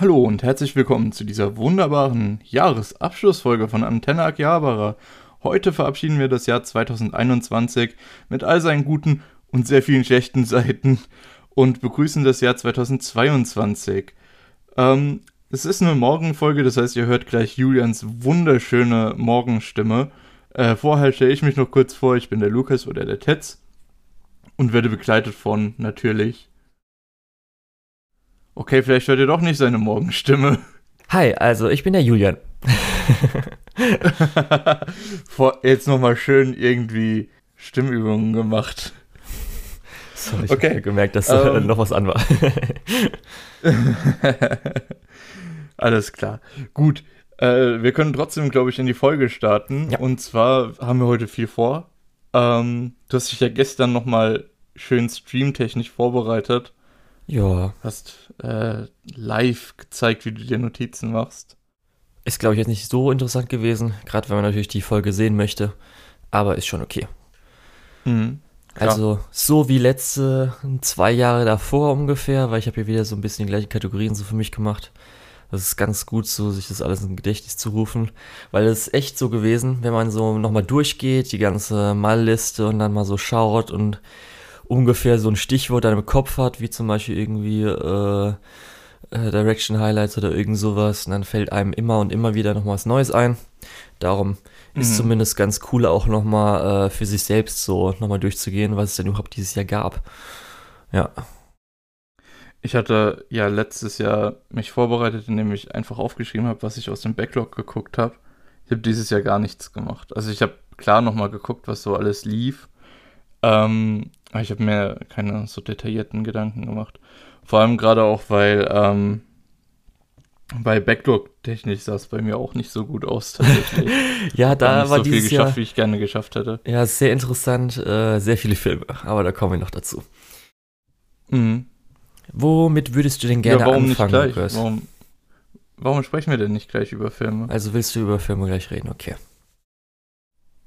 Hallo und herzlich willkommen zu dieser wunderbaren Jahresabschlussfolge von Antenne Akihabara. Heute verabschieden wir das Jahr 2021 mit all seinen guten und sehr vielen schlechten Seiten und begrüßen das Jahr 2022. Ähm, es ist eine Morgenfolge, das heißt, ihr hört gleich Julians wunderschöne Morgenstimme. Äh, vorher stelle ich mich noch kurz vor, ich bin der Lukas oder der Tetz und werde begleitet von natürlich. Okay, vielleicht hört ihr doch nicht seine Morgenstimme. Hi, also ich bin der Julian. Vor, jetzt nochmal schön irgendwie Stimmübungen gemacht. Sorry, ich okay. habe gemerkt, dass ähm, äh, noch was an war. Alles klar. Gut. Äh, wir können trotzdem, glaube ich, in die Folge starten. Ja. Und zwar haben wir heute viel vor. Ähm, du hast dich ja gestern nochmal schön streamtechnisch vorbereitet. Ja. Hast äh, live gezeigt, wie du dir Notizen machst. Ist, glaube ich, jetzt nicht so interessant gewesen, gerade wenn man natürlich die Folge sehen möchte. Aber ist schon okay. Mhm, also, so wie letzte zwei Jahre davor ungefähr, weil ich habe hier wieder so ein bisschen die gleichen Kategorien so für mich gemacht. Das ist ganz gut, so sich das alles in Gedächtnis zu rufen, weil es ist echt so gewesen, wenn man so nochmal durchgeht, die ganze Mallliste und dann mal so schaut und ungefähr so ein Stichwort dann im Kopf hat, wie zum Beispiel irgendwie äh, äh, Direction Highlights oder irgend sowas, und dann fällt einem immer und immer wieder noch was Neues ein. Darum mhm. ist zumindest ganz cool auch nochmal äh, für sich selbst so nochmal durchzugehen, was es denn überhaupt dieses Jahr gab. Ja. Ich hatte ja letztes Jahr mich vorbereitet, indem ich einfach aufgeschrieben habe, was ich aus dem Backlog geguckt habe. Ich habe dieses Jahr gar nichts gemacht. Also ich habe klar nochmal geguckt, was so alles lief. Ähm, ich habe mir keine so detaillierten Gedanken gemacht. Vor allem gerade auch, weil, ähm, weil Backlog-technisch sah es bei mir auch nicht so gut aus tatsächlich. ja, da nicht war so viel geschafft, Jahr, wie ich gerne geschafft hätte. Ja, sehr interessant, äh, sehr viele Filme, aber da kommen wir noch dazu. Mhm. Womit würdest du denn gerne ja, warum anfangen, nicht gleich? Warum, warum sprechen wir denn nicht gleich über Filme? Also willst du über Filme gleich reden, okay.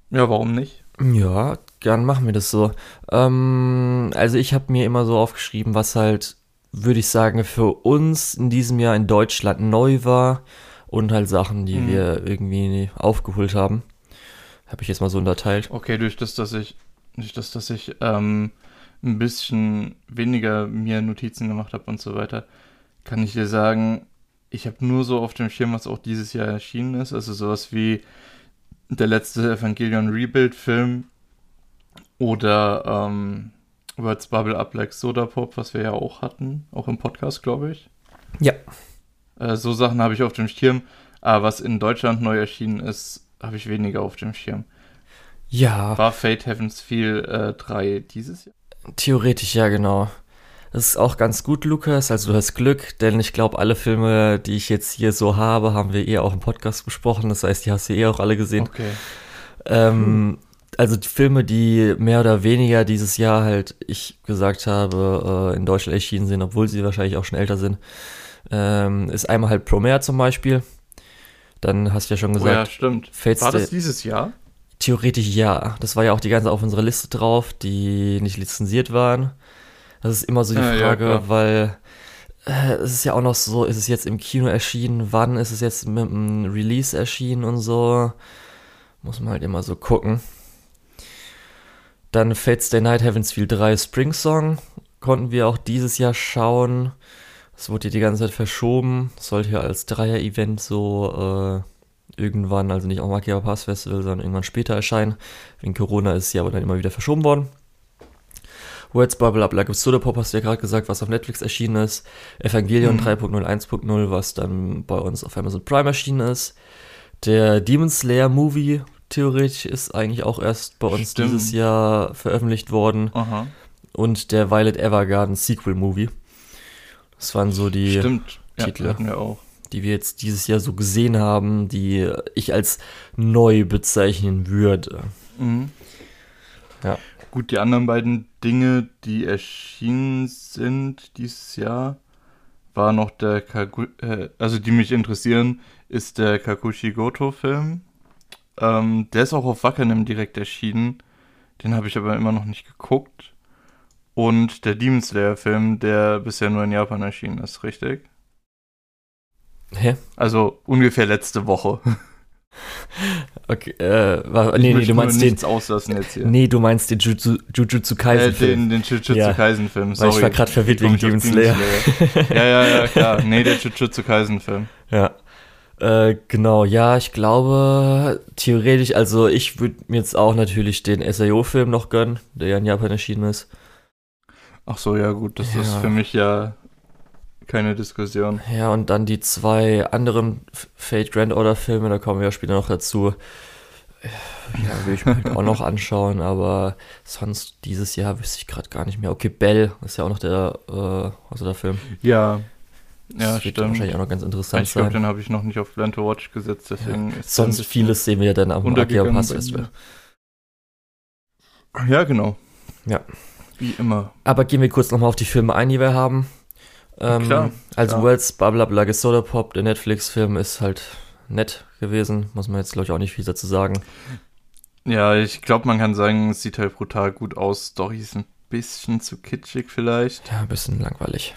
Ja, warum nicht? Ja, gern machen wir das so. Ähm, also ich habe mir immer so aufgeschrieben, was halt, würde ich sagen, für uns in diesem Jahr in Deutschland neu war und halt Sachen, die mhm. wir irgendwie aufgeholt haben. Habe ich jetzt mal so unterteilt. Okay, durch das, dass ich, durch das, dass ich ähm, ein bisschen weniger mir Notizen gemacht habe und so weiter, kann ich dir sagen, ich habe nur so auf dem Schirm, was auch dieses Jahr erschienen ist. Also sowas wie der letzte Evangelion Rebuild-Film oder ähm, Words Bubble Up Like Soda Pop, was wir ja auch hatten, auch im Podcast, glaube ich. Ja. Äh, so Sachen habe ich auf dem Schirm, aber was in Deutschland neu erschienen ist, habe ich weniger auf dem Schirm. Ja. War Fate Heavens Feel äh, 3 dieses Jahr? Theoretisch ja, genau. Das ist auch ganz gut, Lukas. Also du hast Glück, denn ich glaube, alle Filme, die ich jetzt hier so habe, haben wir eh auch im Podcast besprochen. Das heißt, die hast du eh auch alle gesehen. Okay. Ähm, hm. Also die Filme, die mehr oder weniger dieses Jahr halt, ich gesagt habe, äh, in Deutschland erschienen sind, obwohl sie wahrscheinlich auch schon älter sind, ähm, ist einmal halt Promare zum Beispiel. Dann hast du ja schon gesagt. Oh ja, stimmt. Fates War das dieses Jahr? Theoretisch ja. Das war ja auch die ganze auf unserer Liste drauf, die nicht lizenziert waren. Das ist immer so die ja, Frage, ja, weil äh, es ist ja auch noch so, ist es jetzt im Kino erschienen, wann ist es jetzt mit dem Release erschienen und so. Muss man halt immer so gucken. Dann Fates Day Night Heavens Feel 3 Spring Song konnten wir auch dieses Jahr schauen. Es wurde hier die ganze Zeit verschoben. sollte hier als Dreier-Event so äh, irgendwann, also nicht auch Makia Pass Festival, sondern irgendwann später erscheinen. Wegen Corona ist ja aber dann immer wieder verschoben worden. Words Bubble Up Like a Soda Pop hast du ja gerade gesagt, was auf Netflix erschienen ist. Evangelion mhm. 3.0, 1.0, was dann bei uns auf Amazon Prime erschienen ist. Der Demon Slayer Movie, theoretisch, ist eigentlich auch erst bei uns Stimmt. dieses Jahr veröffentlicht worden. Aha. Und der Violet Evergarden Sequel Movie. Das waren so die Stimmt. Titel, ja, wir auch. die wir jetzt dieses Jahr so gesehen haben, die ich als neu bezeichnen würde. Mhm. Ja. Gut, die anderen beiden Dinge, die erschienen sind dieses Jahr, war noch der Kagu äh, also die mich interessieren, ist der Kakushi Goto Film. Ähm, der ist auch auf Wackernem direkt erschienen. Den habe ich aber immer noch nicht geguckt. Und der Demon Slayer Film, der bisher nur in Japan erschienen ist, richtig? Hä? Also ungefähr letzte Woche. Okay, äh, war, nee, nee, du meinst den. auslassen jetzt hier. Nee, du meinst den Jujutsu, Jujutsu Kaisen äh. Den, den Jujutsu ja. Kaisen Film, sorry. Weil ich war gerade verwirrt wegen Demon Slayer. Slayer. ja, ja, ja, klar. Nee, der Jujutsu Kaisen Film. Ja. Äh, genau, ja, ich glaube, theoretisch, also ich würde mir jetzt auch natürlich den SAO-Film noch gönnen, der ja in Japan erschienen ist. Ach so, ja gut, das ja. ist für mich ja keine Diskussion. Ja, und dann die zwei anderen Fate Grand Order Filme, da kommen wir ja später noch dazu. Ja, will ich mir halt auch noch anschauen, aber sonst dieses Jahr wüsste ich gerade gar nicht mehr. Okay, Bell ist ja auch noch der, äh, also der Film. Ja, ja, das wird stimmt. wahrscheinlich auch noch ganz interessant ich glaub, sein. Ich glaube, den habe ich noch nicht auf Plan to Watch gesetzt, deswegen ja. Sonst vieles sehen wir ja dann am Akia Pass Festival. Ja, genau. Ja. Wie immer. Aber gehen wir kurz nochmal auf die Filme ein, die wir haben. Ähm, klar, also klar. Wells Blablabla Soda Pop, der Netflix-Film, ist halt nett gewesen. Muss man jetzt, glaube ich, auch nicht viel dazu sagen. Ja, ich glaube, man kann sagen, es sieht halt brutal gut aus. Story ist ein bisschen zu kitschig vielleicht. Ja, ein bisschen langweilig.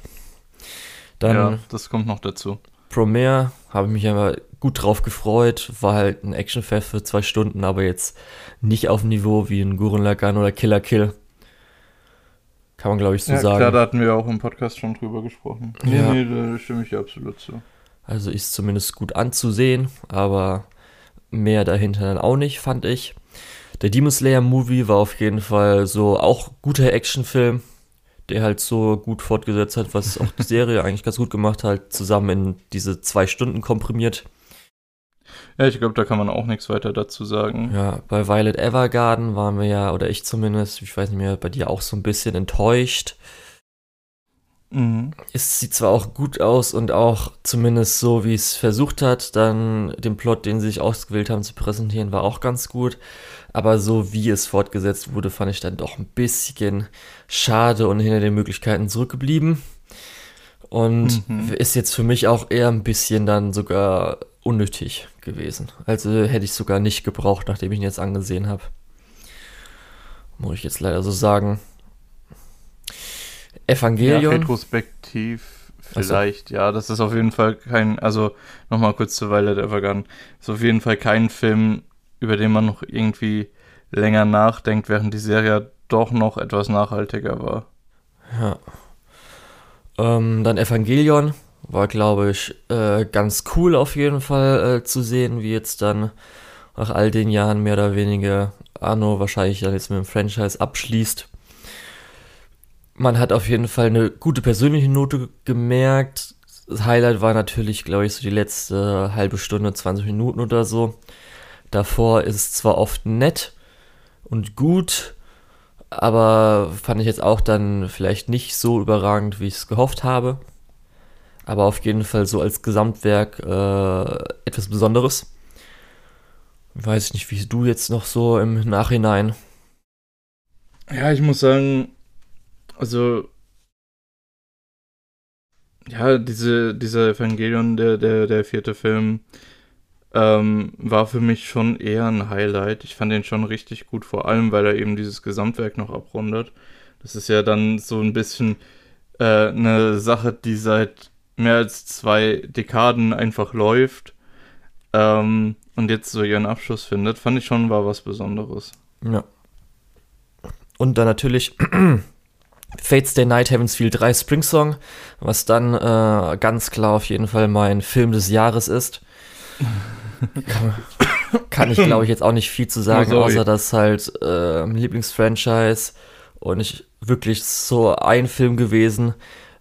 Dann ja, das kommt noch dazu. Promare habe ich mich aber gut drauf gefreut. War halt ein Actionfest für zwei Stunden, aber jetzt nicht auf dem Niveau wie ein Gurren Lagann oder Killer Kill. Kann man, glaube ich, so ja, sagen. Klar, da hatten wir auch im Podcast schon drüber gesprochen. Ja. Nee, nee, da stimme ich absolut zu. Also ist zumindest gut anzusehen, aber mehr dahinter dann auch nicht, fand ich. Der Demon Slayer Movie war auf jeden Fall so auch guter Actionfilm, der halt so gut fortgesetzt hat, was auch die Serie eigentlich ganz gut gemacht hat, zusammen in diese zwei Stunden komprimiert. Ja, ich glaube, da kann man auch nichts weiter dazu sagen. Ja, bei Violet Evergarden waren wir ja, oder ich zumindest, ich weiß nicht mehr, bei dir auch so ein bisschen enttäuscht. Mhm. Es sieht zwar auch gut aus und auch zumindest so, wie es versucht hat, dann den Plot, den sie sich ausgewählt haben zu präsentieren, war auch ganz gut. Aber so wie es fortgesetzt wurde, fand ich dann doch ein bisschen schade und hinter den Möglichkeiten zurückgeblieben. Und mhm. ist jetzt für mich auch eher ein bisschen dann sogar unnötig gewesen. Also hätte ich sogar nicht gebraucht, nachdem ich ihn jetzt angesehen habe. Muss ich jetzt leider so sagen. Evangelion. Ja, retrospektiv vielleicht, so. ja, das ist auf jeden Fall kein, also nochmal kurz zur Weile der Evergarden, ist auf jeden Fall kein Film, über den man noch irgendwie länger nachdenkt, während die Serie doch noch etwas nachhaltiger war. Ja. Ähm, dann Evangelion, war, glaube ich, äh, ganz cool auf jeden Fall äh, zu sehen, wie jetzt dann nach all den Jahren mehr oder weniger Arno wahrscheinlich dann jetzt mit dem Franchise abschließt. Man hat auf jeden Fall eine gute persönliche Note gemerkt. Das Highlight war natürlich, glaube ich, so die letzte halbe Stunde, 20 Minuten oder so. Davor ist es zwar oft nett und gut, aber fand ich jetzt auch dann vielleicht nicht so überragend, wie ich es gehofft habe aber auf jeden Fall so als Gesamtwerk äh, etwas Besonderes. Weiß ich nicht, wie du jetzt noch so im Nachhinein. Ja, ich muss sagen, also ja, diese, dieser Evangelion, der, der, der vierte Film, ähm, war für mich schon eher ein Highlight. Ich fand den schon richtig gut, vor allem, weil er eben dieses Gesamtwerk noch abrundet. Das ist ja dann so ein bisschen äh, eine Sache, die seit mehr als zwei Dekaden einfach läuft ähm, und jetzt so ihren Abschluss findet, fand ich schon war was Besonderes. Ja. Und dann natürlich Fates Day Night Heaven's Feel 3 Spring Song, was dann äh, ganz klar auf jeden Fall mein Film des Jahres ist. Kann ich, glaube ich, jetzt auch nicht viel zu sagen, oh, außer dass halt äh, Lieblingsfranchise und ich wirklich so ein Film gewesen,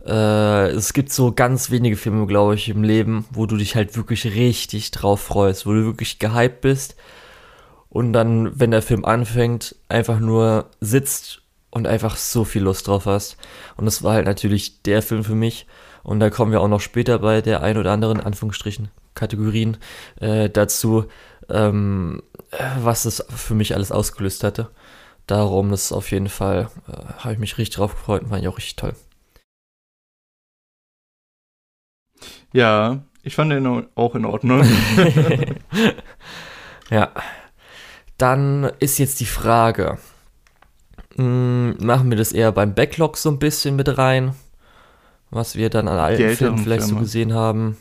äh, es gibt so ganz wenige Filme, glaube ich, im Leben, wo du dich halt wirklich richtig drauf freust, wo du wirklich gehypt bist und dann, wenn der Film anfängt, einfach nur sitzt und einfach so viel Lust drauf hast. Und das war halt natürlich der Film für mich. Und da kommen wir auch noch später bei der ein oder anderen Anführungsstrichen Kategorien äh, dazu, ähm, was es für mich alles ausgelöst hatte. Darum, das ist auf jeden Fall, äh, habe ich mich richtig drauf gefreut und fand ich auch richtig toll. Ja, ich fand den auch in Ordnung. ja. Dann ist jetzt die Frage, hm, machen wir das eher beim Backlog so ein bisschen mit rein, was wir dann an alten Filmen vielleicht Filme. so gesehen haben?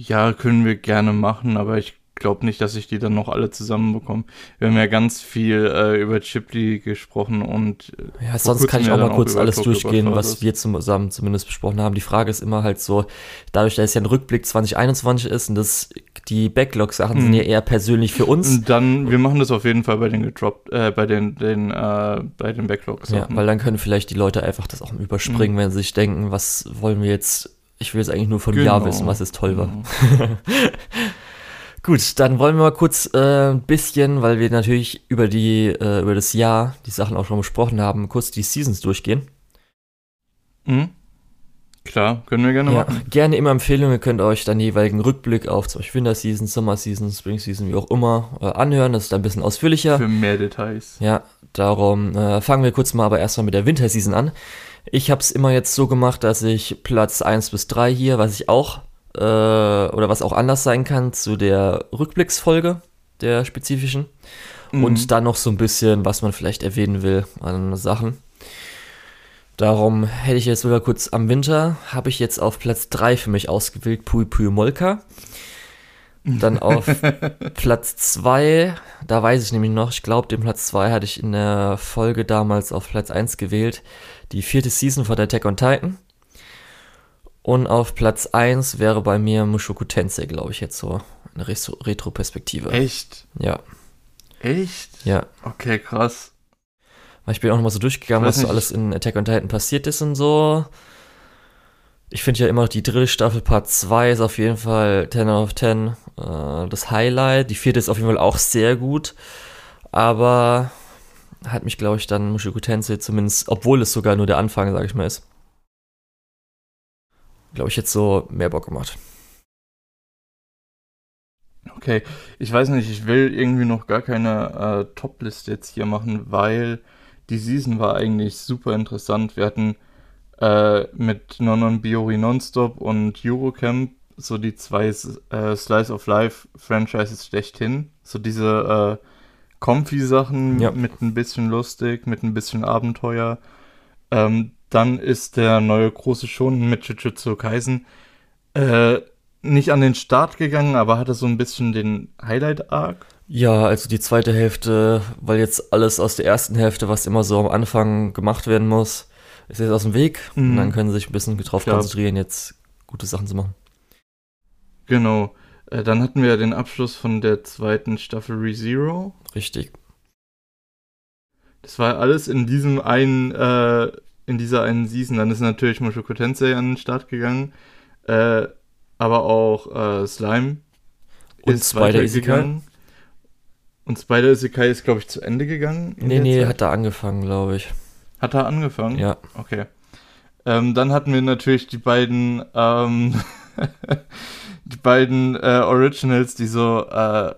Ja, können wir gerne machen, aber ich glaube nicht, dass ich die dann noch alle zusammenbekomme. Wir haben ja ganz viel äh, über Chipley gesprochen und. Äh, ja, sonst kann ich auch mal kurz alles durchgehen, was wir zusammen zumindest besprochen haben. Die Frage ist immer halt so, dadurch, dass es ja ein Rückblick 2021 ist und das, die Backlog-Sachen hm. sind ja eher persönlich für uns. Dann, wir machen das auf jeden Fall bei den gedroppt, äh, bei den, den, äh, bei den Backlogs. Ja, weil dann können vielleicht die Leute einfach das auch überspringen, hm. wenn sie sich denken, was wollen wir jetzt ich will jetzt eigentlich nur von genau. Jahr wissen, was es toll war. Genau. Gut, dann wollen wir mal kurz äh, ein bisschen, weil wir natürlich über die äh, über das Jahr die Sachen auch schon besprochen haben, kurz die Seasons durchgehen. Mhm. Klar, können wir gerne ja, machen. Gerne immer Empfehlungen. Ihr könnt euch dann jeweiligen Rückblick auf zum Beispiel Winter Season, Sommer Season, Spring Season, wie auch immer, äh, anhören. Das ist dann ein bisschen ausführlicher. Für mehr Details. Ja, darum äh, fangen wir kurz mal aber erstmal mit der Winter Season an. Ich habe es immer jetzt so gemacht, dass ich Platz 1 bis 3 hier, was ich auch äh, oder was auch anders sein kann zu der Rückblicksfolge der spezifischen. Mhm. Und dann noch so ein bisschen, was man vielleicht erwähnen will an Sachen. Darum hätte ich jetzt sogar kurz am Winter, habe ich jetzt auf Platz 3 für mich ausgewählt, Pui Pui Molka. Dann auf Platz 2, da weiß ich nämlich noch, ich glaube, den Platz 2 hatte ich in der Folge damals auf Platz 1 gewählt. Die vierte Season von Attack on Titan. Und auf Platz 1 wäre bei mir Mushoku Tensei, glaube ich, jetzt so eine Retro-Perspektive. Echt? Ja. Echt? Ja. Okay, krass. Weil ich bin auch nochmal so durchgegangen, was so alles in Attack on Titan passiert ist und so. Ich finde ja immer noch die dritte Staffel Part 2 ist auf jeden Fall 10 out of 10 äh, das Highlight. Die vierte ist auf jeden Fall auch sehr gut. Aber hat mich, glaube ich, dann Mushoku Tensei zumindest, obwohl es sogar nur der Anfang, sage ich mal, ist, glaube ich, jetzt so mehr Bock gemacht. Okay, ich weiß nicht, ich will irgendwie noch gar keine äh, Top-Liste jetzt hier machen, weil die Season war eigentlich super interessant. Wir hatten äh, mit Nonon Biori Nonstop und Eurocamp so die zwei äh, Slice of Life Franchises schlechthin. So diese äh, Comfy-Sachen ja. mit ein bisschen lustig, mit ein bisschen Abenteuer. Ähm, dann ist der neue große Shonen mit Jujutsu Kaisen äh, nicht an den Start gegangen, aber hatte so ein bisschen den Highlight-Arc. Ja, also die zweite Hälfte, weil jetzt alles aus der ersten Hälfte, was immer so am Anfang gemacht werden muss, ist jetzt aus dem Weg. Mhm. Und dann können sie sich ein bisschen darauf konzentrieren, jetzt gute Sachen zu machen. Genau. Äh, dann hatten wir ja den Abschluss von der zweiten Staffel ReZero. Richtig. Das war alles in diesem einen, äh, in dieser einen Season. Dann ist natürlich Mushoku Tensei an den Start gegangen. Äh, aber auch äh, Slime und ist Spider Isekai. Und Spider Isekai ist, glaube ich, zu Ende gegangen. Nee, nee, Zeit. hat da angefangen, glaube ich. Hat er angefangen? Ja. Okay. Ähm, dann hatten wir natürlich die beiden ähm, die beiden äh, Originals, die so äh,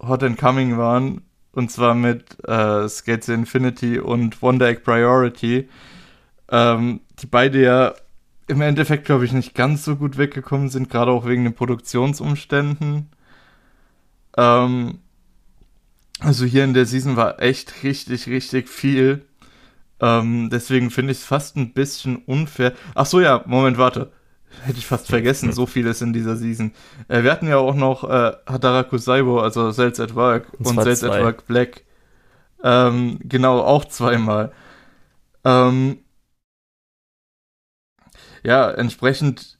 hot and coming waren. Und zwar mit äh, Skates Infinity und Wonder Egg Priority. Ähm, die beide ja im Endeffekt, glaube ich, nicht ganz so gut weggekommen sind, gerade auch wegen den Produktionsumständen. Ähm, also hier in der Season war echt richtig, richtig viel. Ähm, deswegen finde ich es fast ein bisschen unfair. Ach so, ja, Moment, warte. Hätte ich fast vergessen, so viel ist in dieser Season. Äh, wir hatten ja auch noch äh, Hadaraku Saibo, also Cells at Work und, und Cells at Work Black. Ähm, genau, auch zweimal. Ähm, ja, entsprechend,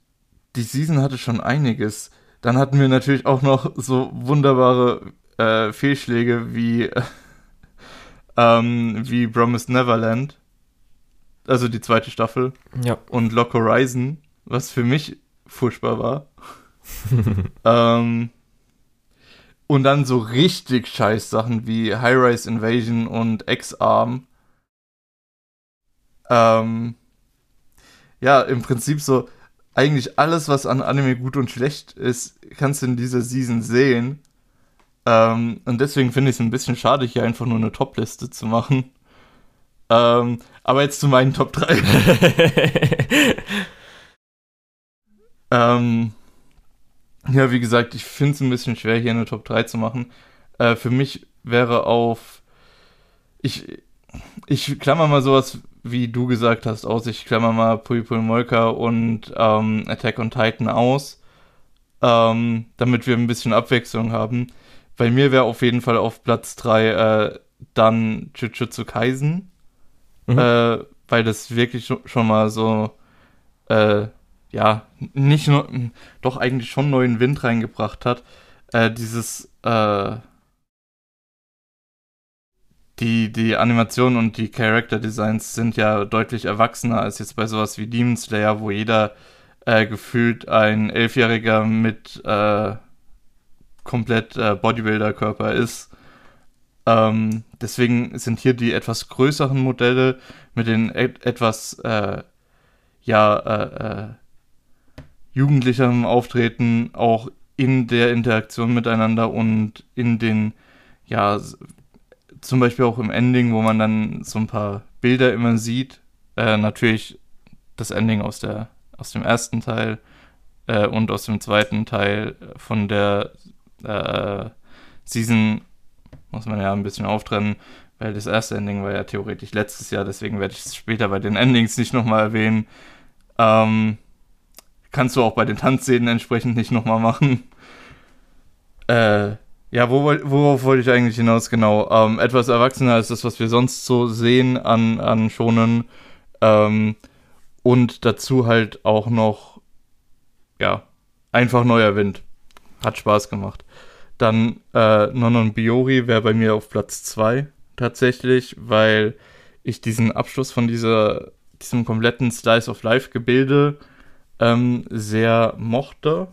die Season hatte schon einiges. Dann hatten wir natürlich auch noch so wunderbare äh, Fehlschläge wie, ähm, wie Promised Neverland. Also die zweite Staffel. Ja. Und Lock Horizon was für mich furchtbar war. ähm, und dann so richtig scheiß Sachen wie High-Rise Invasion und X-Arm. Ähm, ja, im Prinzip so, eigentlich alles, was an Anime gut und schlecht ist, kannst du in dieser Season sehen. Ähm, und deswegen finde ich es ein bisschen schade, hier einfach nur eine Top-Liste zu machen. Ähm, aber jetzt zu meinen Top 3. Ähm, ja, wie gesagt, ich finde es ein bisschen schwer, hier eine Top 3 zu machen. Äh, für mich wäre auf. Ich, ich klammer mal sowas, wie du gesagt hast, aus. Ich klammer mal Pui Molka und ähm, Attack on Titan aus. ähm, damit wir ein bisschen Abwechslung haben. Bei mir wäre auf jeden Fall auf Platz 3 äh, dann Jujutsu Kaisen, mhm. äh, weil das wirklich schon mal so, äh, ja, nicht nur, doch eigentlich schon neuen Wind reingebracht hat. Äh, dieses, äh, die, die Animationen und die Character Designs sind ja deutlich erwachsener als jetzt bei sowas wie Demon Slayer, wo jeder äh, gefühlt ein Elfjähriger mit äh, komplett äh, Bodybuilder-Körper ist. Ähm, deswegen sind hier die etwas größeren Modelle mit den et etwas äh, ja äh, äh, jugendlicherem Auftreten auch in der Interaktion miteinander und in den ja zum Beispiel auch im Ending, wo man dann so ein paar Bilder immer sieht. Äh, natürlich das Ending aus der aus dem ersten Teil äh, und aus dem zweiten Teil von der äh, Season muss man ja ein bisschen auftrennen, weil das erste Ending war ja theoretisch letztes Jahr, deswegen werde ich es später bei den Endings nicht nochmal erwähnen. Ähm, kannst du auch bei den Tanzszenen entsprechend nicht nochmal machen. Äh, ja, wo, worauf wollte ich eigentlich hinaus? Genau. Ähm, etwas erwachsener als das, was wir sonst so sehen an, an Schonen. Ähm, und dazu halt auch noch, ja, einfach neuer Wind. Hat Spaß gemacht. Dann äh, Nonon Biori wäre bei mir auf Platz 2 tatsächlich, weil ich diesen Abschluss von dieser, diesem kompletten Slice of Life Gebilde ähm, sehr mochte,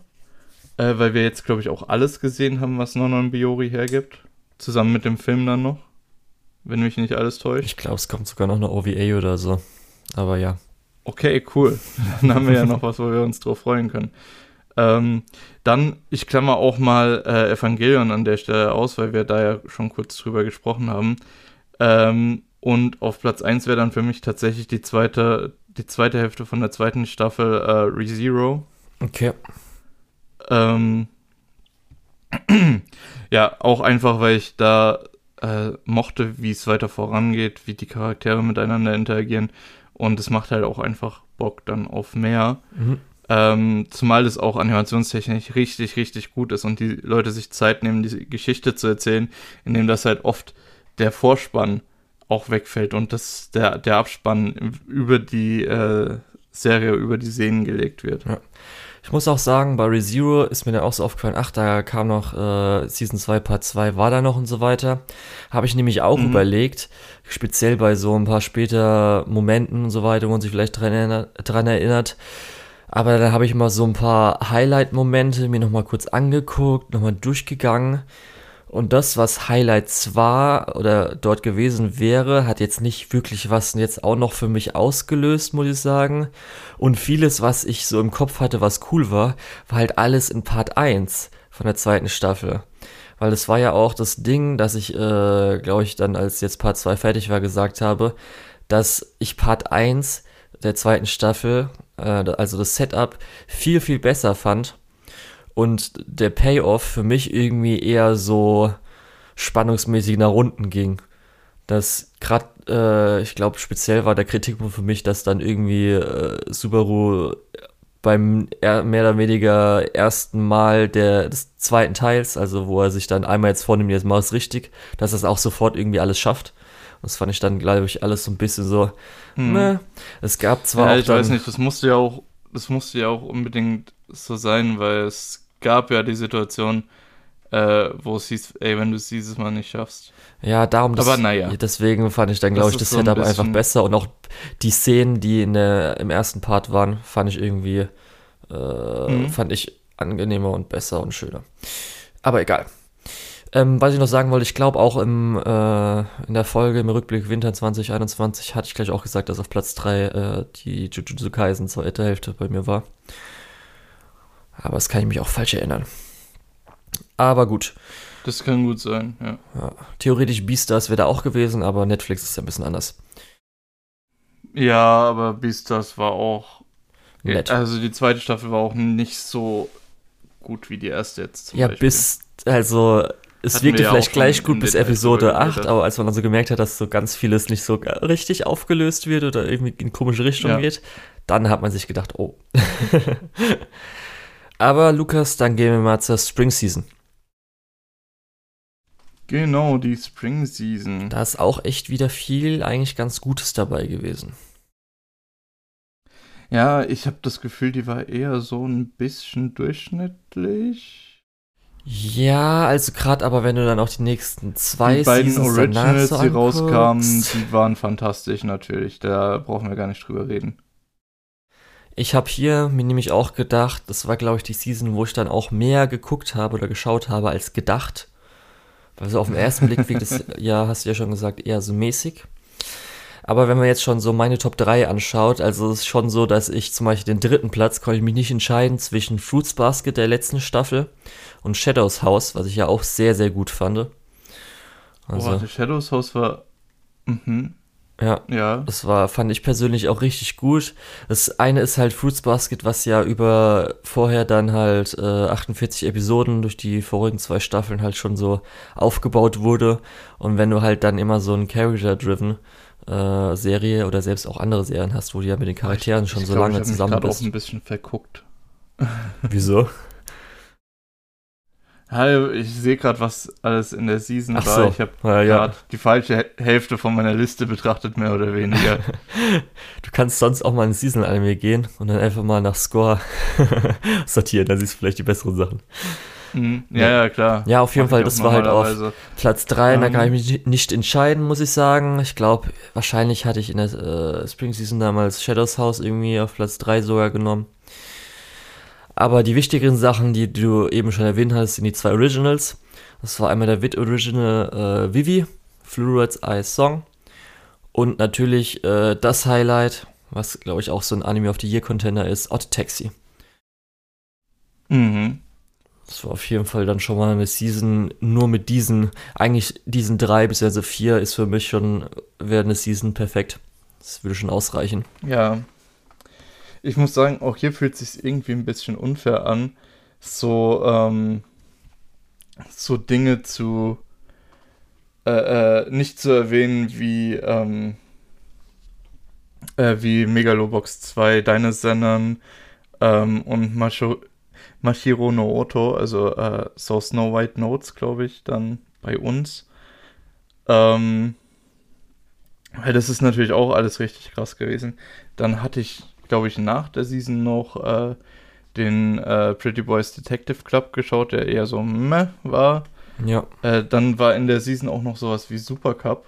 äh, weil wir jetzt, glaube ich, auch alles gesehen haben, was Nonon Biori hergibt. Zusammen mit dem Film dann noch. Wenn mich nicht alles täuscht. Ich glaube, es kommt sogar noch eine OVA oder so. Aber ja. Okay, cool. Dann haben wir ja noch was, wo wir uns drauf freuen können. Ähm, dann, ich klammer auch mal äh, Evangelion an der Stelle aus, weil wir da ja schon kurz drüber gesprochen haben. Ähm, und auf Platz 1 wäre dann für mich tatsächlich die zweite, die zweite Hälfte von der zweiten Staffel äh, ReZero. Okay. Ähm, ja, auch einfach, weil ich da äh, mochte, wie es weiter vorangeht, wie die Charaktere miteinander interagieren und es macht halt auch einfach Bock dann auf mehr. Mhm. Ähm, zumal es auch animationstechnisch richtig, richtig gut ist und die Leute sich Zeit nehmen, diese Geschichte zu erzählen, indem das halt oft der Vorspann auch wegfällt und das, der, der Abspann über die äh, Serie, über die Szenen gelegt wird. Ja. Ich muss auch sagen, bei ReZero ist mir dann auch so aufgefallen, ach, da kam noch äh, Season 2, Part 2, war da noch und so weiter. Habe ich nämlich auch mhm. überlegt, speziell bei so ein paar später Momenten und so weiter, wo man sich vielleicht dran erinnert. Dran erinnert. Aber dann habe ich mal so ein paar Highlight-Momente mir nochmal kurz angeguckt, nochmal durchgegangen. Und das, was Highlights war oder dort gewesen wäre, hat jetzt nicht wirklich was jetzt auch noch für mich ausgelöst, muss ich sagen. Und vieles, was ich so im Kopf hatte, was cool war, war halt alles in Part 1 von der zweiten Staffel. Weil es war ja auch das Ding, dass ich, äh, glaube ich, dann als jetzt Part 2 fertig war, gesagt habe, dass ich Part 1 der zweiten Staffel, äh, also das Setup, viel, viel besser fand und der Payoff für mich irgendwie eher so spannungsmäßig nach unten ging. Das gerade, äh, ich glaube, speziell war der Kritikpunkt für mich, dass dann irgendwie äh, Subaru beim mehr oder weniger ersten Mal der, des zweiten Teils, also wo er sich dann einmal jetzt vornimmt, jetzt mal es richtig, dass er es auch sofort irgendwie alles schafft. Das fand ich dann, glaube ich, alles so ein bisschen so, hm. ne. Es gab zwar ja, auch. Ich dann, weiß nicht, das musste ja auch, das musste ja auch unbedingt so sein, weil es gab ja die Situation, äh, wo es hieß, ey, wenn du es dieses Mal nicht schaffst. Ja, darum, das, Aber naja. deswegen fand ich dann, glaube ich, das so Setup ein einfach besser und auch die Szenen, die in der, im ersten Part waren, fand ich irgendwie, äh, mhm. fand ich angenehmer und besser und schöner. Aber egal. Ähm, was ich noch sagen wollte, ich glaube auch im, äh, in der Folge im Rückblick Winter 2021 hatte ich gleich auch gesagt, dass auf Platz 3 äh, die Jujutsu Kaisen zweite Hälfte bei mir war. Aber das kann ich mich auch falsch erinnern. Aber gut. Das kann gut sein, ja. ja. Theoretisch Beastars wäre da auch gewesen, aber Netflix ist ja ein bisschen anders. Ja, aber Beastars war auch. Nett. Also die zweite Staffel war auch nicht so gut wie die erste jetzt. ja, Beispiel. bis. Also es Hatten wirkte vielleicht gleich gut bis Episode 8, aber als man dann so gemerkt hat, dass so ganz vieles nicht so richtig aufgelöst wird oder irgendwie in komische Richtung ja. geht, dann hat man sich gedacht, oh. Aber Lukas, dann gehen wir mal zur Spring Season. Genau, die Spring Season. Da ist auch echt wieder viel eigentlich ganz Gutes dabei gewesen. Ja, ich habe das Gefühl, die war eher so ein bisschen durchschnittlich. Ja, also gerade aber wenn du dann auch die nächsten zwei die beiden Seasons Originals, so die rauskamen, die waren fantastisch natürlich. Da brauchen wir gar nicht drüber reden. Ich habe hier mir nämlich auch gedacht, das war glaube ich die Season, wo ich dann auch mehr geguckt habe oder geschaut habe als gedacht. Also auf den ersten Blick wirkt es, ja, hast du ja schon gesagt, eher so mäßig. Aber wenn man jetzt schon so meine Top 3 anschaut, also es ist schon so, dass ich zum Beispiel den dritten Platz konnte ich mich nicht entscheiden zwischen Fruits Basket der letzten Staffel und Shadows House, was ich ja auch sehr, sehr gut fand. Also, Boah, Shadows House war. Mhm. Ja, ja. Das war, fand ich persönlich auch richtig gut. Das eine ist halt Fruits Basket, was ja über vorher dann halt äh, 48 Episoden durch die vorigen zwei Staffeln halt schon so aufgebaut wurde. Und wenn du halt dann immer so ein Character-driven äh, Serie oder selbst auch andere Serien hast, wo du ja mit den Charakteren ich, schon ich so glaub, lange ich zusammen bist. Ich auch ein bisschen verguckt. Wieso? Hallo, ich sehe gerade, was alles in der Season Ach war. So. Ich habe ja, gerade die falsche Hälfte von meiner Liste betrachtet, mehr oder weniger. du kannst sonst auch mal in Season-Anime gehen und dann einfach mal nach Score sortieren, dann siehst du vielleicht die besseren Sachen. Mhm. Ja, ja, klar. Ja, auf jeden Fall, das war halt auf Platz 3, ähm, da kann ich mich nicht entscheiden, muss ich sagen. Ich glaube, wahrscheinlich hatte ich in der äh, Spring Season damals Shadows House irgendwie auf Platz 3 sogar genommen. Aber die wichtigeren Sachen, die du eben schon erwähnt hast, sind die zwei Originals. Das war einmal der Wit Original äh, Vivi, Fluoride's Eyes Song. Und natürlich äh, das Highlight, was glaube ich auch so ein Anime of the Year Contender ist, Odd Taxi. Mhm. Das war auf jeden Fall dann schon mal eine Season nur mit diesen, eigentlich diesen drei bis also vier ist für mich schon, wäre eine Season perfekt. Das würde schon ausreichen. Ja, ich muss sagen, auch hier fühlt es sich irgendwie ein bisschen unfair an, so, ähm, so Dinge zu äh, äh, nicht zu erwähnen wie, ähm, äh, wie Megalobox 2, Deine Sendern ähm, und Macho, Machiro no Oto, also äh, so Snow White Notes, glaube ich, dann bei uns. Ähm, weil das ist natürlich auch alles richtig krass gewesen. Dann hatte ich glaube ich, nach der Season noch äh, den äh, Pretty Boys Detective Club geschaut, der eher so meh war. Ja. Äh, dann war in der Season auch noch sowas wie Super Cup.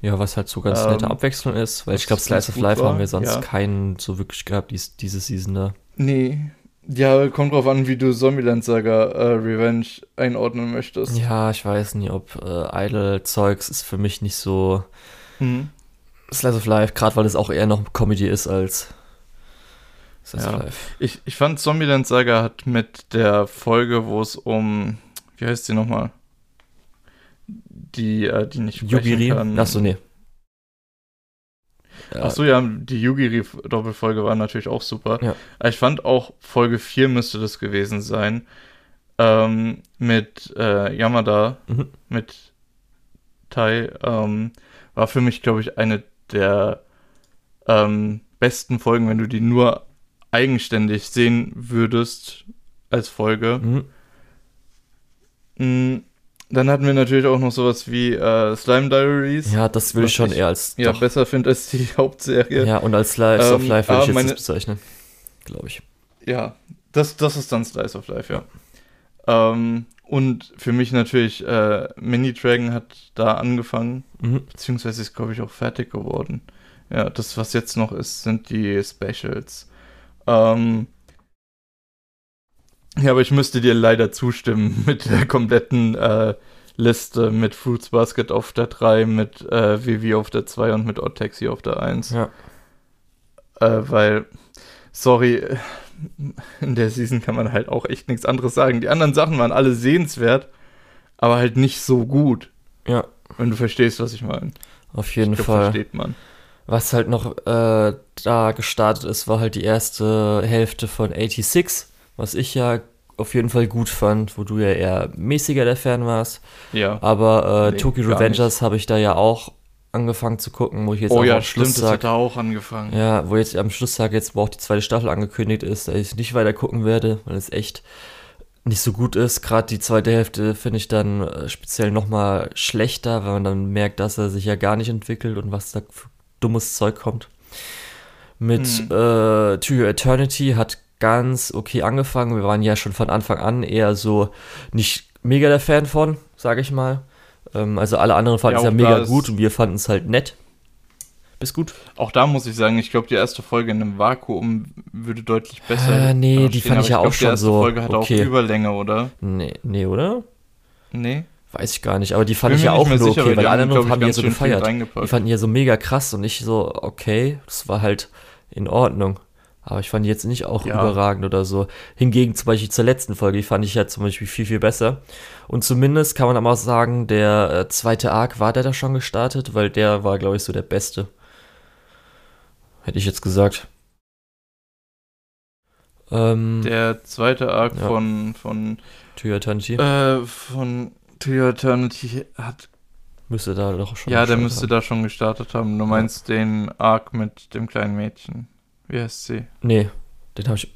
Ja, was halt so ganz ähm, nette Abwechslung ist, weil ich glaube, Slice of Life war, haben wir sonst ja. keinen so wirklich gehabt, dies, diese Season da. Nee. Ja, kommt drauf an, wie du Zombieland Saga äh, Revenge einordnen möchtest. Ja, ich weiß nie, ob äh, Idle-Zeugs ist für mich nicht so. Mhm. Slice of Life, gerade weil es auch eher noch Comedy ist als Slice ja. of Life. Ich, ich fand Zombieland Saga hat mit der Folge, wo es um, wie heißt sie nochmal? Die, äh, die nicht Yugiri? kann. Achso, nee. Ja. Achso, ja, die Yugiri-Doppelfolge war natürlich auch super. Ja. Ich fand auch Folge 4 müsste das gewesen sein. Ähm, mit äh, Yamada, mhm. mit Tai, ähm, war für mich, glaube ich, eine der ähm, besten Folgen, wenn du die nur eigenständig sehen würdest als Folge. Mhm. Mm, dann hatten wir natürlich auch noch sowas wie äh, Slime Diaries. Ja, das würde ich schon eher als ja, besser finde als die Hauptserie. Ja, und als Slice ähm, of Life würde ich jetzt meine, das bezeichnen. Glaube ich. Ja, das, das ist dann Slice of Life, ja. Ähm, und für mich natürlich, äh, Mini Dragon hat da angefangen, mhm. beziehungsweise ist, glaube ich, auch fertig geworden. Ja, das, was jetzt noch ist, sind die Specials. Ähm, ja, aber ich müsste dir leider zustimmen mit der kompletten äh, Liste mit Fruits Basket auf der 3, mit äh, Vivi auf der 2 und mit Odd Taxi auf der 1. Ja. Äh, weil, sorry, in der Season kann man halt auch echt nichts anderes sagen. Die anderen Sachen waren alle sehenswert, aber halt nicht so gut. Ja. Wenn du verstehst, was ich meine. Auf jeden glaub, Fall. versteht man. Was halt noch äh, da gestartet ist, war halt die erste Hälfte von 86, was ich ja auf jeden Fall gut fand, wo du ja eher mäßiger der Fan warst. Ja. Aber äh, nee, Tokyo Revengers habe ich da ja auch angefangen zu gucken, wo ich jetzt oh ja, am Schluss stimmt, das hat er auch angefangen. Ja, wo jetzt am Schlusstag jetzt, wo auch die zweite Staffel angekündigt ist, dass ich nicht weiter gucken werde, weil es echt nicht so gut ist. Gerade die zweite Hälfte finde ich dann äh, speziell nochmal schlechter, weil man dann merkt, dass er sich ja gar nicht entwickelt und was da für dummes Zeug kommt. Mit hm. äh, To Your Eternity hat ganz okay angefangen. Wir waren ja schon von Anfang an eher so nicht mega der Fan von, sage ich mal. Ähm, also alle anderen fanden es ja, ja mega gut und wir fanden es halt nett. Bis gut. Auch da muss ich sagen, ich glaube, die erste Folge in einem Vakuum würde deutlich besser. Äh, nee, die fand ich ja auch glaub, schon die erste so. Folge hat okay. auch Überlänge, oder? Nee, nee, oder? Nee. Weiß ich gar nicht, aber die fand ich ja auch nur sicher, okay, weil alle anderen haben ja so gefeiert. Die fanden ja so mega krass und nicht so, okay, das war halt in Ordnung. Aber ich fand die jetzt nicht auch ja. überragend oder so. Hingegen zum Beispiel zur letzten Folge, die fand ich ja zum Beispiel viel, viel besser. Und zumindest kann man aber auch sagen, der äh, zweite Arc war der da schon gestartet, weil der war, glaube ich, so der beste. Hätte ich jetzt gesagt. Ähm, der zweite Arc ja. von, von Eternity. Äh, von Eternity hat. Müsste da doch schon Ja, der müsste haben. da schon gestartet haben. Du meinst ja. den Arc mit dem kleinen Mädchen. Wie heißt sie? Nee, den habe ich.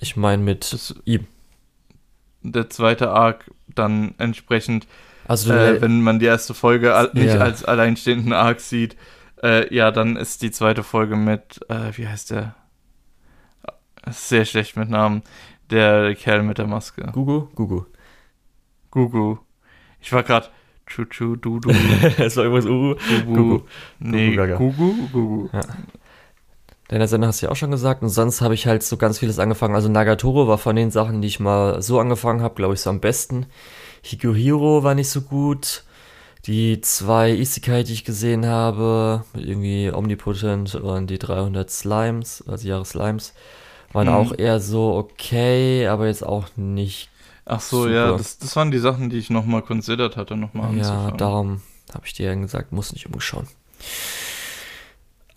Ich meine mit das, ihm. Der zweite Arc dann entsprechend, also, äh, wenn man die erste Folge nicht ja. als alleinstehenden Arc sieht, äh, ja, dann ist die zweite Folge mit, äh, wie heißt der? Sehr schlecht mit Namen. Der Kerl mit der Maske. Gugu? Gugu. Gugu. Ich war gerade. Chuchu, du, du. es war irgendwas Ugu. Gugu. Nee, Gugu, Gugu. Ja. Deiner Sender hast du ja auch schon gesagt. Und sonst habe ich halt so ganz vieles angefangen. Also Nagatoro war von den Sachen, die ich mal so angefangen habe, glaube ich, so am besten. Higuhiro war nicht so gut. Die zwei Isekai, die ich gesehen habe, irgendwie Omnipotent und die 300 Slimes, also Jahre Slimes, waren mhm. auch eher so okay, aber jetzt auch nicht. Ach so, super. ja, das, das waren die Sachen, die ich nochmal considered hatte, nochmal Ja, darum habe ich dir ja gesagt, muss nicht umschauen.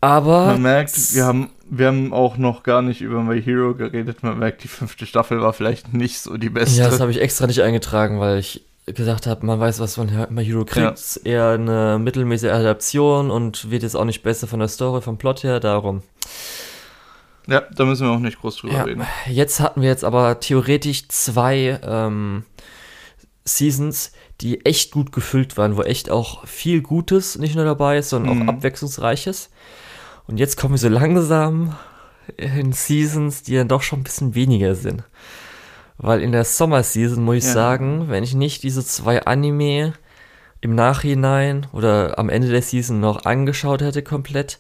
Aber. Man merkt, wir haben, wir haben auch noch gar nicht über My Hero geredet. Man merkt, die fünfte Staffel war vielleicht nicht so die beste. Ja, das habe ich extra nicht eingetragen, weil ich gesagt habe, man weiß, was von My Hero kriegt. Ja. Eher eine mittelmäßige Adaption und wird jetzt auch nicht besser von der Story, vom Plot her, darum. Ja, da müssen wir auch nicht groß drüber ja. reden. Jetzt hatten wir jetzt aber theoretisch zwei ähm, Seasons, die echt gut gefüllt waren, wo echt auch viel Gutes nicht nur dabei ist, sondern mhm. auch Abwechslungsreiches. Und jetzt kommen wir so langsam in Seasons, die dann doch schon ein bisschen weniger sind. Weil in der Sommer-Season muss ich ja. sagen, wenn ich nicht diese zwei Anime im Nachhinein oder am Ende der Season noch angeschaut hätte komplett,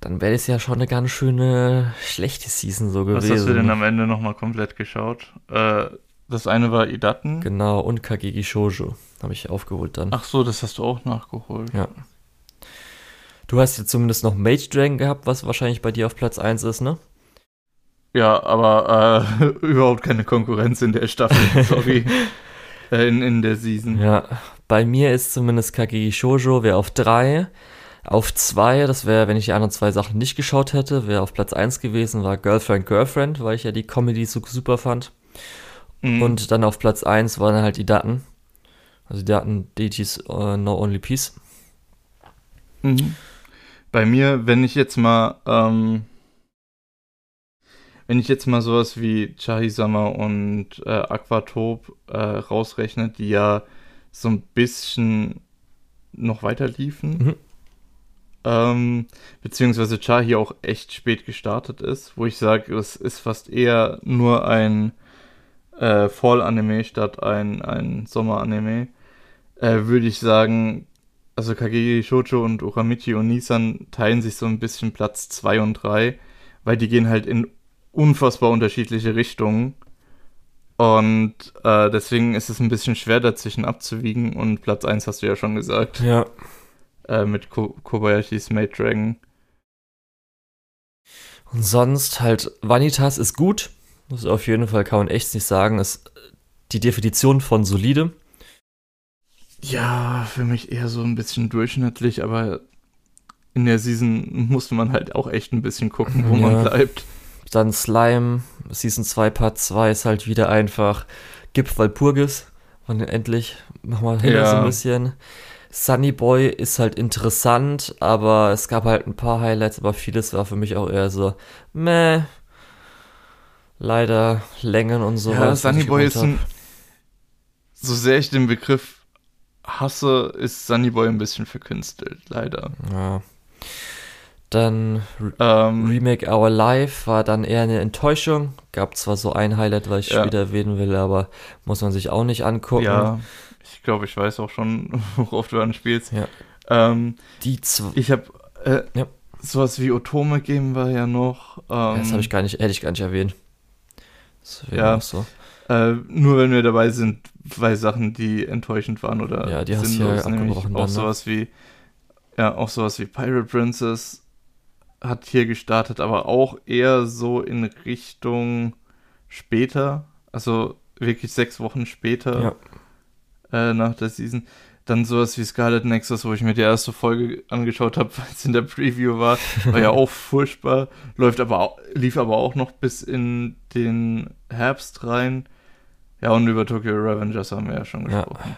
dann wäre es ja schon eine ganz schöne schlechte Season so gewesen. Was hast du denn am Ende nochmal komplett geschaut? Äh, das eine war Idaten. Genau, und Kageki Shoujo habe ich aufgeholt dann. Ach so, das hast du auch nachgeholt. Ja. Du hast jetzt zumindest noch Mage Dragon gehabt, was wahrscheinlich bei dir auf Platz 1 ist, ne? Ja, aber äh, überhaupt keine Konkurrenz in der Staffel, sorry. äh, in, in der Season. Ja, bei mir ist zumindest Kageki Shoujo, wäre auf 3. Auf 2, das wäre, wenn ich die anderen zwei Sachen nicht geschaut hätte, wäre auf Platz 1 gewesen, war Girlfriend Girlfriend, weil ich ja die Comedy so super fand. Mhm. Und dann auf Platz 1 waren halt die Daten. Also die Daten Deities uh, No Only Peace. Mhm. Bei mir, wenn ich jetzt mal, ähm, wenn ich jetzt mal sowas wie Chahisama und äh, Aquatop äh, rausrechne, die ja so ein bisschen noch weiter liefen, mhm. ähm, beziehungsweise Chahi auch echt spät gestartet ist, wo ich sage, es ist fast eher nur ein äh, Fall-Anime statt ein, ein Sommer-Anime, äh, würde ich sagen, also Kageki Shoujo und Uramichi und Nissan teilen sich so ein bisschen Platz 2 und 3, weil die gehen halt in unfassbar unterschiedliche Richtungen. Und äh, deswegen ist es ein bisschen schwer dazwischen abzuwiegen. Und Platz 1 hast du ja schon gesagt. Ja. Äh, mit Ko Kobayashis Made Dragon. Und sonst halt, Vanitas ist gut. Das auf jeden Fall, kann man echt nicht sagen, ist die Definition von solide. Ja, für mich eher so ein bisschen durchschnittlich, aber in der Season musste man halt auch echt ein bisschen gucken, wo ja. man bleibt. Dann Slime, Season 2 Part 2 ist halt wieder einfach Gip Walpurgis. Und endlich, mach mal hin ja. so ein bisschen. Sunny Boy ist halt interessant, aber es gab halt ein paar Highlights, aber vieles war für mich auch eher so, meh. Leider Längen und so. Ja, Sunny Boy ist ein, so sehr ich den Begriff hasse, ist Sunny Boy ein bisschen verkünstelt, leider. Ja. Dann ähm, Remake Our Life war dann eher eine Enttäuschung. Gab zwar so ein Highlight, was ich ja. später erwähnen will, aber muss man sich auch nicht angucken. Ja, ich glaube, ich weiß auch schon, worauf du anspielst. Ja. Ähm, Die zwei. Ich habe äh, ja. sowas wie Otome geben wir ja noch. Ähm, das habe ich gar nicht, hätte ich gar nicht erwähnt. ja. So. Äh, nur wenn wir dabei sind, bei Sachen, die enttäuschend waren oder ja, die sinnlos, hast nämlich auch dann, ne? sowas wie ja, auch sowas wie Pirate Princess hat hier gestartet, aber auch eher so in Richtung später, also wirklich sechs Wochen später ja. äh, nach der Season. Dann sowas wie Scarlet Nexus, wo ich mir die erste Folge angeschaut habe, weil es in der Preview war, war ja auch furchtbar, läuft aber auch, lief aber auch noch bis in den Herbst rein. Ja, und über Tokyo Revengers haben wir ja schon gesprochen. Ja.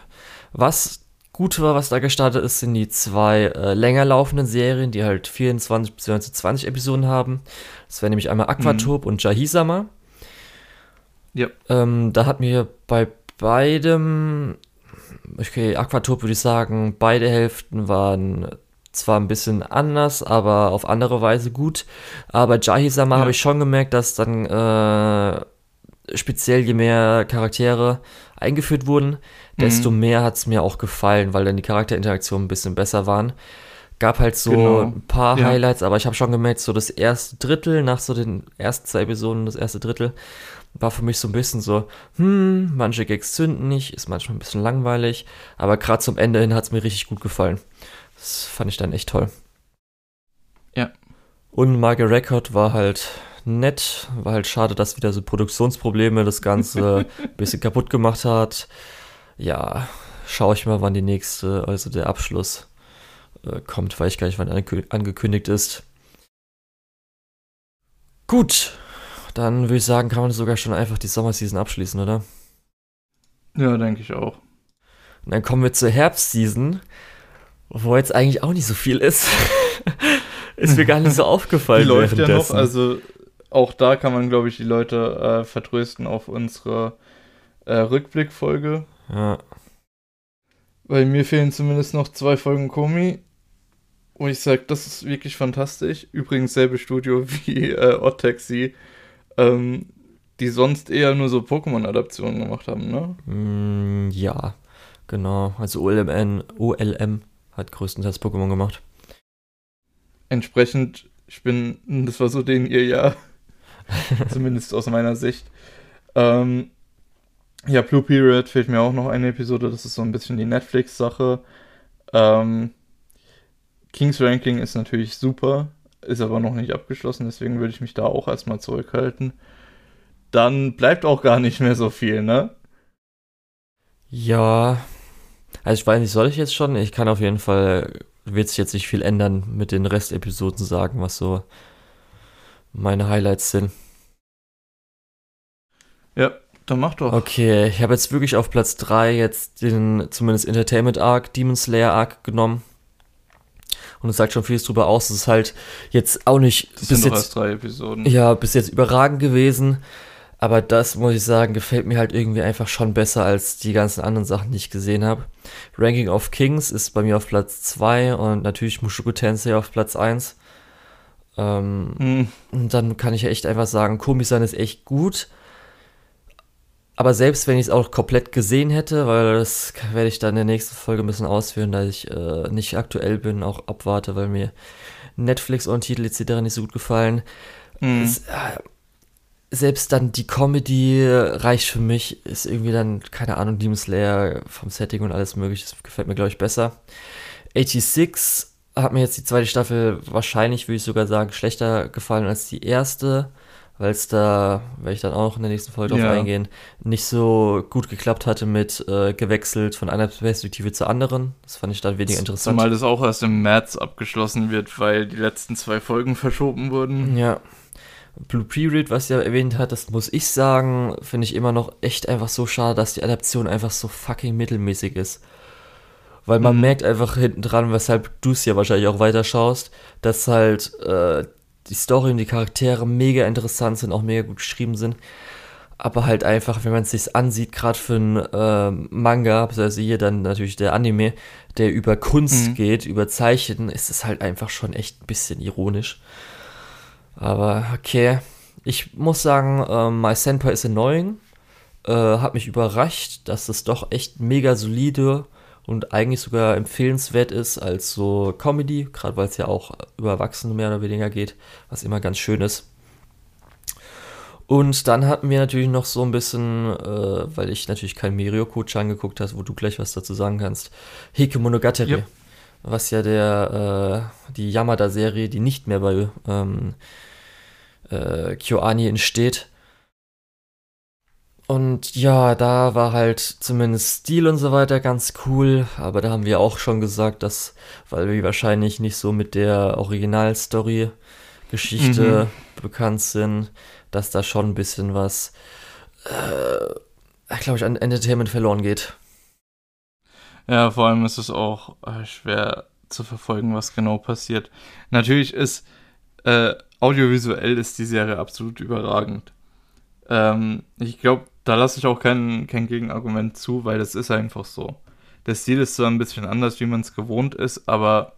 Was gut war, was da gestartet ist, sind die zwei äh, länger laufenden Serien, die halt 24 bis 20 Episoden haben. Das wäre nämlich einmal Aquatop mhm. und Jahisama. Ja. Ähm, da hat mir bei beidem, okay, Aquatop würde ich sagen, beide Hälften waren zwar ein bisschen anders, aber auf andere Weise gut. Aber Jahisama ja. habe ich schon gemerkt, dass dann äh, speziell je mehr Charaktere eingeführt wurden, desto mhm. mehr hat es mir auch gefallen, weil dann die Charakterinteraktionen ein bisschen besser waren. Gab halt so genau. ein paar ja. Highlights, aber ich habe schon gemerkt, so das erste Drittel, nach so den ersten zwei Episoden, das erste Drittel, war für mich so ein bisschen so, hm, manche Gags zünden nicht, ist manchmal ein bisschen langweilig, aber gerade zum Ende hin hat es mir richtig gut gefallen. Das fand ich dann echt toll. Ja. Und Marge Record war halt nett. War halt schade, dass wieder so Produktionsprobleme das Ganze ein bisschen kaputt gemacht hat. Ja, schaue ich mal, wann die nächste, also der Abschluss äh, kommt, weil ich gar nicht, wann angekündigt ist. Gut, dann würde ich sagen, kann man sogar schon einfach die Sommerseason abschließen, oder? Ja, denke ich auch. Und dann kommen wir zur Herbstseason, wo jetzt eigentlich auch nicht so viel ist. ist mir gar nicht so aufgefallen. Die läuft ja noch, also auch da kann man, glaube ich, die Leute äh, vertrösten auf unsere äh, Rückblickfolge. Ja. Weil mir fehlen zumindest noch zwei Folgen Komi. Wo ich sage, das ist wirklich fantastisch. Übrigens selbe Studio wie äh, Odd Taxi, ähm, die sonst eher nur so Pokémon-Adaptionen gemacht haben, ne? Mm, ja, genau. Also OLMN, OLM hat größtenteils Pokémon gemacht. Entsprechend, ich bin, das war so den ihr Jahr. Zumindest aus meiner Sicht. Ähm, ja, Blue Period fehlt mir auch noch eine Episode. Das ist so ein bisschen die Netflix-Sache. Ähm, Kings Ranking ist natürlich super, ist aber noch nicht abgeschlossen, deswegen würde ich mich da auch erstmal zurückhalten. Dann bleibt auch gar nicht mehr so viel, ne? Ja. Also ich weiß nicht, soll ich jetzt schon? Ich kann auf jeden Fall, wird sich jetzt nicht viel ändern mit den Restepisoden sagen, was so meine Highlights sind. Ja, dann mach doch. Okay, ich habe jetzt wirklich auf Platz 3 jetzt den zumindest Entertainment Arc, Demon Slayer Arc genommen. Und es sagt schon vieles drüber aus. Es ist halt jetzt auch nicht das bis jetzt drei Episoden. Ja, bis jetzt überragend gewesen. Aber das, muss ich sagen, gefällt mir halt irgendwie einfach schon besser als die ganzen anderen Sachen, die ich gesehen habe. Ranking of Kings ist bei mir auf Platz 2 und natürlich Mushoku Tensei auf Platz 1. Ähm, hm. Und dann kann ich ja echt einfach sagen, Komi-san ist echt gut. Aber selbst wenn ich es auch komplett gesehen hätte, weil das werde ich dann in der nächsten Folge ein bisschen ausführen, da ich äh, nicht aktuell bin, auch abwarte, weil mir Netflix und Titel etc. nicht so gut gefallen. Mhm. Es, äh, selbst dann die Comedy reicht für mich, ist irgendwie dann, keine Ahnung, Demon Slayer vom Setting und alles mögliche, das gefällt mir, glaube ich, besser. 86 hat mir jetzt die zweite Staffel wahrscheinlich, würde ich sogar sagen, schlechter gefallen als die erste, weil es da, werde ich dann auch in der nächsten Folge drauf ja. eingehen, nicht so gut geklappt hatte mit äh, gewechselt von einer Perspektive zur anderen. Das fand ich dann weniger interessant. Zumal das auch erst im März abgeschlossen wird, weil die letzten zwei Folgen verschoben wurden. Ja. Blue Period, was ihr erwähnt hat, das muss ich sagen, finde ich immer noch echt einfach so schade, dass die Adaption einfach so fucking mittelmäßig ist weil man mhm. merkt einfach hinten dran, weshalb du es ja wahrscheinlich auch weiter schaust, dass halt äh, die Story und die Charaktere mega interessant sind, auch mega gut geschrieben sind. Aber halt einfach, wenn man es sich ansieht, gerade für einen äh, Manga, also hier dann natürlich der Anime, der über Kunst mhm. geht, über Zeichen, ist es halt einfach schon echt ein bisschen ironisch. Aber okay, ich muss sagen, äh, My Senpai is annoying. Äh, hat mich überrascht, dass es doch echt mega solide und eigentlich sogar empfehlenswert ist als so Comedy, gerade weil es ja auch über Erwachsene mehr oder weniger geht, was immer ganz schön ist. Und dann hatten wir natürlich noch so ein bisschen, äh, weil ich natürlich kein Mirio-Coach angeguckt habe, wo du gleich was dazu sagen kannst, Hike Monogatari, yep. was ja der, äh, die Yamada-Serie, die nicht mehr bei ähm, äh, KyoAni entsteht, und ja, da war halt zumindest Stil und so weiter ganz cool, aber da haben wir auch schon gesagt, dass, weil wir wahrscheinlich nicht so mit der Originalstory-Geschichte mhm. bekannt sind, dass da schon ein bisschen was, äh, glaube ich, an Entertainment verloren geht. Ja, vor allem ist es auch äh, schwer zu verfolgen, was genau passiert. Natürlich ist äh, audiovisuell ist die Serie absolut überragend. Ähm, ich glaube, da lasse ich auch kein, kein Gegenargument zu, weil das ist einfach so. Der Stil ist zwar ein bisschen anders, wie man es gewohnt ist, aber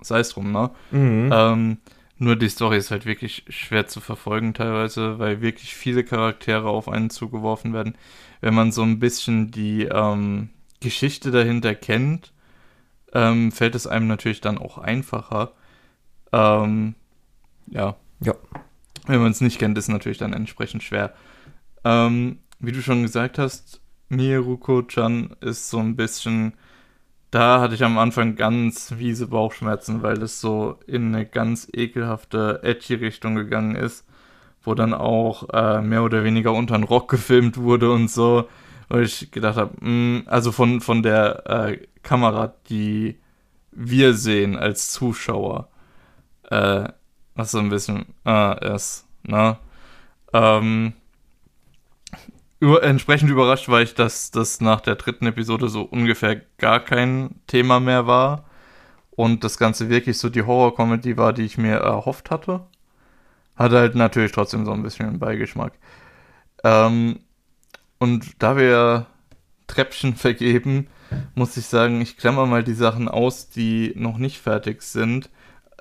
sei es drum, ne? Mhm. Ähm, nur die Story ist halt wirklich schwer zu verfolgen teilweise, weil wirklich viele Charaktere auf einen zugeworfen werden. Wenn man so ein bisschen die ähm, Geschichte dahinter kennt, ähm, fällt es einem natürlich dann auch einfacher. Ähm, ja. Ja. Wenn man es nicht kennt, ist es natürlich dann entsprechend schwer. Ähm, wie du schon gesagt hast, Miruko-chan ist so ein bisschen. Da hatte ich am Anfang ganz wiese Bauchschmerzen, weil das so in eine ganz ekelhafte, edgy Richtung gegangen ist, wo dann auch äh, mehr oder weniger unter den Rock gefilmt wurde und so. Und ich gedacht habe, mm, also von, von der äh, Kamera, die wir sehen als Zuschauer, äh, was so ein bisschen äh, ist, ne? Ähm, über, entsprechend überrascht war ich, dass das nach der dritten Episode so ungefähr gar kein Thema mehr war und das Ganze wirklich so die Horror-Comedy war, die ich mir erhofft hatte. Hatte halt natürlich trotzdem so ein bisschen einen Beigeschmack. Ähm, und da wir Treppchen vergeben, muss ich sagen, ich klammer mal die Sachen aus, die noch nicht fertig sind.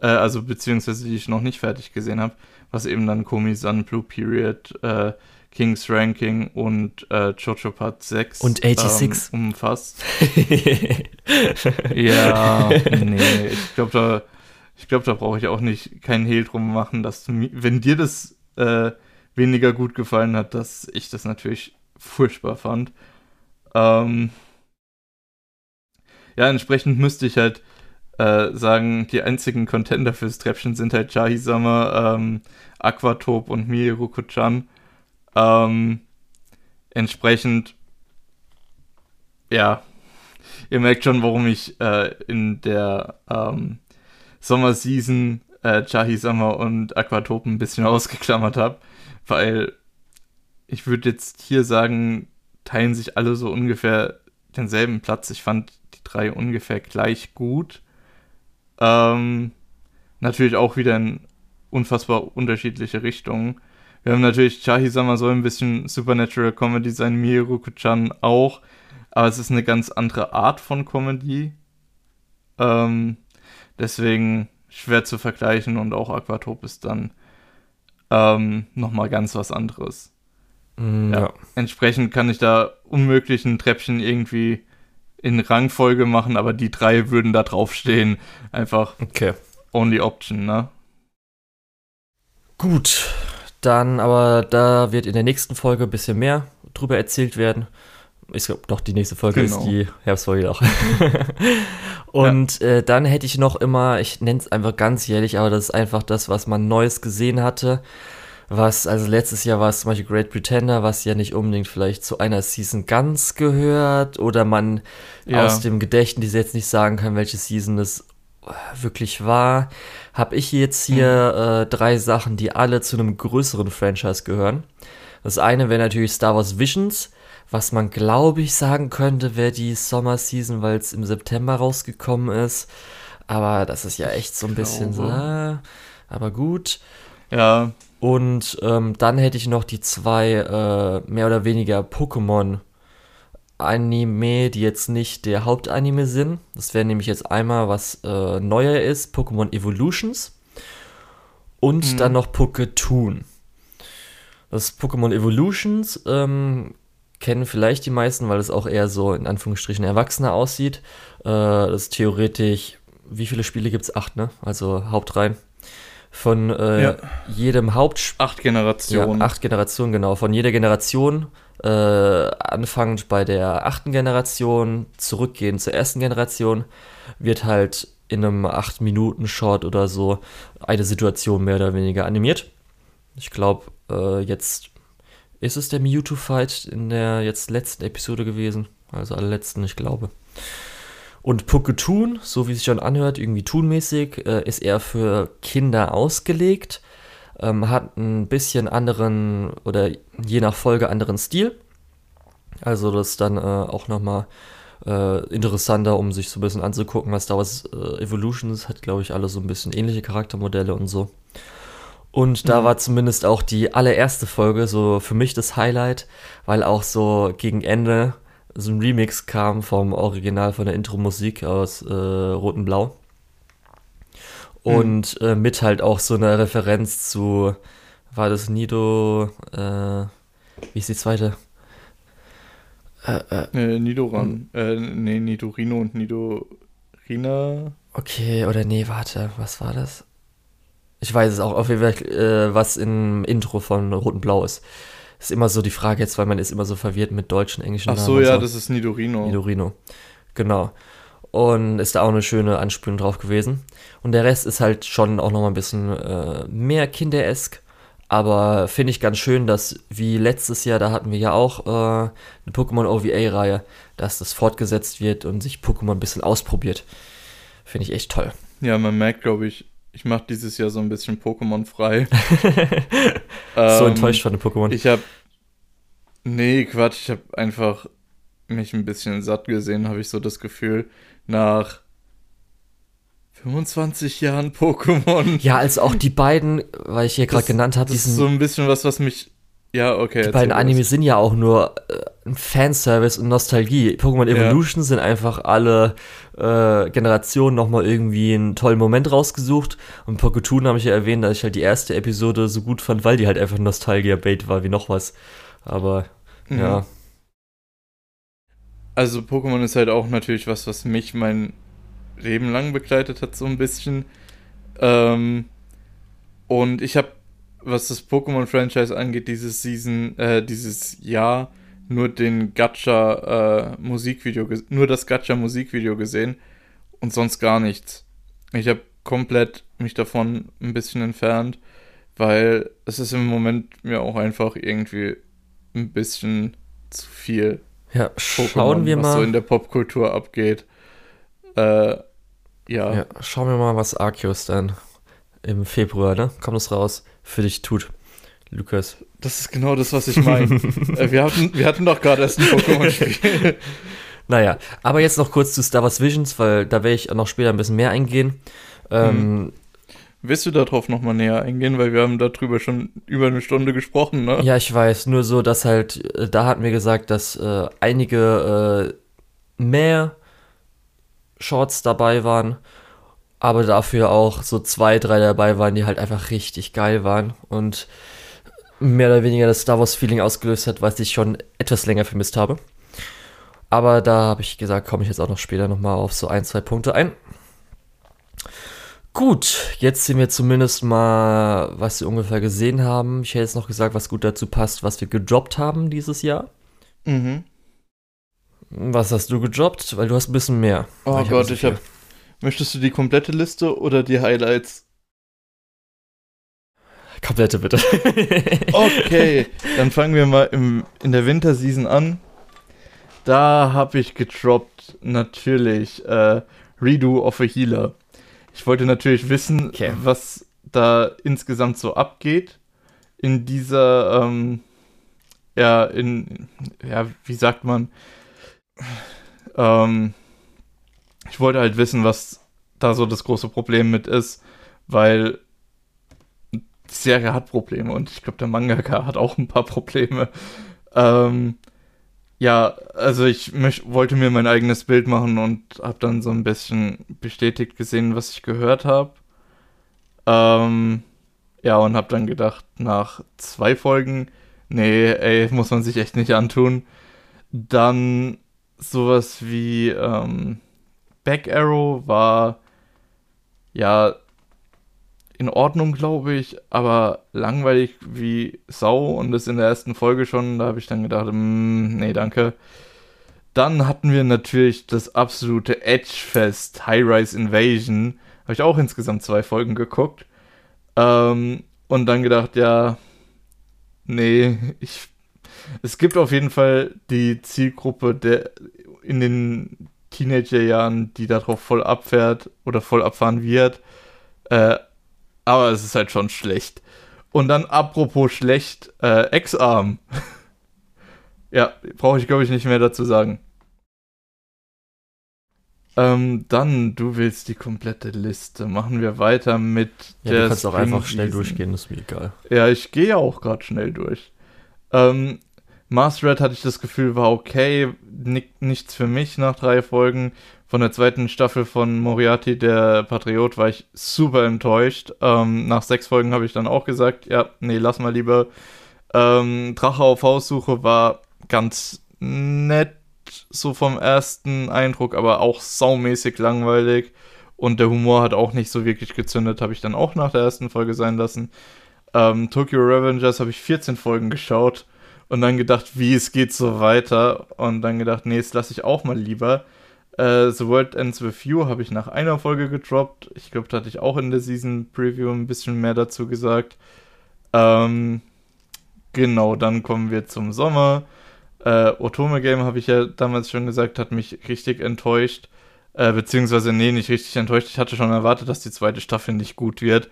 Äh, also beziehungsweise die ich noch nicht fertig gesehen habe, was eben dann Komi-san, Blue Period, äh, Kings Ranking und äh, Jojo Part 6 und 86 ähm, umfasst. ja, nee, ich glaube, da, ich glaub, da brauche ich auch nicht keinen Hehl drum machen, dass du, wenn dir das äh, weniger gut gefallen hat, dass ich das natürlich furchtbar fand. Ähm, ja, entsprechend müsste ich halt äh, sagen, die einzigen Contender fürs Treppchen sind halt Jahisama, ähm, Aquatop und Miruko-chan. Ähm, entsprechend, ja, ihr merkt schon, warum ich äh, in der ähm, Sommerseason äh, Chahi Sommer und Aquatop ein bisschen ausgeklammert habe, weil ich würde jetzt hier sagen, teilen sich alle so ungefähr denselben Platz. Ich fand die drei ungefähr gleich gut. Ähm, natürlich auch wieder in unfassbar unterschiedliche Richtungen. Wir haben natürlich Chahi-sama soll ein bisschen Supernatural Comedy sein, Miruko-chan auch, aber es ist eine ganz andere Art von Comedy. Ähm, deswegen schwer zu vergleichen und auch Aquatop ist dann ähm, nochmal ganz was anderes. Mm, ja. ja. Entsprechend kann ich da unmöglich ein Treppchen irgendwie in Rangfolge machen, aber die drei würden da draufstehen. Einfach okay. only option, ne? Gut, dann, aber da wird in der nächsten Folge ein bisschen mehr drüber erzählt werden. Ich glaube, doch, die nächste Folge genau. ist die Herbstfolge auch. und ja. äh, dann hätte ich noch immer, ich nenne es einfach ganz jährlich, aber das ist einfach das, was man Neues gesehen hatte. Was, also letztes Jahr war es zum Beispiel Great Pretender, was ja nicht unbedingt vielleicht zu einer Season ganz gehört oder man ja. aus dem Gedächtnis jetzt nicht sagen kann, welche Season es wirklich war, habe ich jetzt hier mhm. äh, drei Sachen, die alle zu einem größeren Franchise gehören. Das eine wäre natürlich Star Wars Visions, Was man, glaube ich, sagen könnte, wäre die Summer Season, weil es im September rausgekommen ist. Aber das ist ja echt so ein bisschen so. Ah, aber gut. Ja. Und ähm, dann hätte ich noch die zwei äh, mehr oder weniger Pokémon Anime, die jetzt nicht der Hauptanime sind. Das wäre nämlich jetzt einmal was äh, neuer ist, Pokémon Evolutions. Und mhm. dann noch Poketoon. Das Pokémon Evolutions ähm, kennen vielleicht die meisten, weil es auch eher so in Anführungsstrichen erwachsener aussieht. Äh, das ist theoretisch, wie viele Spiele gibt es? Acht, ne? Also Hauptreihen. Von äh, ja. jedem Hauptspiel. Acht Generationen. Ja, acht Generationen, genau. Von jeder Generation, äh, anfangend bei der achten Generation, zurückgehend zur ersten Generation, wird halt in einem 8-Minuten-Short oder so eine Situation mehr oder weniger animiert. Ich glaube, äh, jetzt ist es der Mewtwo-Fight in der jetzt letzten Episode gewesen. Also allerletzten, ich glaube. Und Poketoon, so wie es sich schon anhört, irgendwie tunmäßig, äh, ist eher für Kinder ausgelegt. Ähm, hat ein bisschen anderen oder je nach Folge anderen Stil. Also das ist dann äh, auch nochmal äh, interessanter, um sich so ein bisschen anzugucken, was da was äh, Evolutions hat, glaube ich, alle so ein bisschen ähnliche Charaktermodelle und so. Und da mhm. war zumindest auch die allererste Folge so für mich das Highlight, weil auch so gegen Ende so ein Remix kam vom Original von der Intro-Musik aus äh, Rot und Blau. Und mhm. äh, mit halt auch so einer Referenz zu, war das Nido, äh, wie ist die zweite? Äh, äh, äh Nidoran, hm. äh, nee, Nidorino und Nidorina. Okay, oder nee, warte, was war das? Ich weiß es auch auf jeden Fall, äh, was im Intro von Rot und Blau ist. Ist immer so die Frage jetzt, weil man ist immer so verwirrt mit deutschen, englischen Ach so, Namen ja, so. das ist Nidorino. Nidorino, genau. Und ist da auch eine schöne Anspielung drauf gewesen. Und der Rest ist halt schon auch nochmal ein bisschen äh, mehr kinderesk. Aber finde ich ganz schön, dass wie letztes Jahr, da hatten wir ja auch äh, eine Pokémon OVA-Reihe, dass das fortgesetzt wird und sich Pokémon ein bisschen ausprobiert. Finde ich echt toll. Ja, man merkt, glaube ich, ich mache dieses Jahr so ein bisschen Pokémon frei. so ähm, enttäuscht von den Pokémon. Ich habe. Nee, Quatsch, ich habe einfach mich ein bisschen satt gesehen, habe ich so das Gefühl, nach 25 Jahren Pokémon. Ja, als auch die beiden, weil ich hier gerade genannt habe, das ist so ein bisschen was, was mich ja, okay. Die beiden Animes sind ja auch nur äh, Fanservice und Nostalgie. Pokémon Evolution ja. sind einfach alle äh, Generationen nochmal irgendwie einen tollen Moment rausgesucht. Und Pokétoon habe ich ja erwähnt, dass ich halt die erste Episode so gut fand, weil die halt einfach Nostalgia-Bait war wie noch was. Aber, mhm. ja. Also Pokémon ist halt auch natürlich was, was mich mein Leben lang begleitet hat, so ein bisschen. Ähm, und ich habe was das Pokémon-Franchise angeht, dieses Season, äh, dieses Jahr nur den Gacha-Musikvideo, äh, nur das Gacha-Musikvideo gesehen und sonst gar nichts. Ich habe komplett mich davon ein bisschen entfernt, weil es ist im Moment mir auch einfach irgendwie ein bisschen zu viel. Ja, schauen Pokémon, wir mal. Was so in der Popkultur abgeht. Äh, ja. ja. Schauen wir mal, was Arceus dann im Februar, ne? Kommt es raus für dich tut. Lukas. Das ist genau das, was ich meine. äh, wir, hatten, wir hatten doch gerade erst ein Pokémon-Spiel. naja, aber jetzt noch kurz zu Star Wars Visions, weil da werde ich noch später ein bisschen mehr eingehen. Ähm, hm. Willst du darauf nochmal näher eingehen, weil wir haben darüber schon über eine Stunde gesprochen, ne? Ja, ich weiß, nur so, dass halt, äh, da hatten wir gesagt, dass äh, einige äh, mehr Shorts dabei waren aber dafür auch so zwei, drei dabei waren, die halt einfach richtig geil waren und mehr oder weniger das Star Wars Feeling ausgelöst hat, was ich schon etwas länger vermisst habe. Aber da habe ich gesagt, komme ich jetzt auch noch später nochmal auf so ein, zwei Punkte ein. Gut, jetzt sehen wir zumindest mal, was wir ungefähr gesehen haben. Ich hätte jetzt noch gesagt, was gut dazu passt, was wir gedroppt haben dieses Jahr. Mhm. Was hast du gedroppt? Weil du hast ein bisschen mehr. Oh ich Gott, hab ich habe Möchtest du die komplette Liste oder die Highlights? Komplette bitte. okay, dann fangen wir mal im, in der Winterseason an. Da habe ich gedroppt natürlich äh, Redo of a Healer. Ich wollte natürlich wissen, okay. was da insgesamt so abgeht in dieser, ähm, ja, in, ja, wie sagt man, ähm, ich wollte halt wissen, was da so das große Problem mit ist, weil die Serie hat Probleme und ich glaube, der Mangaka hat auch ein paar Probleme. Ähm, ja, also ich möcht, wollte mir mein eigenes Bild machen und habe dann so ein bisschen bestätigt gesehen, was ich gehört habe. Ähm, ja, und habe dann gedacht, nach zwei Folgen, nee, ey, muss man sich echt nicht antun. Dann sowas wie ähm, Back Arrow war ja in Ordnung, glaube ich, aber langweilig wie Sau und das in der ersten Folge schon. Da habe ich dann gedacht, mm, nee, danke. Dann hatten wir natürlich das absolute Edge-Fest, High-Rise Invasion. Habe ich auch insgesamt zwei Folgen geguckt. Ähm, und dann gedacht, ja, nee, ich. Es gibt auf jeden Fall die Zielgruppe der in den Teenagerjahren, die darauf voll abfährt oder voll abfahren wird. Äh, aber es ist halt schon schlecht. Und dann apropos schlecht, äh, Ex-Arm. ja, brauche ich glaube ich nicht mehr dazu sagen. Ähm, dann, du willst die komplette Liste. Machen wir weiter mit ja, der. Du kannst auch einfach schnell durchgehen, ist mir egal. Ja, ich gehe ja auch gerade schnell durch. Ähm, Mars Red hatte ich das Gefühl, war okay. nichts für mich nach drei Folgen. Von der zweiten Staffel von Moriarty, der Patriot, war ich super enttäuscht. Ähm, nach sechs Folgen habe ich dann auch gesagt, ja, nee, lass mal lieber. Ähm, Drache auf Haussuche war ganz nett, so vom ersten Eindruck, aber auch saumäßig langweilig. Und der Humor hat auch nicht so wirklich gezündet, habe ich dann auch nach der ersten Folge sein lassen. Ähm, Tokyo Revengers habe ich 14 Folgen geschaut und dann gedacht, wie es geht so weiter. Und dann gedacht, nee, das lasse ich auch mal lieber. Äh, The World Ends With You habe ich nach einer Folge gedroppt. Ich glaube, da hatte ich auch in der Season Preview ein bisschen mehr dazu gesagt. Ähm, genau, dann kommen wir zum Sommer. Äh, Otome Game habe ich ja damals schon gesagt, hat mich richtig enttäuscht. Äh, beziehungsweise, nee, nicht richtig enttäuscht. Ich hatte schon erwartet, dass die zweite Staffel nicht gut wird.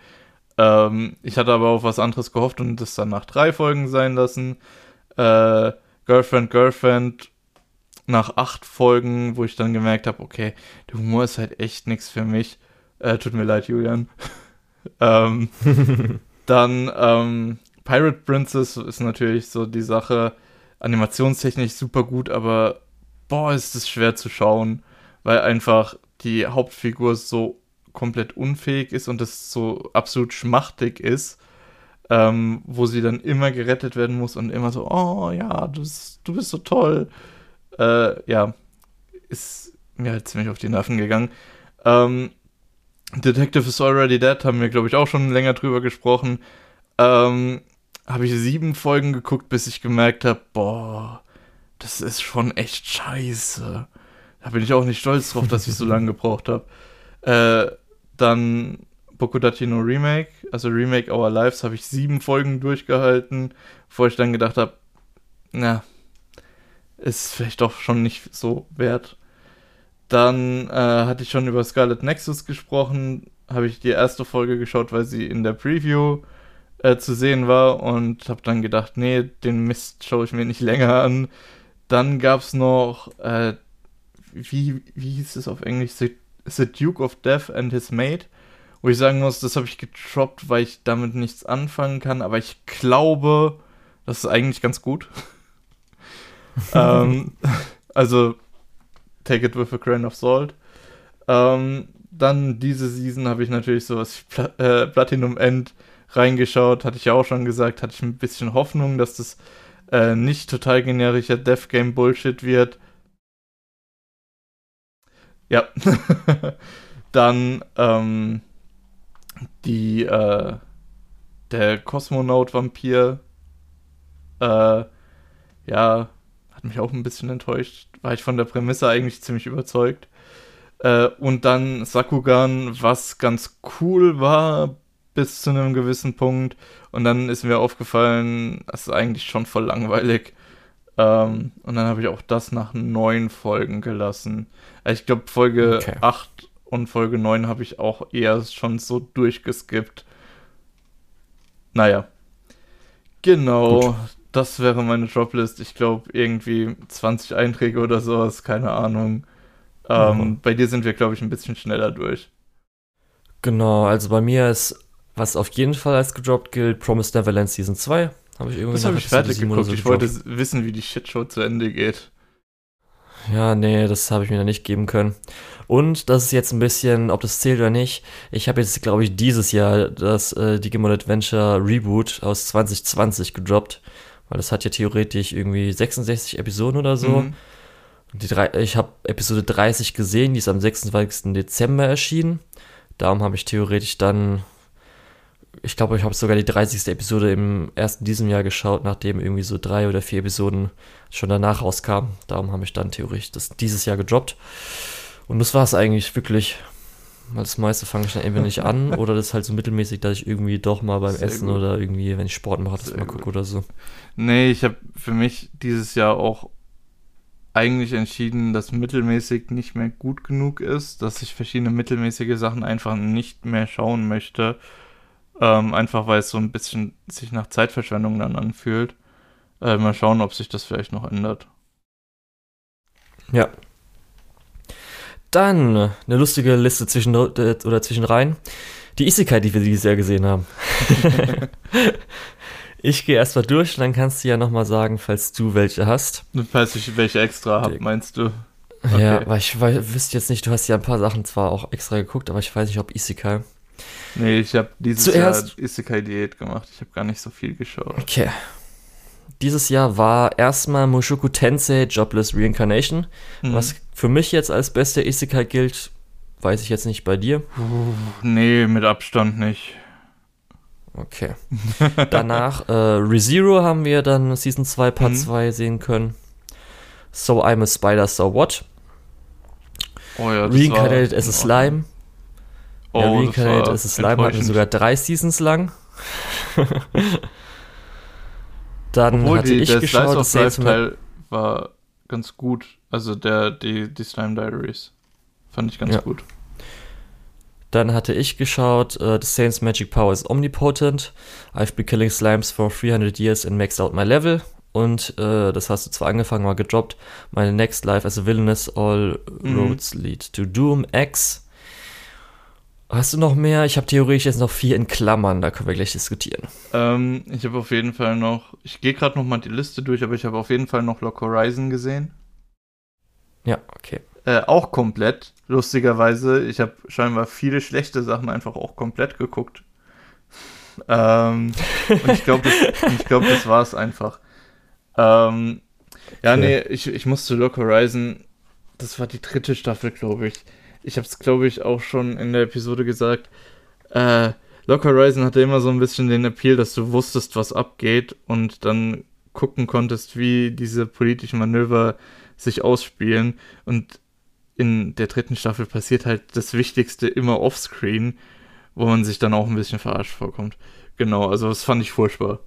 Ähm, ich hatte aber auf was anderes gehofft und das dann nach drei Folgen sein lassen äh, Girlfriend, Girlfriend nach acht Folgen, wo ich dann gemerkt habe, okay, der Humor ist halt echt nichts für mich. Äh, tut mir leid, Julian. ähm, dann ähm, Pirate Princess ist natürlich so die Sache, animationstechnisch super gut, aber boah, ist es schwer zu schauen, weil einfach die Hauptfigur so komplett unfähig ist und es so absolut schmachtig ist ähm, wo sie dann immer gerettet werden muss und immer so, oh ja, du bist, du bist so toll. Äh, ja, ist mir halt ziemlich auf die Nerven gegangen. Ähm, Detective is Already Dead haben wir, glaube ich, auch schon länger drüber gesprochen. Ähm, habe ich sieben Folgen geguckt, bis ich gemerkt habe, boah, das ist schon echt scheiße. Da bin ich auch nicht stolz drauf, dass ich so lange gebraucht habe. Äh, dann Bokudachi Remake, also Remake Our Lives, habe ich sieben Folgen durchgehalten, bevor ich dann gedacht habe, na, ist vielleicht doch schon nicht so wert. Dann äh, hatte ich schon über Scarlet Nexus gesprochen, habe ich die erste Folge geschaut, weil sie in der Preview äh, zu sehen war und habe dann gedacht, nee, den Mist schaue ich mir nicht länger an. Dann gab es noch, äh, wie, wie hieß es auf Englisch? The, The Duke of Death and His Mate wo ich sagen muss, das habe ich getroppt, weil ich damit nichts anfangen kann, aber ich glaube, das ist eigentlich ganz gut. ähm, also, take it with a grain of salt. Ähm, dann diese Season habe ich natürlich sowas wie Pla äh, Platinum End reingeschaut, hatte ich ja auch schon gesagt, hatte ich ein bisschen Hoffnung, dass das äh, nicht total generischer Death Game Bullshit wird. Ja. dann ähm, die, äh, der Kosmonaut-Vampir, äh, ja, hat mich auch ein bisschen enttäuscht. War ich von der Prämisse eigentlich ziemlich überzeugt. Äh, und dann Sakugan, was ganz cool war bis zu einem gewissen Punkt. Und dann ist mir aufgefallen, das ist eigentlich schon voll langweilig. Ähm, und dann habe ich auch das nach neun Folgen gelassen. Ich glaube, Folge okay. 8 und Folge 9 habe ich auch eher schon so durchgeskippt. Naja. Genau. Gut. das wäre meine Droplist. Ich glaube, irgendwie 20 Einträge oder sowas, keine Ahnung. Ähm, mhm. Bei dir sind wir, glaube ich, ein bisschen schneller durch. Genau, also bei mir ist, was auf jeden Fall als gedroppt gilt, Promised Neverland Season 2. Hab ich irgendwie das habe ich fertig geguckt. So ich wollte wissen, wie die Shitshow zu Ende geht. Ja, nee, das habe ich mir da nicht geben können. Und das ist jetzt ein bisschen, ob das zählt oder nicht. Ich habe jetzt, glaube ich, dieses Jahr das äh, Digimon Adventure Reboot aus 2020 gedroppt. Weil das hat ja theoretisch irgendwie 66 Episoden oder so. Mhm. Die drei, ich habe Episode 30 gesehen, die ist am 26. Dezember erschienen. Darum habe ich theoretisch dann, ich glaube, ich habe sogar die 30. Episode im ersten diesem Jahr geschaut, nachdem irgendwie so drei oder vier Episoden schon danach rauskamen. Darum habe ich dann theoretisch das dieses Jahr gedroppt. Und das war es eigentlich wirklich. Weil das meiste fange ich dann entweder nicht an oder das ist halt so mittelmäßig, dass ich irgendwie doch mal beim Sehr Essen gut. oder irgendwie, wenn ich Sport mache, das Sehr mal gucke oder so. Nee, ich habe für mich dieses Jahr auch eigentlich entschieden, dass mittelmäßig nicht mehr gut genug ist, dass ich verschiedene mittelmäßige Sachen einfach nicht mehr schauen möchte. Ähm, einfach weil es so ein bisschen sich nach Zeitverschwendung dann anfühlt. Äh, mal schauen, ob sich das vielleicht noch ändert. Ja, dann eine lustige Liste zwischen äh, oder zwischen rein. Die Isekai, die wir dieses Jahr gesehen haben. ich gehe erstmal durch und dann kannst du ja nochmal sagen, falls du welche hast. Falls ich welche extra habe, meinst du? Okay. Ja, weil ich weil, wüsste jetzt nicht, du hast ja ein paar Sachen zwar auch extra geguckt, aber ich weiß nicht, ob Isekai. Nee, ich habe dieses Zuerst, Jahr Isekai-Diät gemacht. Ich habe gar nicht so viel geschaut. Okay. Dieses Jahr war erstmal Mushoku Tensei Jobless Reincarnation, mhm. was für mich jetzt als bester Isekai gilt, weiß ich jetzt nicht bei dir. Nee, mit Abstand nicht. Okay. Danach äh, ReZero haben wir dann Season 2 Part mhm. 2 sehen können. So I'm a Spider, so what? Oh ja, Reincarnated as a Slime. Oh, ja, Reincarnated as a Slime hatten sogar drei Seasons lang. dann Obwohl hatte die, ich der geschaut, Slice of Life Teil war ganz gut. Also der, die, die Slime Diaries. Fand ich ganz ja. gut. Dann hatte ich geschaut, uh, The Saints Magic Power is Omnipotent. I've been killing slimes for 300 years and maxed out my level. Und uh, das hast du zwar angefangen, mal gedroppt. My next life as a villainess, all mhm. roads lead to Doom X. Hast du noch mehr? Ich habe theoretisch jetzt noch vier in Klammern, da können wir gleich diskutieren. Ähm, ich habe auf jeden Fall noch, ich gehe gerade noch mal die Liste durch, aber ich habe auf jeden Fall noch Lock Horizon gesehen. Ja, okay. Äh, auch komplett, lustigerweise. Ich habe scheinbar viele schlechte Sachen einfach auch komplett geguckt. Ähm, und ich glaube, das, glaub, das war es einfach. Ähm, ja, okay. nee, ich, ich musste Lock Horizon, das war die dritte Staffel, glaube ich ich habe es, glaube ich, auch schon in der Episode gesagt, äh, Lock Horizon hatte immer so ein bisschen den Appeal, dass du wusstest, was abgeht und dann gucken konntest, wie diese politischen Manöver sich ausspielen. Und in der dritten Staffel passiert halt das Wichtigste immer offscreen, wo man sich dann auch ein bisschen verarscht vorkommt. Genau, also das fand ich furchtbar.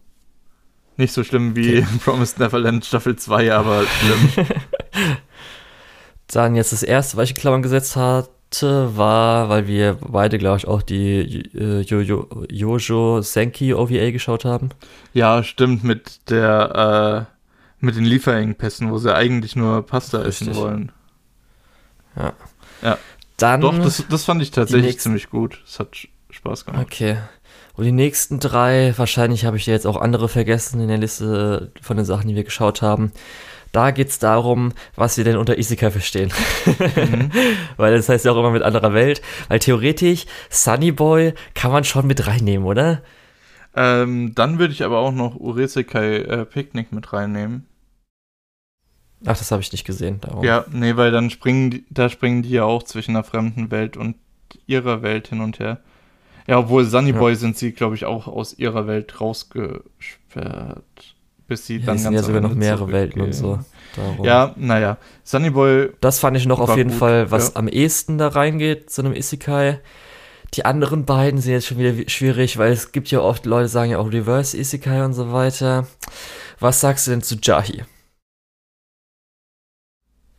Nicht so schlimm wie okay. Promised Neverland Staffel 2, aber schlimm. Dann jetzt das erste, was ich in Klammern gesetzt hatte, war, weil wir beide, glaube ich, auch die äh, Jojo, Jojo Senki OVA geschaut haben. Ja, stimmt, mit der, äh, mit den Lieferengpässen, wo sie eigentlich nur Pasta Richtig. essen wollen. Ja. Ja. Dann Doch, das, das fand ich tatsächlich ziemlich gut. Das hat Spaß gemacht. Okay. Und die nächsten drei, wahrscheinlich habe ich jetzt auch andere vergessen in der Liste von den Sachen, die wir geschaut haben. Da geht es darum, was wir denn unter Isekai verstehen. Mhm. Weil das heißt ja auch immer mit anderer Welt. Weil theoretisch, Sunny Boy kann man schon mit reinnehmen, oder? Ähm, dann würde ich aber auch noch Uresekai äh, Picnic mit reinnehmen. Ach, das habe ich nicht gesehen. Darum. Ja, nee, weil dann springen die, da springen die ja auch zwischen der fremden Welt und ihrer Welt hin und her. Ja, obwohl Sunny Boy ja. sind sie, glaube ich, auch aus ihrer Welt rausgesperrt bis sie ja, dann ganz ja sogar noch mehrere Welten und so. Darum. Ja, naja. Sunnyboy. Das fand ich noch auf jeden gut, Fall, was ja. am ehesten da reingeht, zu einem Isekai. Die anderen beiden sind jetzt schon wieder schwierig, weil es gibt ja oft Leute, sagen ja auch Reverse Isekai und so weiter. Was sagst du denn zu Jahi?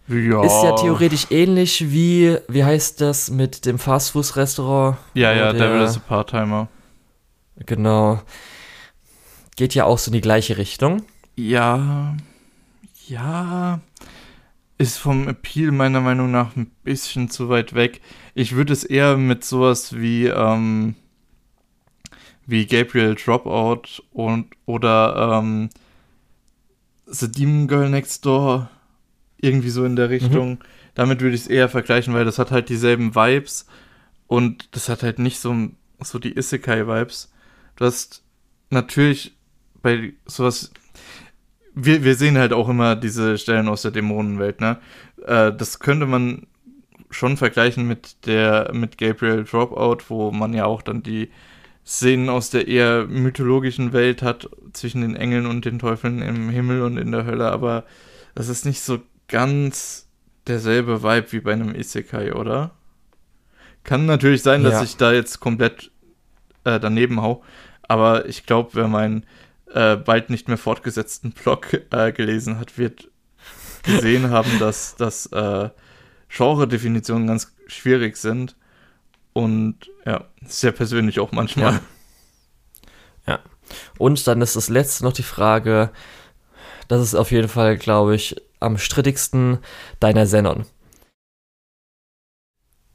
Ja. Ist ja theoretisch ähnlich wie, wie heißt das mit dem Fastfood-Restaurant? Ja, ja, der, Devil is a Part-Timer. Genau geht ja auch so in die gleiche Richtung. Ja, ja, ist vom Appeal meiner Meinung nach ein bisschen zu weit weg. Ich würde es eher mit sowas wie, ähm, wie Gabriel Dropout und oder ähm, The Demon Girl Next Door irgendwie so in der mhm. Richtung. Mhm. Damit würde ich es eher vergleichen, weil das hat halt dieselben Vibes und das hat halt nicht so, so die Isekai-Vibes. Du hast natürlich bei sowas wir, wir sehen halt auch immer diese Stellen aus der Dämonenwelt, ne? Äh, das könnte man schon vergleichen mit der, mit Gabriel Dropout, wo man ja auch dann die Szenen aus der eher mythologischen Welt hat, zwischen den Engeln und den Teufeln im Himmel und in der Hölle, aber das ist nicht so ganz derselbe Vibe wie bei einem Isekai, oder? Kann natürlich sein, dass ja. ich da jetzt komplett äh, daneben hau, aber ich glaube, wer mein äh, bald nicht mehr fortgesetzten Blog äh, gelesen hat, wird gesehen haben, dass, dass äh, Genre-Definitionen ganz schwierig sind. Und ja, sehr persönlich auch manchmal. Ja. ja. Und dann ist das letzte noch die Frage, das ist auf jeden Fall, glaube ich, am strittigsten deiner Xenon.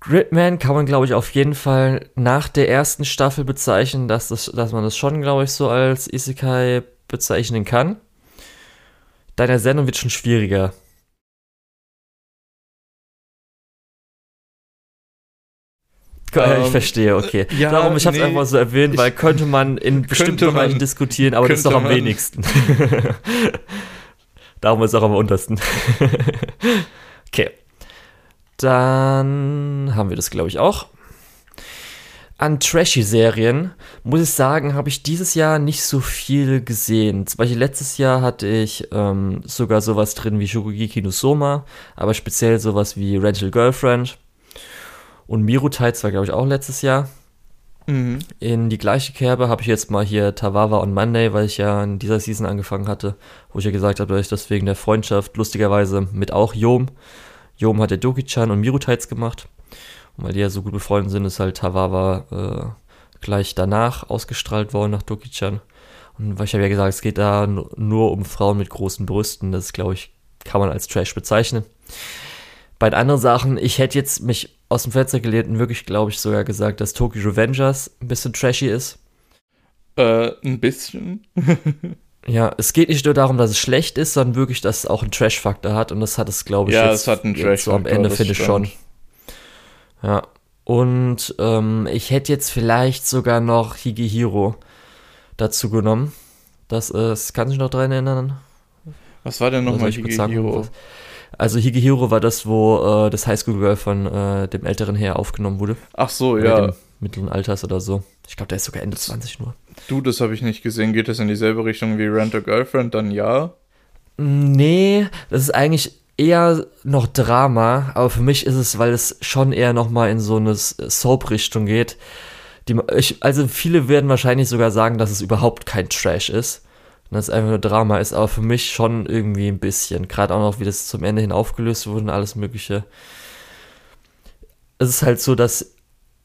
Gridman kann man, glaube ich, auf jeden Fall nach der ersten Staffel bezeichnen, dass, das, dass man das schon, glaube ich, so als Isekai bezeichnen kann. Deiner Sendung wird schon schwieriger. Ich ähm, verstehe, okay. Ja, Darum, ich habe es nee, einfach so erwähnt, weil könnte man in bestimmten Bereichen man, diskutieren, aber das ist doch am man. wenigsten. Darum ist es auch am untersten. okay. Dann haben wir das, glaube ich, auch. An Trashy-Serien muss ich sagen, habe ich dieses Jahr nicht so viel gesehen. Zum Beispiel letztes Jahr hatte ich ähm, sogar sowas drin wie Shokugeki no Soma, aber speziell sowas wie Rental Girlfriend. Und Miru Tides war, glaube ich, auch letztes Jahr. Mhm. In die gleiche Kerbe habe ich jetzt mal hier Tawawa on Monday, weil ich ja in dieser Season angefangen hatte, wo ich ja gesagt habe, dass ich das wegen der Freundschaft lustigerweise mit auch Yom Yom hat der Doki-chan und Miru-Tides gemacht. Und weil die ja so gut befreundet sind, ist halt Tawawa äh, gleich danach ausgestrahlt worden nach Doki-chan. Und ich habe ja gesagt, es geht da nur um Frauen mit großen Brüsten. Das, glaube ich, kann man als Trash bezeichnen. Bei den anderen Sachen, ich hätte jetzt mich aus dem Fenster gelehnt und wirklich, glaube ich, sogar gesagt, dass Tokyo Revengers ein bisschen trashy ist. Äh, ein bisschen. Ja, es geht nicht nur darum, dass es schlecht ist, sondern wirklich, dass es auch einen Trash-Faktor hat. Und das hat es, glaube ich, ja, jetzt, es hat einen Trash so am Ende, finde ich schon. Ja. Und ähm, ich hätte jetzt vielleicht sogar noch Higehiro dazu genommen. Das ist, kann sich noch daran erinnern? Was war denn nochmal Higehiro? Also Higehiro war das, wo äh, das Highschool Girl von äh, dem älteren Herr aufgenommen wurde. Ach so, ja. mittleren Alters oder so. Ich glaube, der ist sogar Ende 20 nur. Du, das habe ich nicht gesehen. Geht das in dieselbe Richtung wie Rent a Girlfriend? Dann ja? Nee, das ist eigentlich eher noch Drama, aber für mich ist es, weil es schon eher nochmal in so eine Soap-Richtung geht. Die, ich, also viele werden wahrscheinlich sogar sagen, dass es überhaupt kein Trash ist. dass es einfach nur Drama ist, aber für mich schon irgendwie ein bisschen. Gerade auch noch, wie das zum Ende hin aufgelöst wurde und alles Mögliche. Es ist halt so, dass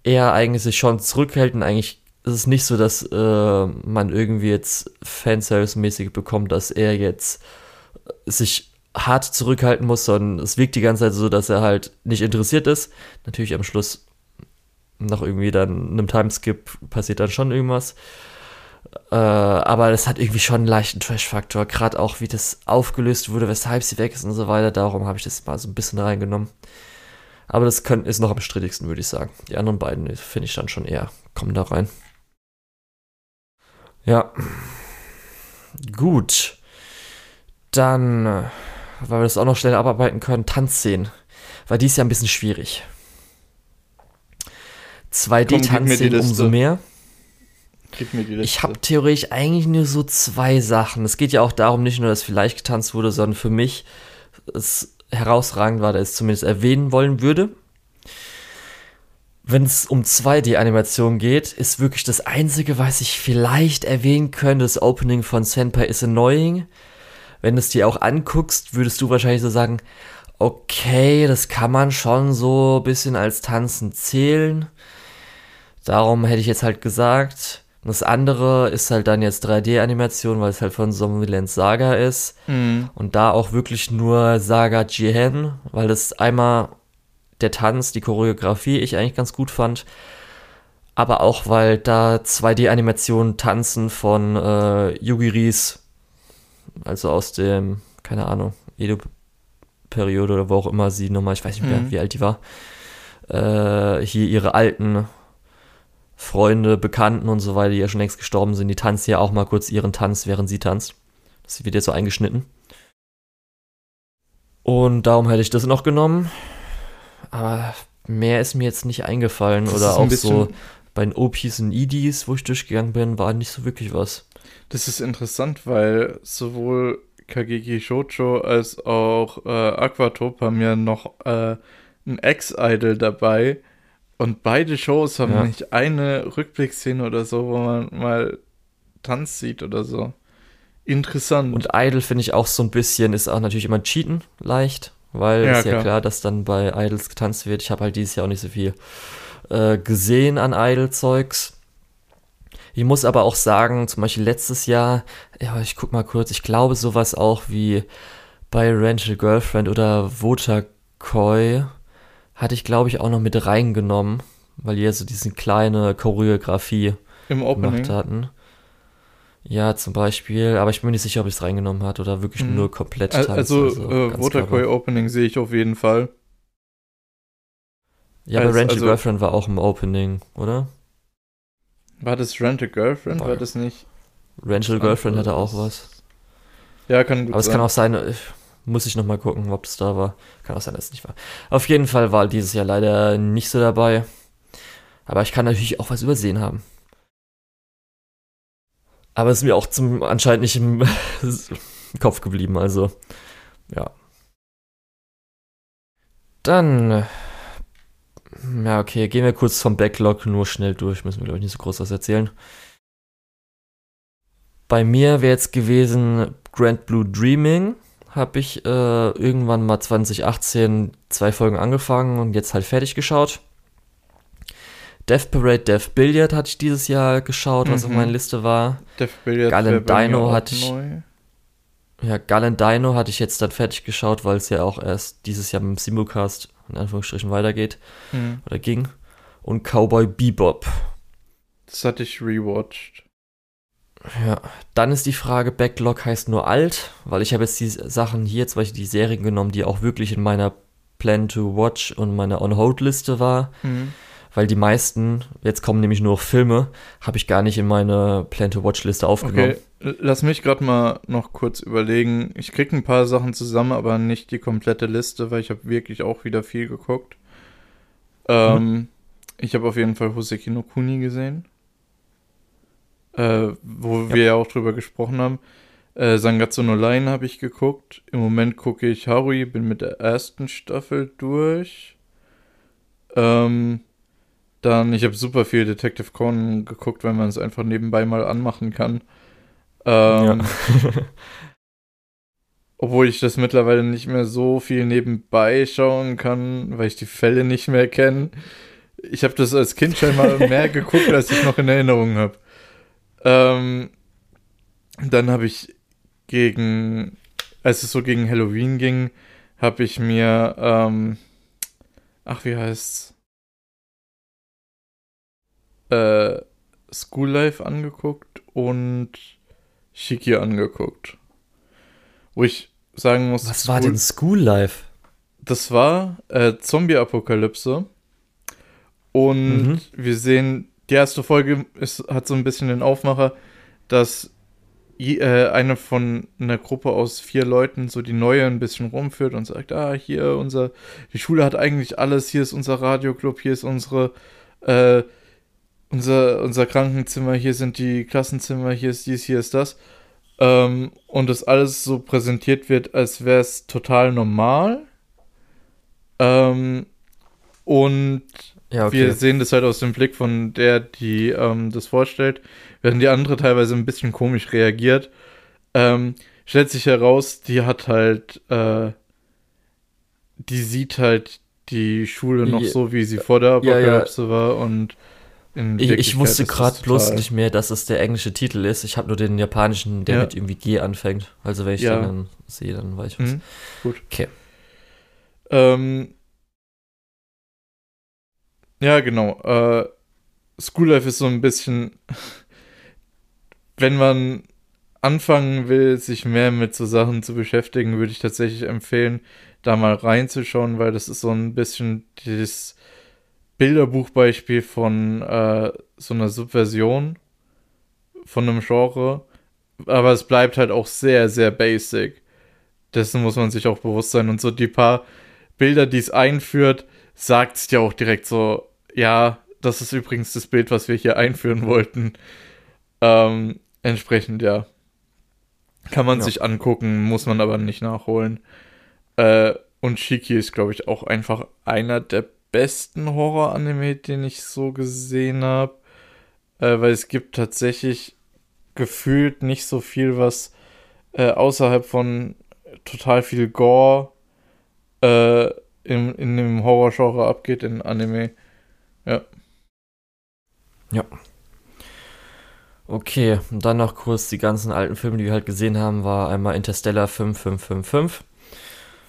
er eigentlich sich schon zurückhält und eigentlich es ist nicht so, dass äh, man irgendwie jetzt Fanservice-mäßig bekommt, dass er jetzt sich hart zurückhalten muss, sondern es wirkt die ganze Zeit so, dass er halt nicht interessiert ist. Natürlich am Schluss nach irgendwie dann einem Timeskip passiert dann schon irgendwas. Äh, aber das hat irgendwie schon einen leichten Trash-Faktor, gerade auch wie das aufgelöst wurde, weshalb sie weg ist und so weiter. Darum habe ich das mal so ein bisschen reingenommen. Aber das können, ist noch am strittigsten, würde ich sagen. Die anderen beiden finde ich dann schon eher, kommen da rein. Ja. Gut. Dann, äh, weil wir das auch noch schnell abarbeiten können, Tanzszenen. Weil die ist ja ein bisschen schwierig. 2D-Tanzszenen umso mehr. Gib mir die Liste. Ich habe theoretisch eigentlich nur so zwei Sachen. Es geht ja auch darum, nicht nur, dass vielleicht getanzt wurde, sondern für mich es herausragend war, dass ich es zumindest erwähnen wollen würde wenn es um 2D-Animation geht, ist wirklich das Einzige, was ich vielleicht erwähnen könnte, das Opening von Senpai is Annoying. Wenn du es dir auch anguckst, würdest du wahrscheinlich so sagen, okay, das kann man schon so ein bisschen als Tanzen zählen. Darum hätte ich jetzt halt gesagt, Und das andere ist halt dann jetzt 3D-Animation, weil es halt von Zombieland Saga ist. Mhm. Und da auch wirklich nur Saga Jihen, weil das einmal der Tanz, die Choreografie ich eigentlich ganz gut fand. Aber auch, weil da 2D-Animationen tanzen von äh, Yugi Ries, also aus dem, keine Ahnung, Edo-Periode oder wo auch immer sie nochmal, ich weiß nicht mehr, mhm. wie alt die war, äh, hier ihre alten Freunde, Bekannten und so weiter, die ja schon längst gestorben sind, die tanzen ja auch mal kurz ihren Tanz, während sie tanzt. Das wird jetzt so eingeschnitten. Und darum hätte ich das noch genommen. Aber mehr ist mir jetzt nicht eingefallen. Das Oder auch so bei den OPs und EDs, wo ich durchgegangen bin, war nicht so wirklich was. Das ist interessant, weil sowohl Kageki Shoujo als auch äh, Aquatop haben ja noch äh, ein Ex-Idol dabei, und beide Shows haben ja. nicht eine Rückblickszene oder so, wo man mal Tanz sieht oder so. Interessant. Und Idol finde ich auch so ein bisschen, ist auch natürlich immer Cheaten leicht, weil ja, ist ja klar. klar, dass dann bei Idols getanzt wird. Ich habe halt dieses Jahr auch nicht so viel äh, gesehen an Idol-Zeugs. Ich muss aber auch sagen, zum Beispiel letztes Jahr, ja, ich guck mal kurz, ich glaube sowas auch wie bei Rental Girlfriend oder Votakoi hatte ich, glaube ich, auch noch mit reingenommen, weil die ja so diese kleine Choreografie Im gemacht hatten. Ja, zum Beispiel, aber ich bin mir nicht sicher, ob ich es reingenommen hat oder wirklich mhm. nur komplett tanzen. Also, also äh, Waterkoi Opening sehe ich auf jeden Fall. Ja, aber Rental also, Girlfriend war auch im Opening, oder? War das Rental Girlfriend? War, war das nicht? Rental Girlfriend hatte auch was. Ja, kann gut Aber es kann auch sein, äh, muss ich nochmal gucken, ob es da war. Kann auch sein, dass es nicht war. Auf jeden Fall war dieses Jahr leider nicht so dabei. Aber ich kann natürlich auch was übersehen haben. Aber es ist mir auch zum anscheinend nicht im Kopf geblieben, also ja. Dann, ja, okay, gehen wir kurz vom Backlog nur schnell durch. Müssen wir, glaube ich, nicht so groß was erzählen. Bei mir wäre jetzt gewesen Grand Blue Dreaming habe ich äh, irgendwann mal 2018 zwei Folgen angefangen und jetzt halt fertig geschaut. Death Parade, Death Billiard hatte ich dieses Jahr geschaut, was mhm. auf meiner Liste war. Death Billiard Gallen Dino hatte ich. Neu. Ja, Gallen Dino hatte ich jetzt dann fertig geschaut, weil es ja auch erst dieses Jahr mit dem Simulcast in Anführungsstrichen weitergeht. Mhm. Oder ging. Und Cowboy Bebop. Das hatte ich rewatcht. Ja, dann ist die Frage, Backlog heißt nur alt, weil ich habe jetzt die Sachen hier, zum Beispiel die Serien genommen, die auch wirklich in meiner Plan to Watch und meiner On-Hold-Liste war. Mhm. Weil die meisten, jetzt kommen nämlich nur Filme, habe ich gar nicht in meine Plan to Watch-Liste aufgenommen. Okay, lass mich gerade mal noch kurz überlegen. Ich kriege ein paar Sachen zusammen, aber nicht die komplette Liste, weil ich habe wirklich auch wieder viel geguckt. Ähm, mhm. Ich habe auf jeden Fall Hoseki no Kuni gesehen äh, wo ja. wir ja auch drüber gesprochen haben. Äh, Sangatsu no Line habe ich geguckt. Im Moment gucke ich Harui, bin mit der ersten Staffel durch. Ähm, dann, ich habe super viel Detective Conan geguckt, weil man es einfach nebenbei mal anmachen kann. Ähm, ja. obwohl ich das mittlerweile nicht mehr so viel nebenbei schauen kann, weil ich die Fälle nicht mehr kenne. Ich habe das als Kind schon mal mehr geguckt, als ich noch in Erinnerung habe. Ähm, dann habe ich gegen, als es so gegen Halloween ging, habe ich mir, ähm, ach, wie heißt's? Äh, School Life angeguckt und Shiki angeguckt. Wo ich sagen muss. Was School, war denn School Life? Das war äh, Zombie-Apokalypse. Und mhm. wir sehen die erste Folge ist, hat so ein bisschen den Aufmacher, dass äh, eine von einer Gruppe aus vier Leuten so die neue ein bisschen rumführt und sagt, ah, hier unser, die Schule hat eigentlich alles, hier ist unser Radioclub, hier ist unsere, äh, unser, unser Krankenzimmer, hier sind die Klassenzimmer, hier ist dies, hier ist das. Ähm, und das alles so präsentiert wird, als wäre es total normal. Ähm, und ja, okay. Wir sehen das halt aus dem Blick von der, die ähm, das vorstellt, während die andere teilweise ein bisschen komisch reagiert. Ähm, stellt sich heraus, die hat halt, äh, die sieht halt die Schule noch so, wie sie vor der Apokalypse ja, ja. war und ich, ich wusste gerade bloß nicht mehr, dass es der englische Titel ist. Ich habe nur den japanischen, der ja. mit irgendwie G anfängt. Also wenn ich ja. dann sehe, dann weiß ich was. Mhm. Gut. Okay. Ähm, ja, genau. Äh, School Life ist so ein bisschen, wenn man anfangen will, sich mehr mit so Sachen zu beschäftigen, würde ich tatsächlich empfehlen, da mal reinzuschauen, weil das ist so ein bisschen dieses Bilderbuchbeispiel von äh, so einer Subversion von einem Genre. Aber es bleibt halt auch sehr, sehr basic. Dessen muss man sich auch bewusst sein. Und so die paar Bilder, die es einführt, sagt es ja auch direkt so, ja, das ist übrigens das Bild, was wir hier einführen wollten. Ähm, entsprechend, ja. Kann man ja. sich angucken, muss man aber nicht nachholen. Äh, und Shiki ist, glaube ich, auch einfach einer der besten Horror-Anime, den ich so gesehen habe. Äh, weil es gibt tatsächlich gefühlt nicht so viel, was äh, außerhalb von total viel Gore äh, in, in dem Horror-Genre abgeht in Anime. Ja. Ja. Okay, und dann noch kurz die ganzen alten Filme, die wir halt gesehen haben, war einmal Interstellar 5555.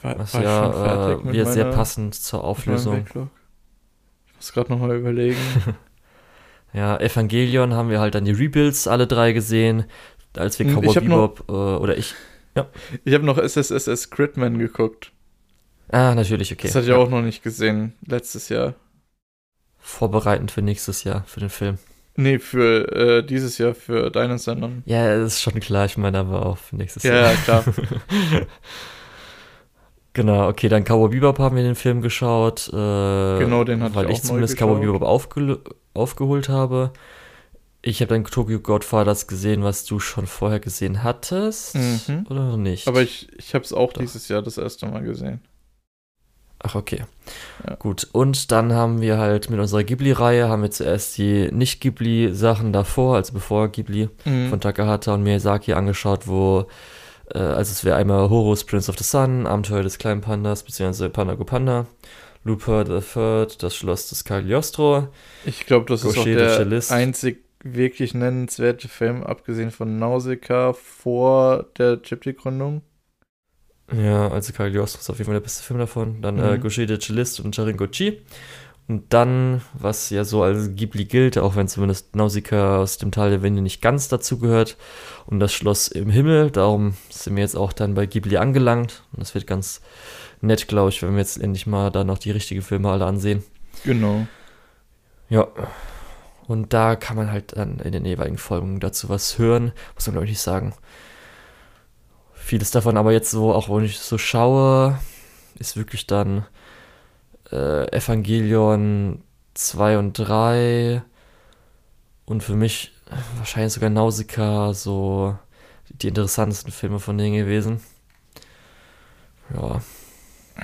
War, was war ja äh, wieder sehr passend zur Auflösung. Ich muss gerade nochmal überlegen. ja, Evangelion haben wir halt dann die Rebuilds alle drei gesehen, als wir hm, Cowboy Bebop äh, oder ich. Ja. Ich habe noch SSSS Gridman geguckt. Ah, natürlich, okay. Das hatte ich ja. auch noch nicht gesehen, letztes Jahr. Vorbereitend für nächstes Jahr, für den Film. Nee, für äh, dieses Jahr, für deinen Sendern. Ja, das ist schon klar, ich meine aber auch für nächstes ja, Jahr. Ja, klar. Genau, okay, dann Cowboy Bebop haben wir den Film geschaut. Äh, genau, den hatte weil ich, ich zumindest Cowboy Bebop aufge aufgeholt habe. Ich habe dann Tokyo Godfathers gesehen, was du schon vorher gesehen hattest, mhm. oder nicht? Aber ich, ich habe es auch Doch. dieses Jahr das erste Mal gesehen. Ach, okay. Ja. Gut. Und dann haben wir halt mit unserer Ghibli-Reihe, haben wir zuerst die Nicht-Ghibli-Sachen davor, also bevor Ghibli mhm. von Takahata und Miyazaki angeschaut, wo äh, also es wäre einmal Horus Prince of the Sun, Abenteuer des kleinen Pandas, beziehungsweise Panda Go Panda, Looper the Third, das Schloss des Cagliostro. Ich glaube, das Gaucher ist auch der einzig wirklich nennenswerte Film, abgesehen von Nausicaa, vor der Ghibli-Gründung. Ja, also Cagliostro ist auf jeden Fall der beste Film davon. Dann äh, mhm. äh, Gaucher de Cellist und Charingochi. Und dann, was ja so als Ghibli gilt, auch wenn zumindest Nausicaa aus dem Tal der Winde nicht ganz dazu gehört, und das Schloss im Himmel. Darum sind wir jetzt auch dann bei Ghibli angelangt. Und das wird ganz nett, glaube ich, wenn wir jetzt endlich mal da noch die richtigen Filme alle ansehen. Genau. Ja. Und da kann man halt dann in den jeweiligen Folgen dazu was hören. Muss man, glaube ich, nicht sagen. Vieles davon aber jetzt so, auch wenn ich so schaue, ist wirklich dann äh, Evangelion 2 und 3 und für mich wahrscheinlich sogar Nausicaa so die interessantesten Filme von denen gewesen. Ja.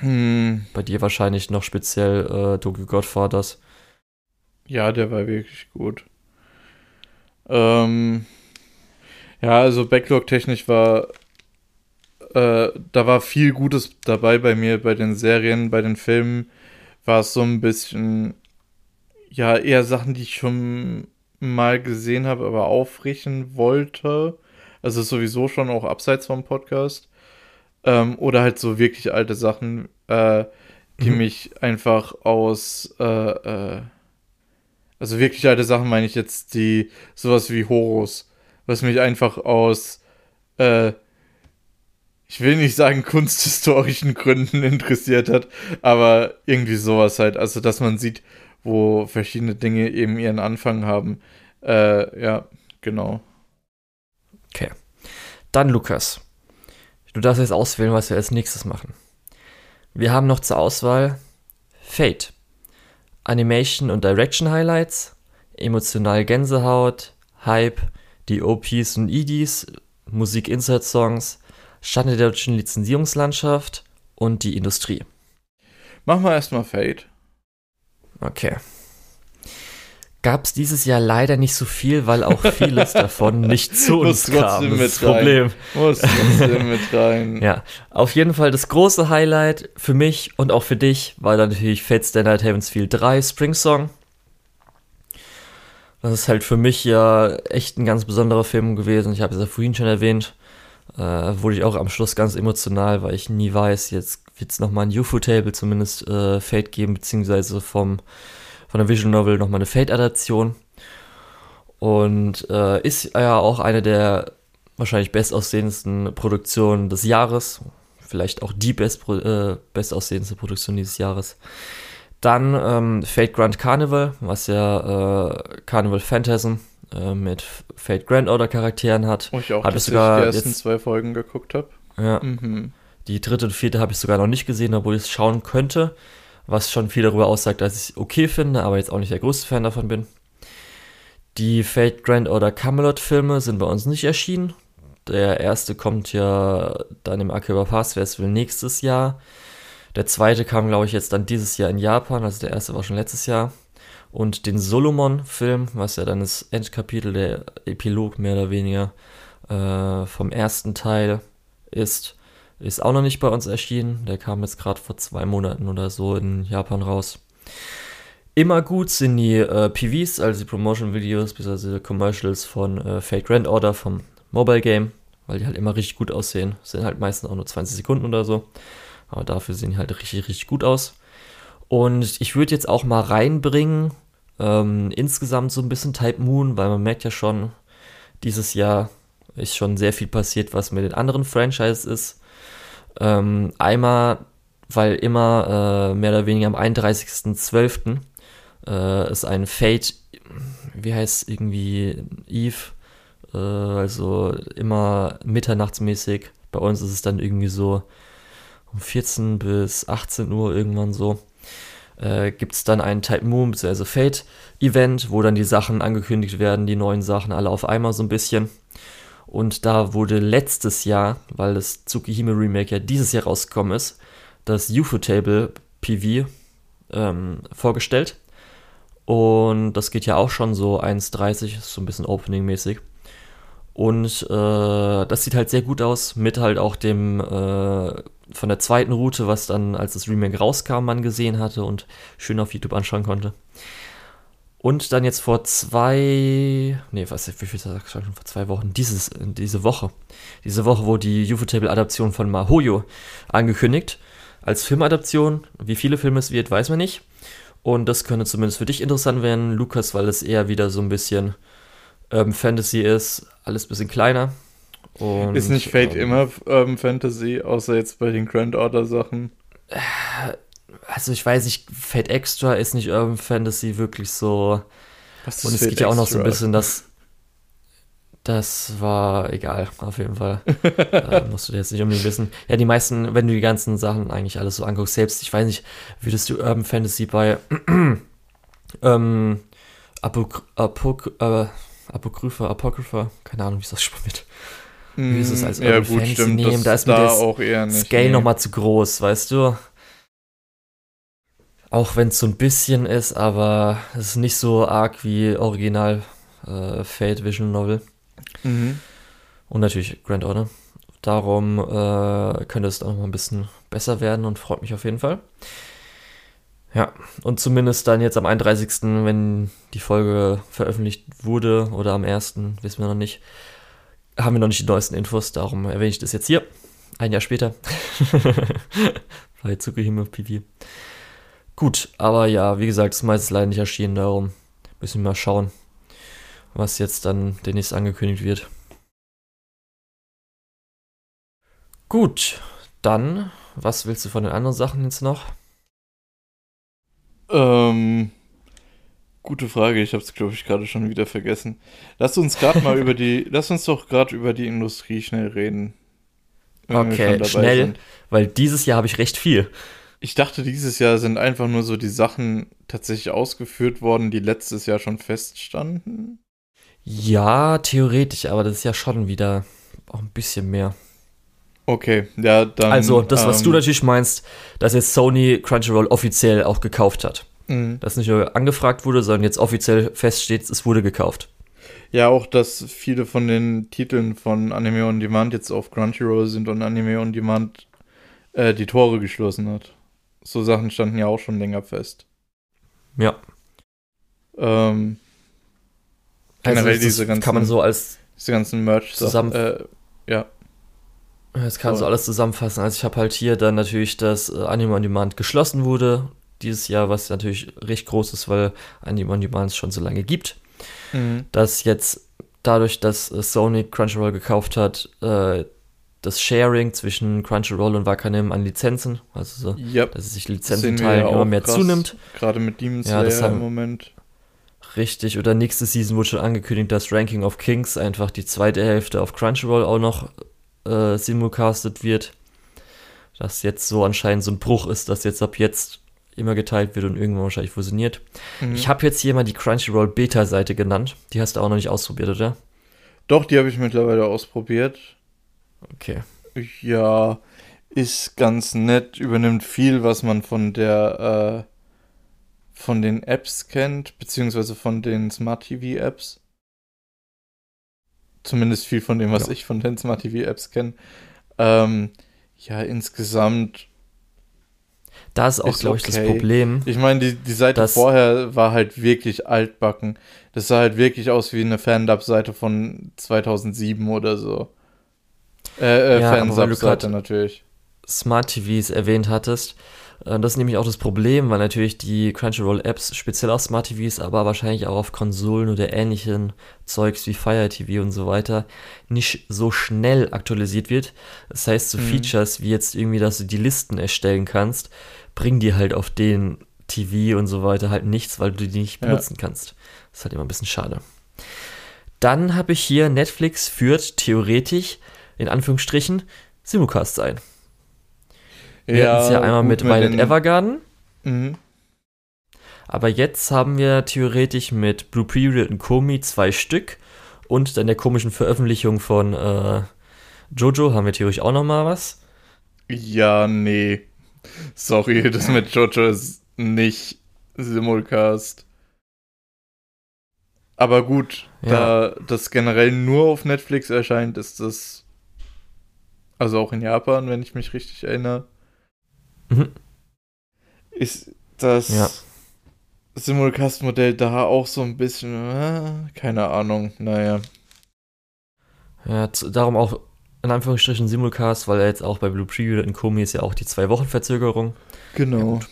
Hm. Bei dir wahrscheinlich noch speziell äh, Tokyo Godfathers. Ja, der war wirklich gut. Ähm, ja, also Backlog-technisch war äh, da war viel Gutes dabei bei mir, bei den Serien, bei den Filmen war es so ein bisschen, ja, eher Sachen, die ich schon mal gesehen habe, aber aufrichten wollte. Also sowieso schon auch abseits vom Podcast. Ähm, oder halt so wirklich alte Sachen, äh, die mhm. mich einfach aus, äh, äh, also wirklich alte Sachen meine ich jetzt, die sowas wie Horus, was mich einfach aus, äh, ich will nicht sagen kunsthistorischen Gründen interessiert hat, aber irgendwie sowas halt. Also, dass man sieht, wo verschiedene Dinge eben ihren Anfang haben. Äh, ja, genau. Okay. Dann Lukas. Du darfst jetzt auswählen, was wir als nächstes machen. Wir haben noch zur Auswahl Fate, Animation und Direction Highlights, emotional Gänsehaut, Hype, die OPs und EDs, Musik-Insert-Songs, Stand der deutschen Lizenzierungslandschaft und die Industrie. Machen wir erstmal Fade. Okay. Gab es dieses Jahr leider nicht so viel, weil auch vieles davon nicht zu uns kam. Das ist das Problem. Muss trotzdem mit rein. ja, auf jeden Fall das große Highlight für mich und auch für dich war dann natürlich Fate Stay Night Heavens Field 3 Spring Song. Das ist halt für mich ja echt ein ganz besonderer Film gewesen. Ich habe es ja vorhin schon erwähnt. Äh, wurde ich auch am Schluss ganz emotional, weil ich nie weiß, jetzt wird es nochmal ein UFO-Table zumindest äh, Fate geben, beziehungsweise vom, von der Visual Novel nochmal eine Fate-Adaption. Und äh, ist ja auch eine der wahrscheinlich bestaussehendsten Produktionen des Jahres. Vielleicht auch die best, äh, bestaussehendste Produktion dieses Jahres. Dann ähm, Fate Grand Carnival, was ja äh, Carnival Phantasm äh, mit Fate Grand Order Charakteren hat. Wo ich auch hab sogar die ersten jetzt, zwei Folgen geguckt habe. Ja. Mhm. Die dritte und vierte habe ich sogar noch nicht gesehen, obwohl ich es schauen könnte. Was schon viel darüber aussagt, dass ich es okay finde, aber jetzt auch nicht der größte Fan davon bin. Die Fate Grand Order Camelot Filme sind bei uns nicht erschienen. Der erste kommt ja dann im Akiba Pass Festival nächstes Jahr. Der zweite kam, glaube ich, jetzt dann dieses Jahr in Japan, also der erste war schon letztes Jahr. Und den Solomon-Film, was ja dann das Endkapitel, der Epilog mehr oder weniger äh, vom ersten Teil ist, ist auch noch nicht bei uns erschienen. Der kam jetzt gerade vor zwei Monaten oder so in Japan raus. Immer gut sind die äh, PVs, also die Promotion Videos, bzw. Commercials von äh, Fate Grand Order vom Mobile Game, weil die halt immer richtig gut aussehen. Sind halt meistens auch nur 20 Sekunden oder so. Aber dafür sehen die halt richtig, richtig gut aus. Und ich würde jetzt auch mal reinbringen, ähm, insgesamt so ein bisschen Type Moon, weil man merkt ja schon, dieses Jahr ist schon sehr viel passiert, was mit den anderen Franchises ist. Ähm, einmal, weil immer äh, mehr oder weniger am 31.12. Äh, ist ein Fate, wie heißt irgendwie Eve, äh, also immer mitternachtsmäßig. Bei uns ist es dann irgendwie so um 14 bis 18 Uhr irgendwann so. Äh, gibt es dann ein Type Moon bzw. Fate Event, wo dann die Sachen angekündigt werden, die neuen Sachen alle auf einmal so ein bisschen. Und da wurde letztes Jahr, weil das Tsukihime Remake ja dieses Jahr rausgekommen ist, das UFO-Table PV ähm, vorgestellt. Und das geht ja auch schon so 1,30, so ein bisschen Opening-mäßig. Und äh, das sieht halt sehr gut aus, mit halt auch dem äh, von der zweiten Route, was dann, als das Remake rauskam, man gesehen hatte und schön auf YouTube anschauen konnte. Und dann jetzt vor zwei, nee, was, wie viel schon vor zwei Wochen, dieses, diese Woche, diese Woche wurde die Ufotable-Adaption von Mahoyo angekündigt, als Filmadaption. Wie viele Filme es wird, weiß man nicht. Und das könnte zumindest für dich interessant werden, Lukas, weil es eher wieder so ein bisschen ähm, Fantasy ist, alles ein bisschen kleiner. Und, ist nicht Fate ähm, immer ähm, Fantasy, außer jetzt bei den Grand Order Sachen? Äh, also ich weiß nicht, Fate Extra ist nicht Urban Fantasy wirklich so. Was ist Und es Fate geht ja auch noch so ein bisschen, dass das war egal, auf jeden Fall. äh, musst du jetzt nicht unbedingt wissen. Ja, die meisten, wenn du die ganzen Sachen eigentlich alles so anguckst, selbst, ich weiß nicht, würdest du Urban Fantasy bei ähm, Apok Apok äh, Apokrypha, Apocrypha, keine Ahnung, wie es wird. Wie ist es als Urban ja, gut, Fantasy stimmt, nehmen? Da ist mir da auch eher nicht, Scale nee. nochmal zu groß, weißt du? Auch wenn es so ein bisschen ist, aber es ist nicht so arg wie Original äh, Fate Vision Novel. Mhm. Und natürlich Grand Order. Darum äh, könnte es auch noch ein bisschen besser werden und freut mich auf jeden Fall. Ja, und zumindest dann jetzt am 31., wenn die Folge veröffentlicht wurde, oder am 1., wissen wir noch nicht, haben wir noch nicht die neuesten Infos, darum erwähne ich das jetzt hier. Ein Jahr später. Bei Tsukihime PV. Gut, aber ja, wie gesagt, das meiste ist leider nicht erschienen, darum müssen wir mal schauen, was jetzt dann demnächst angekündigt wird. Gut, dann, was willst du von den anderen Sachen jetzt noch? Ähm, gute Frage. Ich habe es, glaube ich, gerade schon wieder vergessen. Lass uns gerade mal über die, lass uns doch gerade über die Industrie schnell reden. Okay, schnell, sind. weil dieses Jahr habe ich recht viel. Ich dachte, dieses Jahr sind einfach nur so die Sachen tatsächlich ausgeführt worden, die letztes Jahr schon feststanden. Ja, theoretisch, aber das ist ja schon wieder auch ein bisschen mehr. Okay, ja, dann. Also, das, was ähm, du natürlich meinst, dass jetzt Sony Crunchyroll offiziell auch gekauft hat. Mhm. Dass nicht nur angefragt wurde, sondern jetzt offiziell feststeht, es wurde gekauft. Ja, auch, dass viele von den Titeln von Anime On Demand jetzt auf Crunchyroll sind und Anime On Demand äh, die Tore geschlossen hat. So Sachen standen ja auch schon länger fest. Ja. Ähm, generell also diese ganzen. Kann man so als. Diese ganzen Merch zusammen. Äh, ja. Das kann so alles zusammenfassen. Also ich habe halt hier dann natürlich, dass äh, Anime on Demand geschlossen wurde dieses Jahr, was natürlich recht groß ist, weil Anime on Demand es schon so lange gibt. Mhm. Dass jetzt dadurch, dass äh, Sony Crunchyroll gekauft hat, äh, das Sharing zwischen Crunchyroll und Wakanim an Lizenzen, also so, yep. dass es sich Lizenzen teilen ja immer mehr krass, zunimmt. Gerade mit Demon Slayer ja, haben, im Moment. Richtig, oder nächste Season wurde schon angekündigt, dass Ranking of Kings einfach die zweite Hälfte auf Crunchyroll auch noch äh, simulcastet wird. Dass jetzt so anscheinend so ein Bruch ist, dass jetzt ab jetzt immer geteilt wird und irgendwann wahrscheinlich fusioniert. Mhm. Ich habe jetzt hier mal die Crunchyroll Beta-Seite genannt. Die hast du auch noch nicht ausprobiert, oder? Doch, die habe ich mittlerweile ausprobiert. Okay. Ja, ist ganz nett, übernimmt viel, was man von der äh, von den Apps kennt, beziehungsweise von den Smart TV Apps. Zumindest viel von dem, was ja. ich von den Smart TV Apps kenne. Ähm, ja, insgesamt. Da ist auch, glaube ich, das Problem. Ich meine, die, die Seite vorher war halt wirklich altbacken. Das sah halt wirklich aus wie eine Fandub-Seite von 2007 oder so. Äh, äh ja, Fansub-Seite natürlich. Smart TVs erwähnt hattest. Äh, das ist nämlich auch das Problem, weil natürlich die Crunchyroll-Apps speziell auf Smart TVs, aber wahrscheinlich auch auf Konsolen oder ähnlichen Zeugs wie Fire TV und so weiter nicht so schnell aktualisiert wird. Das heißt, so mhm. Features wie jetzt irgendwie, dass du die Listen erstellen kannst, bringen dir halt auf den TV und so weiter halt nichts, weil du die nicht benutzen ja. kannst. Das ist halt immer ein bisschen schade. Dann habe ich hier Netflix führt theoretisch in Anführungsstrichen Simulcasts ein. Wir ja, hatten es ja einmal mit Violet Evergarden. Mhm. Aber jetzt haben wir theoretisch mit Blue Period und Komi zwei Stück und dann der komischen Veröffentlichung von äh, Jojo haben wir theoretisch auch noch mal was. Ja, nee. Sorry, das mit Jojo ist nicht Simulcast. Aber gut, ja. da das generell nur auf Netflix erscheint, ist das also auch in Japan, wenn ich mich richtig erinnere, mhm. ist das ja. Simulcast-Modell da auch so ein bisschen, äh, keine Ahnung, naja. Ja, darum auch in Anführungsstrichen Simulcast, weil er jetzt auch bei Blue Preview in Komi ist ja auch die zwei Wochen Verzögerung. Genau. Ja,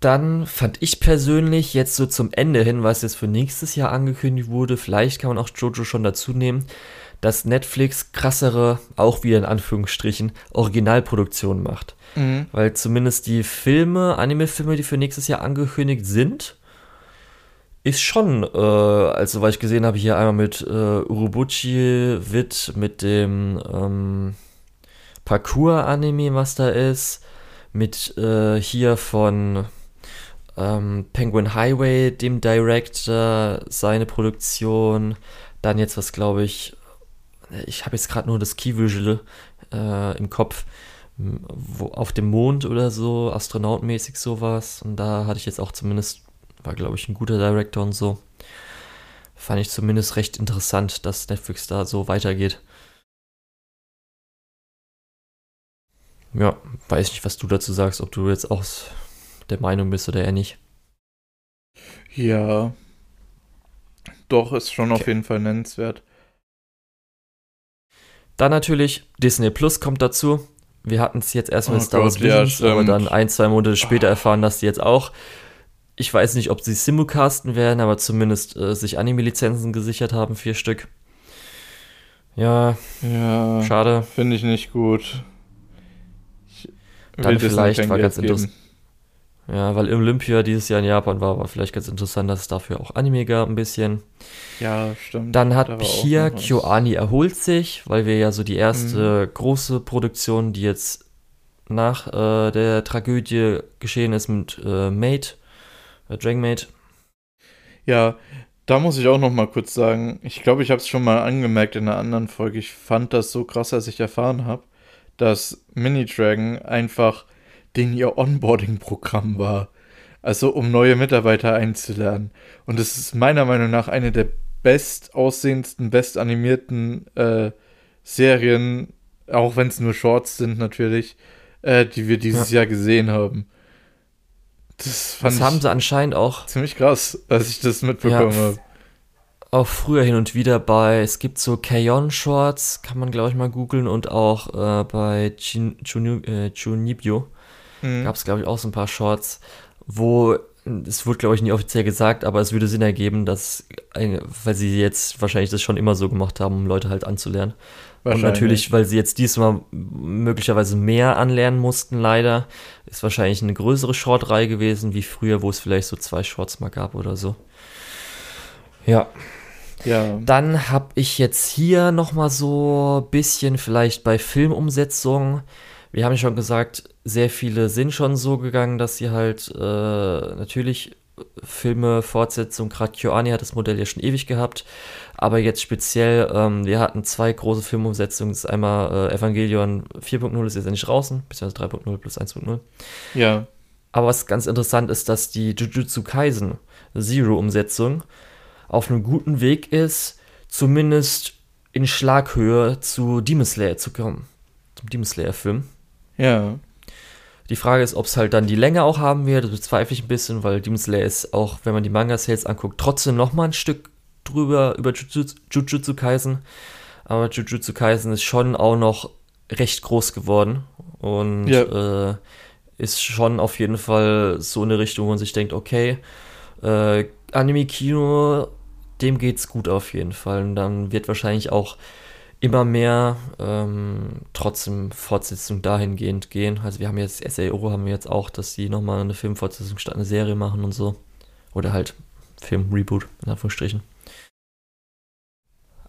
dann fand ich persönlich jetzt so zum Ende hin, was jetzt für nächstes Jahr angekündigt wurde, vielleicht kann man auch Jojo schon dazu nehmen, dass Netflix krassere, auch wieder in Anführungsstrichen, Originalproduktionen macht. Mhm. Weil zumindest die Filme, Anime-Filme, die für nächstes Jahr angekündigt sind, ist schon, äh, also weil ich gesehen habe, hier einmal mit äh, Urobuchi Wit, mit dem ähm, Parkour-Anime, was da ist, mit äh, hier von ähm, Penguin Highway, dem Director, seine Produktion, dann jetzt was, glaube ich, ich habe jetzt gerade nur das Key Visual äh, im Kopf, wo, auf dem Mond oder so, astronautmäßig sowas. Und da hatte ich jetzt auch zumindest, war glaube ich ein guter Director und so. Fand ich zumindest recht interessant, dass Netflix da so weitergeht. Ja, weiß nicht, was du dazu sagst, ob du jetzt auch der Meinung bist oder eher nicht. Ja, doch, ist schon okay. auf jeden Fall nennenswert. Dann natürlich Disney Plus kommt dazu. Wir hatten es jetzt erst mit oh Star Wars Visions, ja, aber dann ein, zwei Monate später erfahren, dass die jetzt auch, ich weiß nicht, ob sie simulcasten werden, aber zumindest äh, sich Anime-Lizenzen gesichert haben, vier Stück. Ja, ja schade. Finde ich nicht gut. Ich dann vielleicht war ganz interessant. Ja, weil Olympia dieses Jahr in Japan war, war vielleicht ganz interessant, dass es dafür auch Anime gab, ein bisschen. Ja, stimmt. Dann hat Pia Kyoani erholt sich, weil wir ja so die erste mhm. große Produktion, die jetzt nach äh, der Tragödie geschehen ist mit äh, Mate, äh, Dragon Mate. Ja, da muss ich auch noch mal kurz sagen, ich glaube, ich habe es schon mal angemerkt in einer anderen Folge. Ich fand das so krass, als ich erfahren habe, dass Mini Dragon einfach den ihr Onboarding-Programm war. Also um neue Mitarbeiter einzulernen. Und es ist meiner Meinung nach eine der bestaussehendsten, bestanimierten äh, Serien, auch wenn es nur Shorts sind natürlich, äh, die wir dieses ja. Jahr gesehen haben. Das, das haben sie anscheinend auch. Ziemlich krass, als ich das mitbekommen ja, habe. auch früher hin und wieder bei, es gibt so Kayon Shorts, kann man glaube ich mal googeln und auch äh, bei Chin, äh, Chunibyo mhm. gab es glaube ich auch so ein paar Shorts, wo es wurde, glaube ich, nie offiziell gesagt, aber es würde Sinn ergeben, dass, weil sie jetzt wahrscheinlich das schon immer so gemacht haben, um Leute halt anzulernen. Und natürlich, weil sie jetzt diesmal möglicherweise mehr anlernen mussten, leider, ist wahrscheinlich eine größere Short-Reihe gewesen, wie früher, wo es vielleicht so zwei Shorts mal gab oder so. Ja. Ja. Dann habe ich jetzt hier nochmal so ein bisschen vielleicht bei Filmumsetzungen wir haben ja schon gesagt, sehr viele sind schon so gegangen, dass sie halt äh, natürlich Filme, Fortsetzung, gerade KyoAni hat das Modell ja schon ewig gehabt, aber jetzt speziell, ähm, wir hatten zwei große Filmumsetzungen, das ist einmal äh, Evangelion 4.0 ist jetzt endlich draußen, beziehungsweise 3.0 plus 1.0. Ja. Aber was ganz interessant ist, dass die Jujutsu Kaisen Zero-Umsetzung auf einem guten Weg ist, zumindest in Schlaghöhe zu Demon Slayer zu kommen, zum Demon Slayer-Film. Ja. Die Frage ist, ob es halt dann die Länge auch haben wird. Das bezweifle ich ein bisschen, weil Demon Slayer ist auch, wenn man die Manga-Sales anguckt, trotzdem noch mal ein Stück drüber über Jujutsu, Jujutsu Kaisen. Aber Jujutsu Kaisen ist schon auch noch recht groß geworden und ja. äh, ist schon auf jeden Fall so eine Richtung, wo man sich denkt, okay, äh, Anime-Kino, dem geht's gut auf jeden Fall. Und dann wird wahrscheinlich auch immer mehr ähm, trotzdem Fortsetzung dahingehend gehen. Also wir haben jetzt, SAO haben wir jetzt auch, dass sie nochmal eine Filmfortsetzung statt eine Serie machen und so. Oder halt Film-Reboot, in Anführungsstrichen.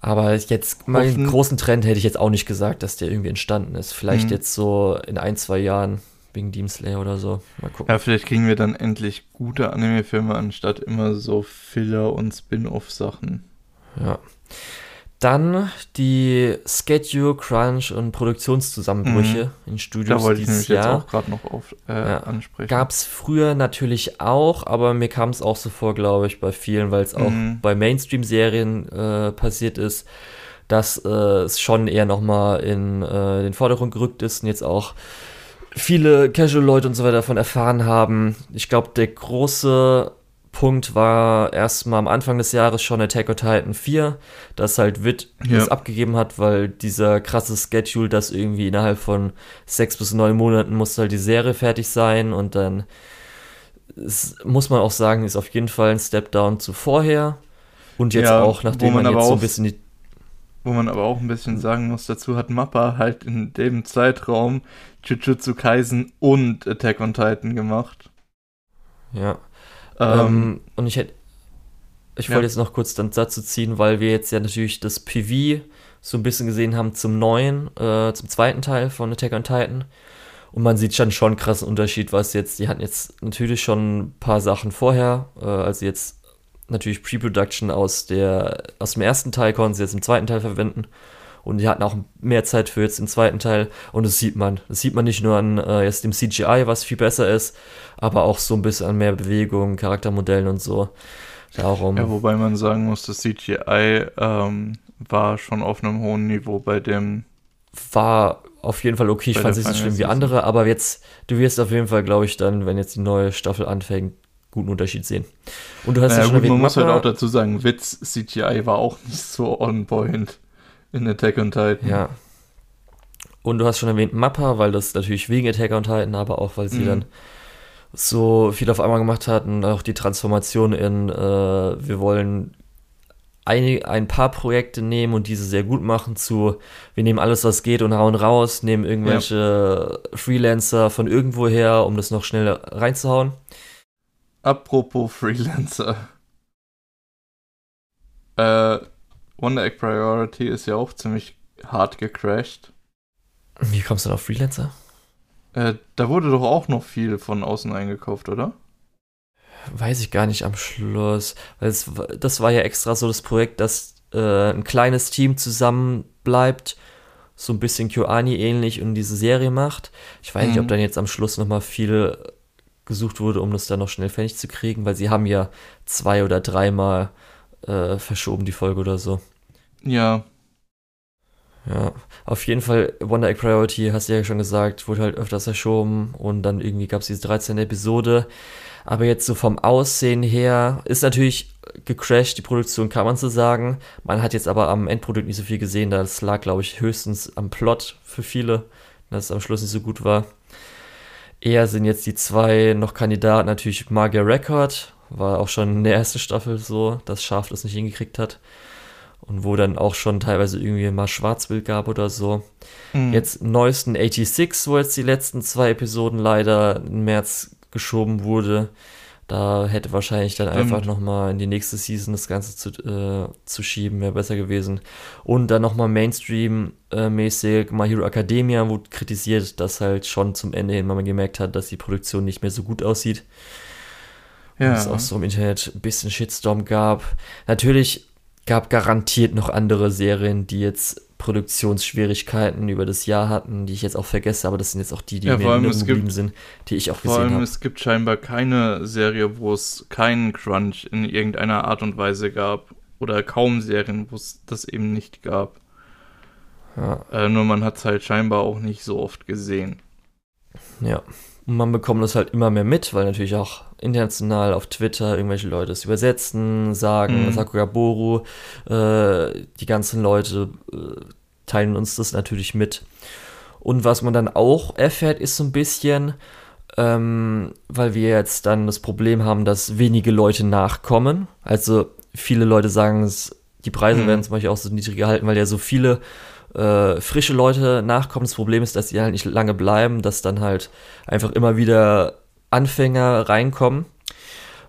Aber jetzt mal einen großen Trend hätte ich jetzt auch nicht gesagt, dass der irgendwie entstanden ist. Vielleicht mhm. jetzt so in ein, zwei Jahren wegen Demon Slayer oder so. Mal gucken. Ja, vielleicht kriegen wir dann endlich gute Anime-Filme anstatt immer so Filler- und Spin-off-Sachen. Ja. Dann die Schedule, Crunch und Produktionszusammenbrüche mhm. in Studios da wollte ich nämlich Jahr. jetzt auch gerade noch auf, äh, ja. ansprechen. Gab es früher natürlich auch, aber mir kam es auch so vor, glaube ich, bei vielen, weil es auch mhm. bei Mainstream-Serien äh, passiert ist, dass äh, es schon eher nochmal in äh, den Vordergrund gerückt ist und jetzt auch viele Casual-Leute und so weiter davon erfahren haben. Ich glaube, der große Punkt war erstmal am Anfang des Jahres schon Attack on Titan 4, das halt Witt ja. das abgegeben hat, weil dieser krasse Schedule, das irgendwie innerhalb von sechs bis neun Monaten muss halt die Serie fertig sein und dann ist, muss man auch sagen, ist auf jeden Fall ein Step down zu vorher und jetzt ja, auch, nachdem man, man jetzt so ein bisschen die wo man aber auch ein bisschen sagen muss, dazu hat Mappa halt in dem Zeitraum Jujutsu Kaisen und Attack on Titan gemacht. Ja. Ähm, ähm, und ich hätte, ich wollte ja. jetzt noch kurz dann dazu ziehen, weil wir jetzt ja natürlich das PV so ein bisschen gesehen haben zum neuen, äh, zum zweiten Teil von Attack on Titan. Und man sieht schon schon einen krassen Unterschied, was jetzt, die hatten jetzt natürlich schon ein paar Sachen vorher, äh, also jetzt natürlich Pre-Production aus der, aus dem ersten Teil konnten sie jetzt im zweiten Teil verwenden. Und die hatten auch mehr Zeit für jetzt den zweiten Teil. Und das sieht man. Das sieht man nicht nur an äh, jetzt dem CGI, was viel besser ist, aber auch so ein bisschen an mehr Bewegung, Charaktermodellen und so. Darum. Ja, wobei man sagen muss, das CGI ähm, war schon auf einem hohen Niveau bei dem. War auf jeden Fall okay. Ich fand es nicht so schlimm wie andere, aber jetzt, du wirst auf jeden Fall, glaube ich, dann, wenn jetzt die neue Staffel anfängt, guten Unterschied sehen. Und du hast naja, ja schon gut, man muss halt auch dazu sagen, Witz CGI war auch nicht so on point. In Attack on Titan. Ja. Und du hast schon erwähnt Mappa, weil das natürlich wegen Attack on Titan, aber auch weil sie mhm. dann so viel auf einmal gemacht hatten, auch die Transformation in, äh, wir wollen ein, ein paar Projekte nehmen und diese sehr gut machen zu, wir nehmen alles, was geht und hauen raus, nehmen irgendwelche ja. Freelancer von irgendwo her, um das noch schnell reinzuhauen. Apropos Freelancer. Äh, Wonder Egg Priority ist ja auch ziemlich hart gecrashed. Wie kommst du denn auf Freelancer? Äh, da wurde doch auch noch viel von außen eingekauft, oder? Weiß ich gar nicht am Schluss. Weil es, das war ja extra so das Projekt, dass äh, ein kleines Team zusammen bleibt, so ein bisschen QAni ähnlich und diese Serie macht. Ich weiß mhm. nicht, ob mhm. dann jetzt am Schluss nochmal viel gesucht wurde, um das dann noch schnell fertig zu kriegen, weil sie haben ja zwei oder dreimal äh, verschoben, die Folge oder so. Ja. Ja, auf jeden Fall Wonder Egg Priority, hast du ja schon gesagt, wurde halt öfters verschoben und dann irgendwie gab es diese 13. Episode. Aber jetzt so vom Aussehen her ist natürlich gecrashed, die Produktion kann man so sagen. Man hat jetzt aber am Endprodukt nicht so viel gesehen, das lag, glaube ich, höchstens am Plot für viele, dass es am Schluss nicht so gut war. Eher sind jetzt die zwei noch Kandidaten, natürlich Magia Record, war auch schon in der ersten Staffel so, dass Schaf das nicht hingekriegt hat und wo dann auch schon teilweise irgendwie mal Schwarzbild gab oder so. Mhm. Jetzt neuesten 86, wo jetzt die letzten zwei Episoden leider im März geschoben wurde. Da hätte wahrscheinlich dann Stimmt. einfach nochmal in die nächste Season das Ganze zu, äh, zu schieben, wäre besser gewesen. Und dann nochmal Mainstream-mäßig, My Hero Academia wurde kritisiert, dass halt schon zum Ende hin man gemerkt hat, dass die Produktion nicht mehr so gut aussieht. Ja. Und es auch so im Internet ein bisschen Shitstorm gab. Natürlich gab garantiert noch andere Serien, die jetzt Produktionsschwierigkeiten über das Jahr hatten, die ich jetzt auch vergesse, aber das sind jetzt auch die, die ja, mir geblieben sind, die ich auch gesehen habe. Vor allem, hab. es gibt scheinbar keine Serie, wo es keinen Crunch in irgendeiner Art und Weise gab. Oder kaum Serien, wo es das eben nicht gab. Ja. Äh, nur man hat es halt scheinbar auch nicht so oft gesehen. Ja, und man bekommt das halt immer mehr mit, weil natürlich auch international auf Twitter irgendwelche Leute es übersetzen, sagen, mhm. Sakura Boru, äh, die ganzen Leute äh, teilen uns das natürlich mit. Und was man dann auch erfährt, ist so ein bisschen, ähm, weil wir jetzt dann das Problem haben, dass wenige Leute nachkommen. Also viele Leute sagen, die Preise mhm. werden zum Beispiel auch so niedrig gehalten, weil ja so viele äh, frische Leute nachkommen. Das Problem ist, dass die halt nicht lange bleiben, dass dann halt einfach immer wieder Anfänger reinkommen,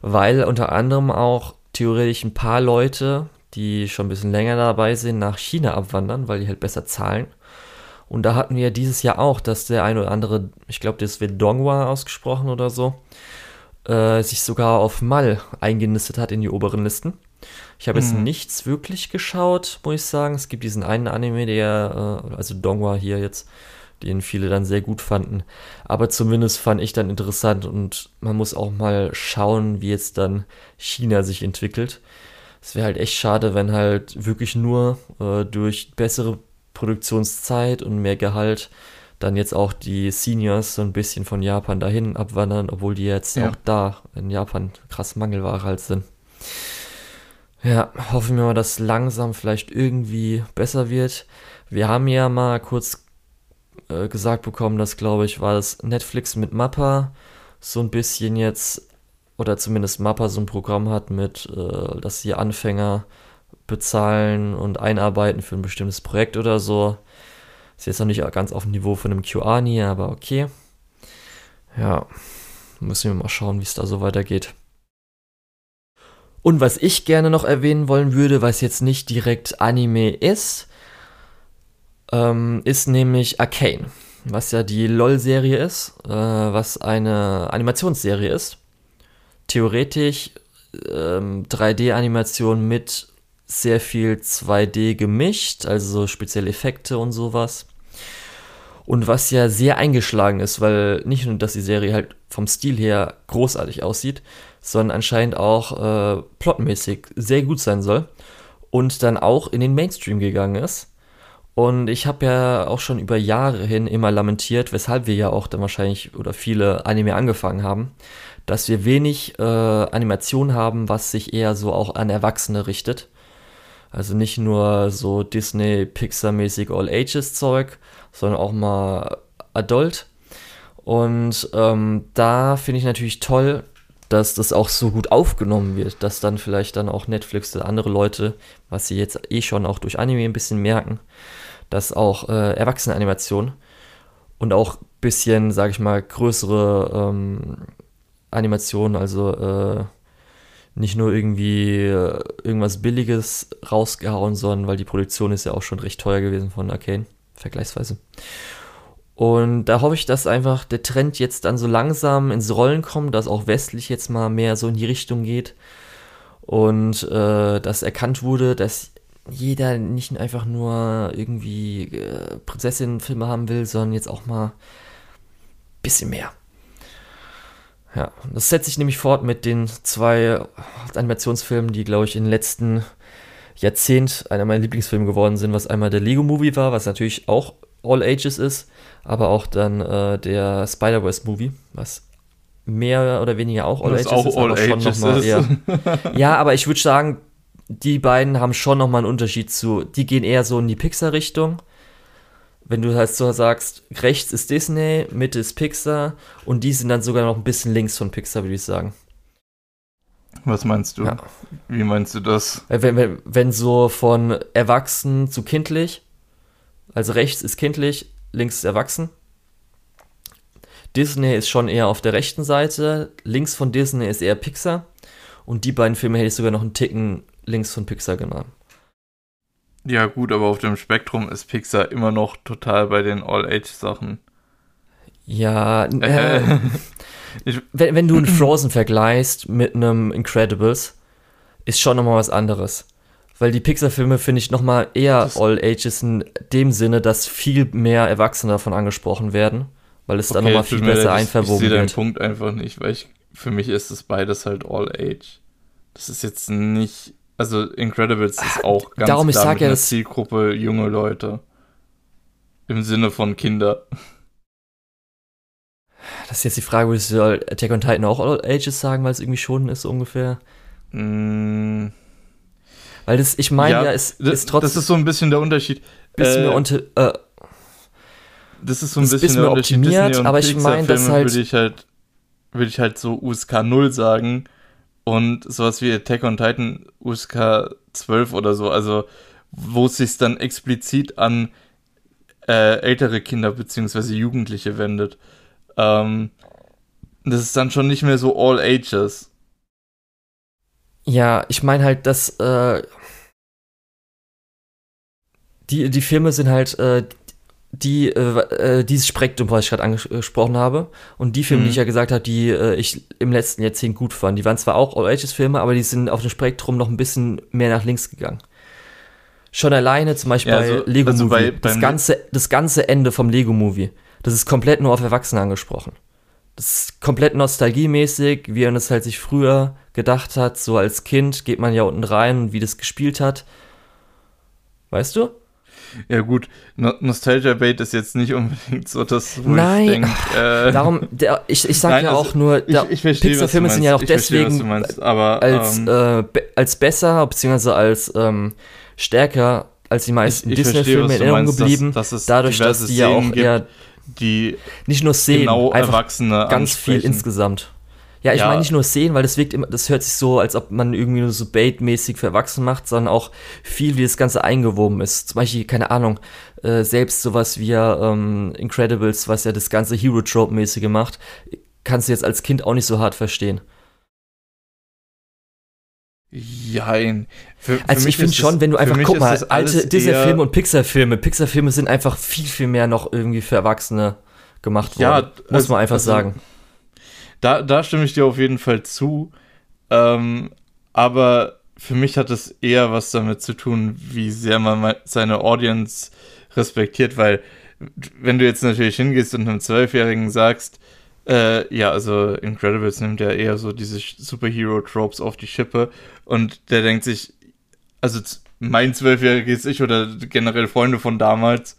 weil unter anderem auch theoretisch ein paar Leute, die schon ein bisschen länger dabei sind, nach China abwandern, weil die halt besser zahlen. Und da hatten wir dieses Jahr auch, dass der eine oder andere, ich glaube, das wird Dongwa ausgesprochen oder so, äh, sich sogar auf Mal eingenistet hat in die oberen Listen. Ich habe jetzt mhm. nichts wirklich geschaut, muss ich sagen. Es gibt diesen einen Anime, der, äh, also Dongwa hier jetzt, den viele dann sehr gut fanden. Aber zumindest fand ich dann interessant und man muss auch mal schauen, wie jetzt dann China sich entwickelt. Es wäre halt echt schade, wenn halt wirklich nur äh, durch bessere Produktionszeit und mehr Gehalt dann jetzt auch die Seniors so ein bisschen von Japan dahin abwandern, obwohl die jetzt ja. auch da in Japan krass Mangelware halt sind. Ja, hoffen wir mal, dass langsam vielleicht irgendwie besser wird. Wir haben ja mal kurz äh, gesagt bekommen, dass, glaube ich, war das Netflix mit Mappa so ein bisschen jetzt, oder zumindest Mappa so ein Programm hat mit, äh, dass sie Anfänger bezahlen und einarbeiten für ein bestimmtes Projekt oder so. Ist jetzt noch nicht ganz auf dem Niveau von einem QAni, aber okay. Ja, müssen wir mal schauen, wie es da so weitergeht. Und was ich gerne noch erwähnen wollen würde, was jetzt nicht direkt Anime ist, ähm, ist nämlich Arcane, was ja die LOL-Serie ist, äh, was eine Animationsserie ist. Theoretisch ähm, 3D-Animation mit sehr viel 2D gemischt, also so spezielle Effekte und sowas. Und was ja sehr eingeschlagen ist, weil nicht nur, dass die Serie halt vom Stil her großartig aussieht, sondern anscheinend auch äh, plotmäßig sehr gut sein soll und dann auch in den Mainstream gegangen ist. Und ich habe ja auch schon über Jahre hin immer lamentiert, weshalb wir ja auch dann wahrscheinlich oder viele Anime angefangen haben, dass wir wenig äh, Animation haben, was sich eher so auch an Erwachsene richtet. Also nicht nur so Disney, Pixar-mäßig All-Ages-Zeug, sondern auch mal Adult. Und ähm, da finde ich natürlich toll, dass das auch so gut aufgenommen wird, dass dann vielleicht dann auch Netflix oder andere Leute, was sie jetzt eh schon auch durch Anime ein bisschen merken, dass auch äh, Erwachsene-Animation und auch bisschen, sage ich mal, größere ähm, Animationen, also äh, nicht nur irgendwie äh, irgendwas Billiges rausgehauen, sondern weil die Produktion ist ja auch schon recht teuer gewesen von Arcane, vergleichsweise. Und da hoffe ich, dass einfach der Trend jetzt dann so langsam ins Rollen kommt, dass auch westlich jetzt mal mehr so in die Richtung geht. Und äh, dass erkannt wurde, dass jeder nicht einfach nur irgendwie äh, Prinzessinnenfilme haben will, sondern jetzt auch mal ein bisschen mehr. Ja, das setzt sich nämlich fort mit den zwei Animationsfilmen, die, glaube ich, in den letzten Jahrzehnt einer meiner Lieblingsfilme geworden sind, was einmal der Lego Movie war, was natürlich auch All Ages ist, aber auch dann äh, der Spider-Verse Movie, was mehr oder weniger auch All was Ages auch ist, All aber schon Ages noch mal eher. ja, aber ich würde sagen, die beiden haben schon nochmal einen Unterschied zu, die gehen eher so in die Pixar-Richtung. Wenn du halt so sagst, rechts ist Disney, Mitte ist Pixar und die sind dann sogar noch ein bisschen links von Pixar, würde ich sagen. Was meinst du? Ja. Wie meinst du das? Wenn, wenn, wenn so von erwachsen zu kindlich, also rechts ist kindlich, links ist erwachsen. Disney ist schon eher auf der rechten Seite, links von Disney ist eher Pixar. Und die beiden Filme hätte ich sogar noch einen Ticken links von Pixar genommen. Ja, gut, aber auf dem Spektrum ist Pixar immer noch total bei den All-Age-Sachen. Ja, äh, wenn, wenn du einen Frozen vergleichst mit einem Incredibles, ist schon nochmal was anderes. Weil die Pixar-Filme finde ich nochmal eher das All Ages in dem Sinne, dass viel mehr Erwachsene davon angesprochen werden, weil es okay, dann nochmal viel besser einverwogen wird. Ich sehe den Punkt einfach nicht, weil ich, für mich ist es beides halt All Age. Das ist jetzt nicht, also Incredibles ist ah, auch ganz Darum, klar ich ja, eine Zielgruppe junge Leute. Im Sinne von Kinder. Das ist jetzt die Frage, würdest du Attack on Titan auch All Ages sagen, weil es irgendwie schon ist, so ungefähr? Mm. Weil das, ich meine, ja, ja ist, ist trotzdem. Das ist so ein bisschen der Unterschied. Bisschen äh, unter, äh, das ist so ein bisschen, bisschen der Unterschied. Disney aber ich meine, das halt. Würde ich halt, würde ich halt so USK 0 sagen. Und sowas wie Attack on Titan USK 12 oder so. Also, wo es sich dann explizit an äh, ältere Kinder bzw. Jugendliche wendet. Ähm, das ist dann schon nicht mehr so all ages. Ja, ich meine halt, dass äh, die, die Filme sind halt äh, die, äh, äh dieses Spektrum, was ich gerade angesprochen habe. Und die Filme, mhm. die ich ja gesagt habe, die äh, ich im letzten Jahrzehnt gut fand, die waren zwar auch All-Ages-Filme, aber die sind auf dem Spektrum noch ein bisschen mehr nach links gegangen. Schon alleine zum Beispiel ja, also, bei Lego also Movie, bei, das, ganze, das ganze Ende vom Lego Movie das ist komplett nur auf Erwachsene angesprochen. Das ist komplett nostalgiemäßig, wie er es halt sich früher gedacht hat. So als Kind geht man ja unten rein und wie das gespielt hat. Weißt du? Ja gut, no Nostalgia Bait ist jetzt nicht unbedingt so das, wo Nein, ich denke. Äh, darum, der, ich, ich sag Nein, ja also auch nur, Pixar-Filme sind ja auch deswegen meinst, aber, als, ähm, äh, be als besser, beziehungsweise als ähm, stärker als die meisten Disney-Filme in Erinnerung geblieben, dass, dass dadurch, dass die ja auch eher die nicht nur Szenen, genau Erwachsene ganz ansprechen. viel insgesamt. Ja, ich ja. meine nicht nur Szenen, weil das wirkt immer, das hört sich so, als ob man irgendwie nur so Bait-mäßig für Erwachsene macht, sondern auch viel, wie das Ganze eingewoben ist. Zum Beispiel, keine Ahnung, äh, selbst sowas wie ähm, Incredibles, was ja das ganze Hero-Trope-mäßige macht, kannst du jetzt als Kind auch nicht so hart verstehen. Jein. Für, also für ich finde schon, wenn du einfach, guck mal, alte Disney-Filme und Pixar-Filme, Pixar-Filme sind einfach viel, viel mehr noch irgendwie für Erwachsene gemacht worden. Ja, muss also, man einfach also, sagen. Da, da stimme ich dir auf jeden Fall zu. Ähm, aber für mich hat es eher was damit zu tun, wie sehr man seine Audience respektiert, weil wenn du jetzt natürlich hingehst und einem Zwölfjährigen sagst, äh, ja, also Incredibles nimmt ja eher so diese Superhero-Tropes auf die Schippe und der denkt sich, also mein zwölfjähriges Ich oder generell Freunde von damals,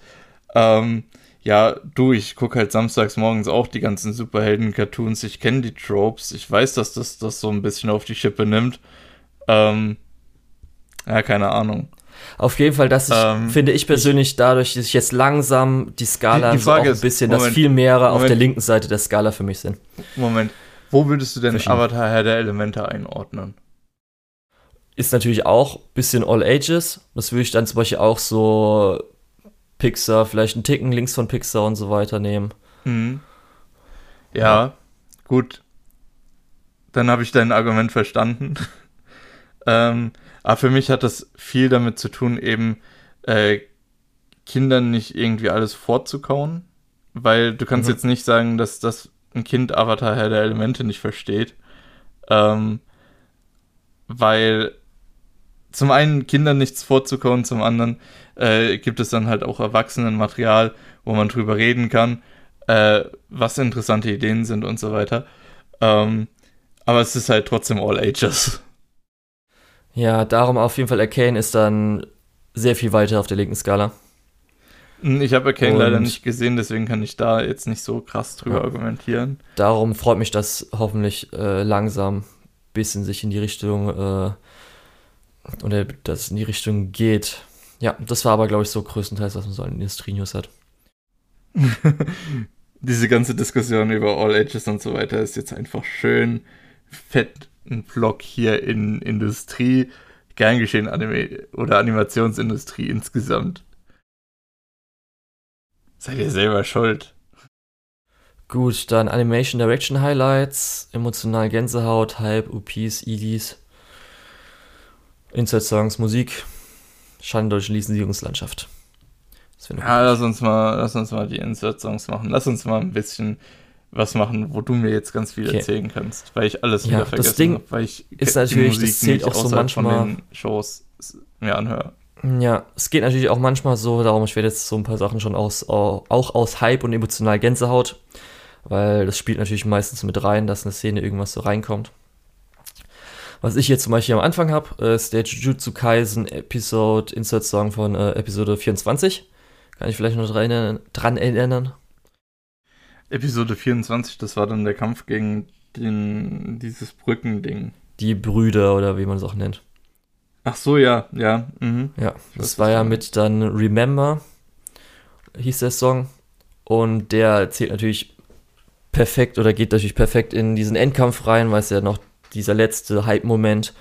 ähm, ja, du, ich gucke halt samstags morgens auch die ganzen Superhelden-Cartoons, ich kenne die Tropes, ich weiß, dass das das so ein bisschen auf die Schippe nimmt. Ähm, ja, keine Ahnung. Auf jeden Fall, das ähm, finde ich persönlich dadurch, dass ich jetzt langsam die Skala die, die so auch ein bisschen, ist, dass viel mehrere auf der linken Seite der Skala für mich sind. Moment, wo würdest du denn Avatar Herr der Elemente einordnen? Ist natürlich auch ein bisschen All Ages. Das würde ich dann zum Beispiel auch so Pixar, vielleicht einen Ticken links von Pixar und so weiter nehmen. Mhm. Ja, ja, gut. Dann habe ich dein Argument verstanden. ähm, aber für mich hat das viel damit zu tun, eben äh, Kindern nicht irgendwie alles vorzukauen. Weil du kannst mhm. jetzt nicht sagen, dass das ein Kind Avatar Herr der Elemente nicht versteht. Ähm, weil zum einen Kindern nichts vorzukauen, zum anderen äh, gibt es dann halt auch Erwachsenenmaterial, wo man drüber reden kann, äh, was interessante Ideen sind und so weiter. Ähm, aber es ist halt trotzdem all ages. Ja, darum auf jeden Fall Arcane ist dann sehr viel weiter auf der linken Skala. Hm, ich habe Arcane Und leider nicht gesehen, deswegen kann ich da jetzt nicht so krass drüber ja. argumentieren. Darum freut mich, dass hoffentlich äh, langsam bisschen sich in die Richtung äh, oder dass in die Richtung geht. Ja, das war aber, glaube ich, so größtenteils, was man so an Industrie-News hat. Diese ganze Diskussion über All Ages und so weiter ist jetzt einfach schön fett ein Vlog hier in Industrie, gern geschehen Anime oder Animationsindustrie insgesamt. Seid ihr selber schuld. Gut, dann Animation Direction Highlights, emotional Gänsehaut, Hype, UPs, EDs, Insert Songs, Musik, Schandeutsche Lizenzierungslandschaft. Ja, lass uns mal, lass uns mal die Insert Songs machen. Lass uns mal ein bisschen was machen, wo du mir jetzt ganz viel okay. erzählen kannst, weil ich alles ja, wieder vergessen das Ding habe, weil ich ist natürlich, das zählt auch so manchmal von den Shows mir anhöre. Ja, es geht natürlich auch manchmal so, darum ich werde jetzt so ein paar Sachen schon aus, auch aus Hype und emotional Gänsehaut, weil das spielt natürlich meistens mit rein, dass eine Szene irgendwas so reinkommt. Was ich jetzt zum Beispiel am Anfang habe, ist der Jujutsu Kaisen Episode Insert Song von äh, Episode 24. Kann ich vielleicht noch dran, dran erinnern? Episode 24, das war dann der Kampf gegen den, dieses Brückending. Die Brüder oder wie man es auch nennt. Ach so, ja, ja. Mhm. Ja, das war ja mit dann Remember, hieß der Song. Und der zählt natürlich perfekt oder geht natürlich perfekt in diesen Endkampf rein, weil es ja noch dieser letzte Hype-Moment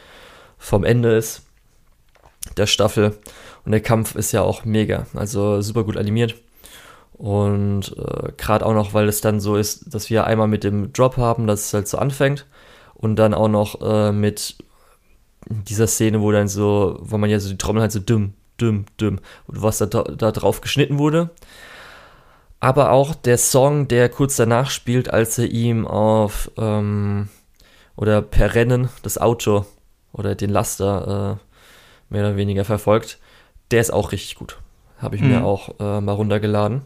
vom Ende ist der Staffel. Und der Kampf ist ja auch mega, also super gut animiert. Und äh, gerade auch noch, weil es dann so ist, dass wir einmal mit dem Drop haben, dass es halt so anfängt. Und dann auch noch äh, mit dieser Szene, wo dann so, wo man ja so die Trommel halt so dumm, dumm, dumm, und was da, da drauf geschnitten wurde. Aber auch der Song, der kurz danach spielt, als er ihm auf ähm, oder per Rennen das Auto oder den Laster äh, mehr oder weniger verfolgt, der ist auch richtig gut. Habe ich mhm. mir auch äh, mal runtergeladen.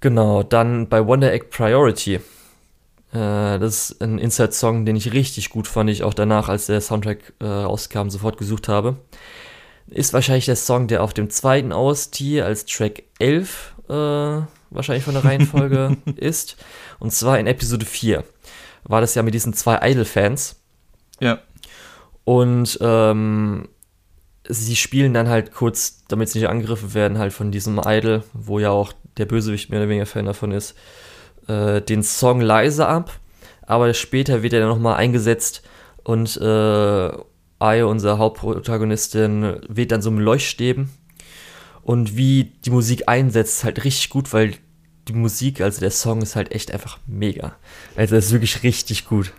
Genau, dann bei Wonder Egg Priority. Äh, das ist ein Inside-Song, den ich richtig gut fand, ich auch danach, als der Soundtrack äh, rauskam, sofort gesucht habe. Ist wahrscheinlich der Song, der auf dem zweiten OST als Track 11 äh, wahrscheinlich von der Reihenfolge ist. Und zwar in Episode 4 war das ja mit diesen zwei Idol-Fans. Ja. Und ähm, sie spielen dann halt kurz, damit sie nicht angegriffen werden, halt von diesem Idol, wo ja auch der Bösewicht mehr oder weniger Fan davon ist, äh, den Song leise ab, aber später wird er dann nochmal eingesetzt und äh, Ai, unsere Hauptprotagonistin, weht dann so im Leuchtstäben. Und wie die Musik einsetzt, ist halt richtig gut, weil die Musik, also der Song ist halt echt einfach mega. Also das ist wirklich richtig gut.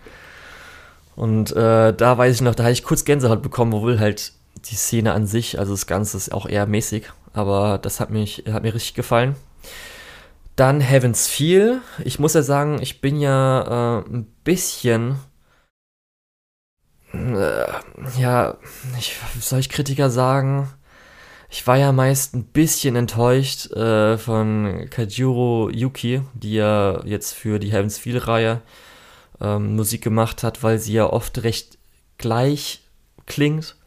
Und äh, da weiß ich noch, da hatte ich kurz Gänsehaut bekommen, obwohl halt die Szene an sich, also das Ganze ist auch eher mäßig, aber das hat mich, hat mir richtig gefallen. Dann Heaven's Feel. Ich muss ja sagen, ich bin ja äh, ein bisschen. Äh, ja, ich, soll ich Kritiker sagen? Ich war ja meist ein bisschen enttäuscht äh, von Kajuro Yuki, die ja jetzt für die Heaven's Feel-Reihe ähm, Musik gemacht hat, weil sie ja oft recht gleich klingt.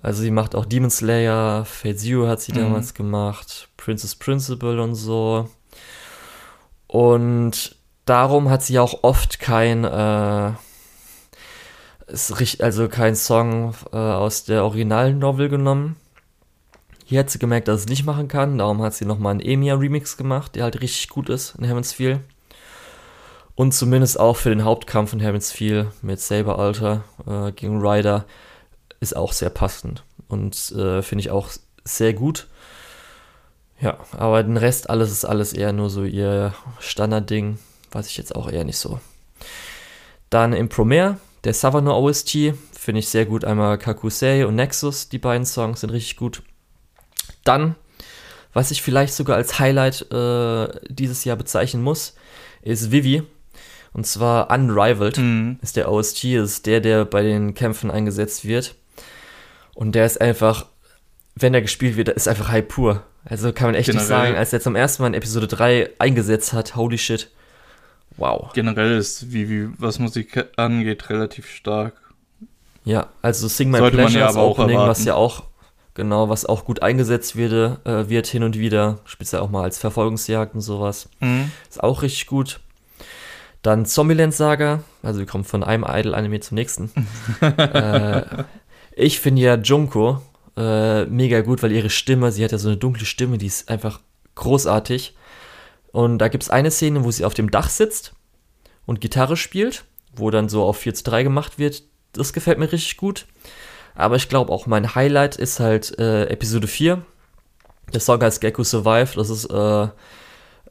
Also sie macht auch Demon Slayer, Fate Zero hat sie mhm. damals gemacht, Princess Principle und so. Und darum hat sie auch oft kein, äh, also kein Song äh, aus der originalen Novel genommen. Hier hat sie gemerkt, dass sie es nicht machen kann, darum hat sie nochmal einen Emia-Remix gemacht, der halt richtig gut ist in Heaven's Feel. Und zumindest auch für den Hauptkampf in Heaven's Feel mit Saber Alter äh, gegen Ryder ist auch sehr passend und äh, finde ich auch sehr gut. Ja, aber den Rest alles ist alles eher nur so ihr Standardding, weiß ich jetzt auch eher nicht so. Dann im Promare, der Savannah OST, finde ich sehr gut. Einmal Kakusei und Nexus, die beiden Songs sind richtig gut. Dann, was ich vielleicht sogar als Highlight äh, dieses Jahr bezeichnen muss, ist Vivi. Und zwar Unrivaled mhm. ist der OST, ist der, der bei den Kämpfen eingesetzt wird. Und der ist einfach, wenn er gespielt wird, ist einfach Hype pur. Also kann man echt Generell. nicht sagen, als er zum ersten Mal in Episode 3 eingesetzt hat, holy shit. Wow. Generell ist, wie was Musik angeht, relativ stark. Ja, also Sing My Sollte Pleasure ja ist Opening, was ja auch genau, was auch gut eingesetzt wird, äh, wird hin und wieder, speziell auch mal als Verfolgungsjagd und sowas. Mhm. Ist auch richtig gut. Dann Zombieland Saga, also wir kommen von einem Idol-Anime zum nächsten. äh, ich finde ja Junko äh, mega gut, weil ihre Stimme, sie hat ja so eine dunkle Stimme, die ist einfach großartig. Und da gibt es eine Szene, wo sie auf dem Dach sitzt und Gitarre spielt, wo dann so auf 4 zu 3 gemacht wird. Das gefällt mir richtig gut. Aber ich glaube auch mein Highlight ist halt äh, Episode 4. Der Song heißt Gecko Survive. Das ist, äh,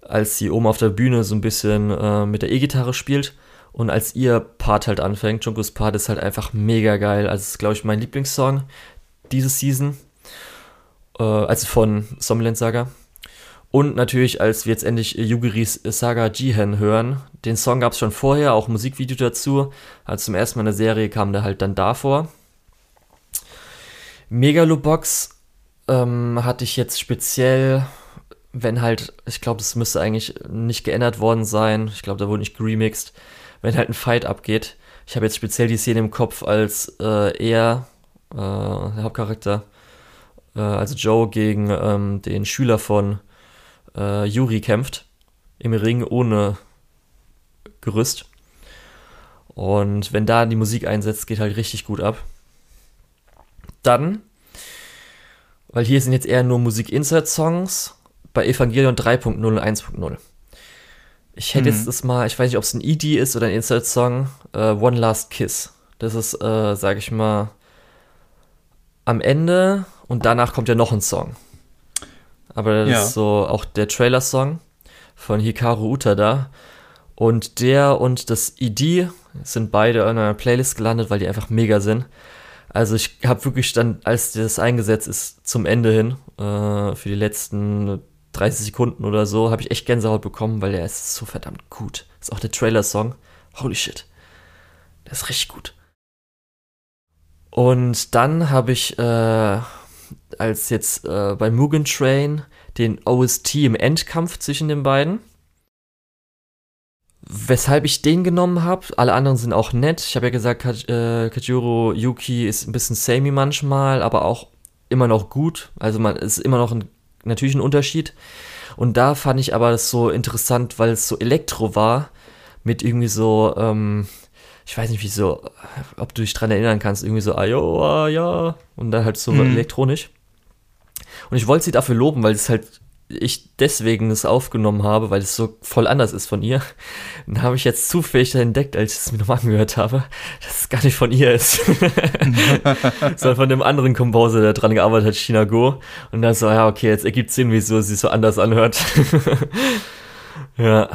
als sie oben auf der Bühne so ein bisschen äh, mit der E-Gitarre spielt. Und als ihr Part halt anfängt, Junkos Part ist halt einfach mega geil. Also ist, glaube ich, mein Lieblingssong diese Season. Äh, also von Sommerland Saga. Und natürlich, als wir jetzt endlich Yugiris Saga Jihen hören, den Song gab es schon vorher, auch Musikvideo dazu. Also zum ersten Mal in der Serie kam der halt dann davor. Megalobox ähm, hatte ich jetzt speziell, wenn halt, ich glaube, es müsste eigentlich nicht geändert worden sein. Ich glaube, da wurde nicht geremixed. Wenn halt ein Fight abgeht. Ich habe jetzt speziell die Szene im Kopf, als äh, er, äh, der Hauptcharakter, äh, also Joe gegen ähm, den Schüler von äh, Yuri kämpft. Im Ring ohne Gerüst. Und wenn da die Musik einsetzt, geht halt richtig gut ab dann, weil hier sind jetzt eher nur Musik-Insert-Songs, bei Evangelion 3.0 und 1.0. Ich hätte mhm. jetzt das mal, ich weiß nicht, ob es ein ED ist oder ein Insert-Song, uh, One Last Kiss. Das ist, äh, sag ich mal, am Ende und danach kommt ja noch ein Song. Aber das ja. ist so auch der Trailer-Song von Hikaru Utada. Und der und das ED sind beide in einer Playlist gelandet, weil die einfach mega sind. Also ich habe wirklich dann, als das eingesetzt ist, zum Ende hin, äh, für die letzten 30 Sekunden oder so, habe ich echt Gänsehaut bekommen, weil der ist so verdammt gut. ist auch der Trailer-Song. Holy shit. Der ist richtig gut. Und dann habe ich, äh, als jetzt äh, bei Mugen Train den OST im Endkampf zwischen den beiden, Weshalb ich den genommen habe, alle anderen sind auch nett. Ich habe ja gesagt, äh, Kajuro Yuki ist ein bisschen samey manchmal, aber auch immer noch gut. Also man ist immer noch ein, natürlich ein Unterschied. Und da fand ich aber das so interessant, weil es so Elektro war, mit irgendwie so, ähm, ich weiß nicht, wie so, ob du dich dran erinnern kannst, irgendwie so, ayo, ah, ja, und dann halt so mhm. elektronisch. Und ich wollte sie dafür loben, weil es halt ich deswegen es aufgenommen habe, weil es so voll anders ist von ihr, dann habe ich jetzt zufällig entdeckt, als ich es mir nochmal angehört habe, dass es gar nicht von ihr ist. sondern von dem anderen Composer, der dran gearbeitet hat, China Go. Und dann so, ja, okay, jetzt ergibt Sinn, wieso sie so anders anhört. ja.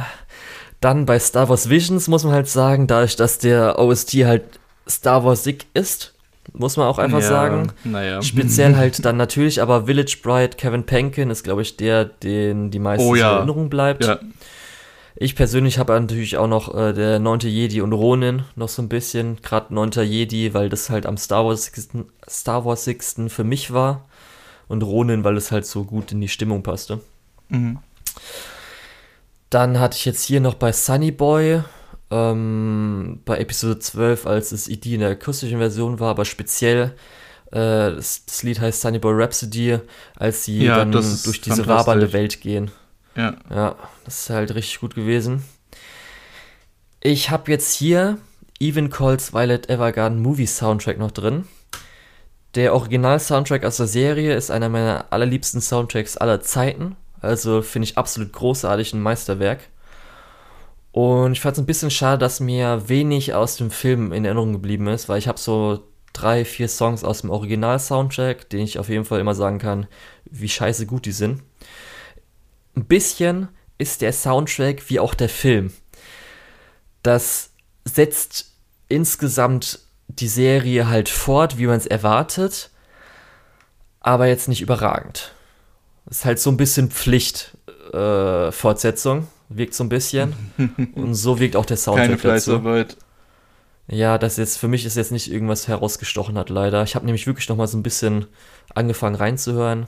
Dann bei Star Wars Visions muss man halt sagen, dadurch, dass der OST halt Star Wars Sick ist, muss man auch einfach ja, sagen. Naja. Speziell halt dann natürlich, aber Village Bride, Kevin Penkin ist, glaube ich, der, den die meisten oh, ja. in Erinnerung bleibt. Ja. Ich persönlich habe natürlich auch noch äh, der neunte Jedi und Ronin noch so ein bisschen, gerade neunter Jedi, weil das halt am Star Wars Star Wars für mich war und Ronin, weil es halt so gut in die Stimmung passte. Mhm. Dann hatte ich jetzt hier noch bei Sunny Boy ähm, bei Episode 12, als es ID in der akustischen Version war, aber speziell äh, das, das, Lied heißt Sunny Boy Rhapsody, als sie ja, dann durch diese wabernde Welt gehen. Ja. Ja, das ist halt richtig gut gewesen. Ich habe jetzt hier Even Calls Violet Evergarden Movie Soundtrack noch drin. Der Original-Soundtrack aus der Serie ist einer meiner allerliebsten Soundtracks aller Zeiten. Also finde ich absolut großartig, ein Meisterwerk. Und ich fand es ein bisschen schade, dass mir wenig aus dem Film in Erinnerung geblieben ist, weil ich habe so drei, vier Songs aus dem Original-Soundtrack, den ich auf jeden Fall immer sagen kann, wie scheiße gut die sind. Ein bisschen ist der Soundtrack wie auch der Film. Das setzt insgesamt die Serie halt fort, wie man es erwartet, aber jetzt nicht überragend. Ist halt so ein bisschen Pflicht-Fortsetzung. Äh, wirkt so ein bisschen. Und so wirkt auch der Soundtrack Keine Fleißarbeit. Ja, das jetzt für mich ist jetzt nicht irgendwas herausgestochen hat, leider. Ich habe nämlich wirklich noch mal so ein bisschen angefangen reinzuhören.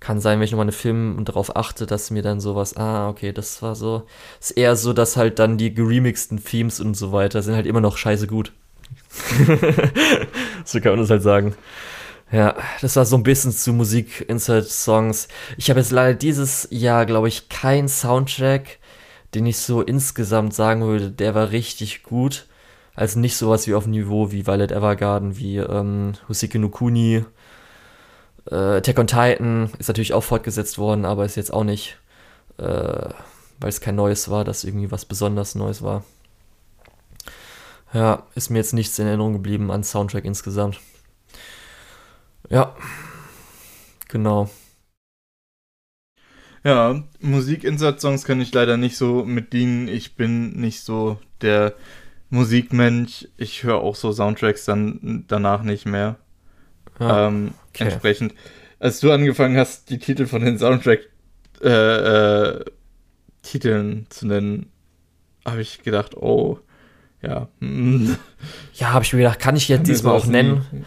Kann sein, wenn ich nochmal einen Film und darauf achte, dass mir dann sowas, ah, okay, das war so. Ist eher so, dass halt dann die geremixten Themes und so weiter sind halt immer noch scheiße gut. so kann man das halt sagen. Ja, das war so ein bisschen zu Musik Inside Songs. Ich habe jetzt leider dieses Jahr, glaube ich, keinen Soundtrack, den ich so insgesamt sagen würde, der war richtig gut. Also nicht sowas wie auf Niveau wie Violet Evergarden, wie ähm, Husike no Kuni. Äh, Attack on Titan ist natürlich auch fortgesetzt worden, aber ist jetzt auch nicht, äh, weil es kein neues war, dass irgendwie was besonders Neues war. Ja, ist mir jetzt nichts in Erinnerung geblieben an Soundtrack insgesamt. Ja, genau. Ja, Musik-Insert-Songs kann ich leider nicht so mit dienen. Ich bin nicht so der Musikmensch. Ich höre auch so Soundtracks dann danach nicht mehr. Ja, ähm, okay. Entsprechend, als du angefangen hast, die Titel von den Soundtrack-Titeln äh, äh, zu nennen, habe ich gedacht, oh, ja. Ja, habe ich mir gedacht, kann ich jetzt diesmal auch nennen?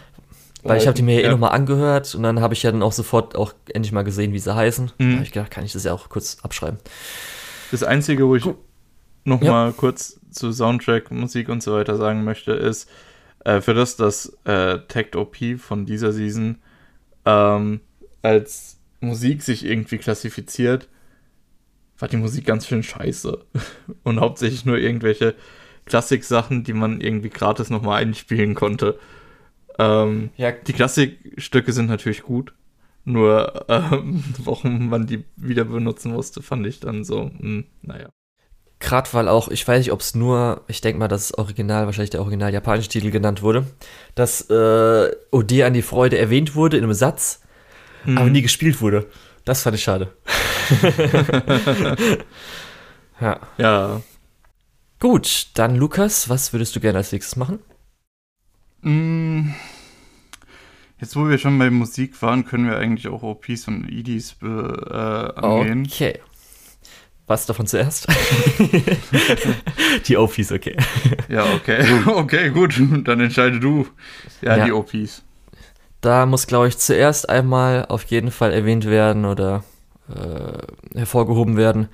Weil ich habe die mir ja eh nochmal angehört und dann habe ich ja dann auch sofort auch endlich mal gesehen, wie sie heißen. Mhm. Da habe ich gedacht, kann ich das ja auch kurz abschreiben. Das Einzige, wo ich nochmal ja. kurz zu Soundtrack, Musik und so weiter sagen möchte, ist, äh, für das das äh, Tagged OP von dieser Season ähm, als Musik sich irgendwie klassifiziert, war die Musik ganz schön scheiße. und hauptsächlich nur irgendwelche Klassik-Sachen, die man irgendwie gratis nochmal einspielen konnte. Ähm, ja. Die Klassikstücke sind natürlich gut, nur ähm, warum man die wieder benutzen musste, fand ich dann so, mh, hm, naja. Gerade weil auch, ich weiß nicht, ob es nur, ich denke mal, dass das Original, wahrscheinlich der original japanische Titel genannt wurde, dass äh, Ode an die Freude erwähnt wurde in einem Satz, hm. aber nie gespielt wurde. Das fand ich schade. ja. Ja. Gut, dann Lukas, was würdest du gerne als nächstes machen? Mm. Jetzt, wo wir schon bei Musik waren, können wir eigentlich auch OPs und EDs äh, angehen. Okay. Was davon zuerst? die OPs, okay. Ja, okay. Okay, gut. Dann entscheide du. Ja, ja. die OPs. Da muss, glaube ich, zuerst einmal auf jeden Fall erwähnt werden oder äh, hervorgehoben werden.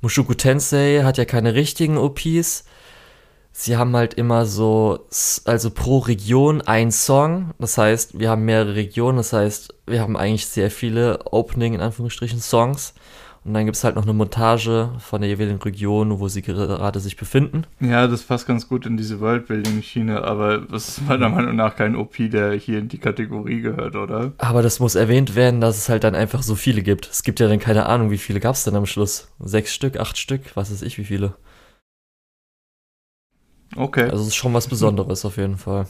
Mushoku Tensei hat ja keine richtigen OPs, sie haben halt immer so, also pro Region ein Song. Das heißt, wir haben mehrere Regionen. Das heißt, wir haben eigentlich sehr viele Opening, in Anführungsstrichen, Songs. Und dann gibt es halt noch eine Montage von der jeweiligen Region, wo sie gerade sich befinden. Ja, das passt ganz gut in diese Worldbuilding-Schiene, aber das ist meiner Meinung nach kein OP, der hier in die Kategorie gehört, oder? Aber das muss erwähnt werden, dass es halt dann einfach so viele gibt. Es gibt ja dann keine Ahnung, wie viele gab es denn am Schluss? Sechs Stück, acht Stück, was weiß ich, wie viele. Okay. Also es ist schon was Besonderes auf jeden Fall.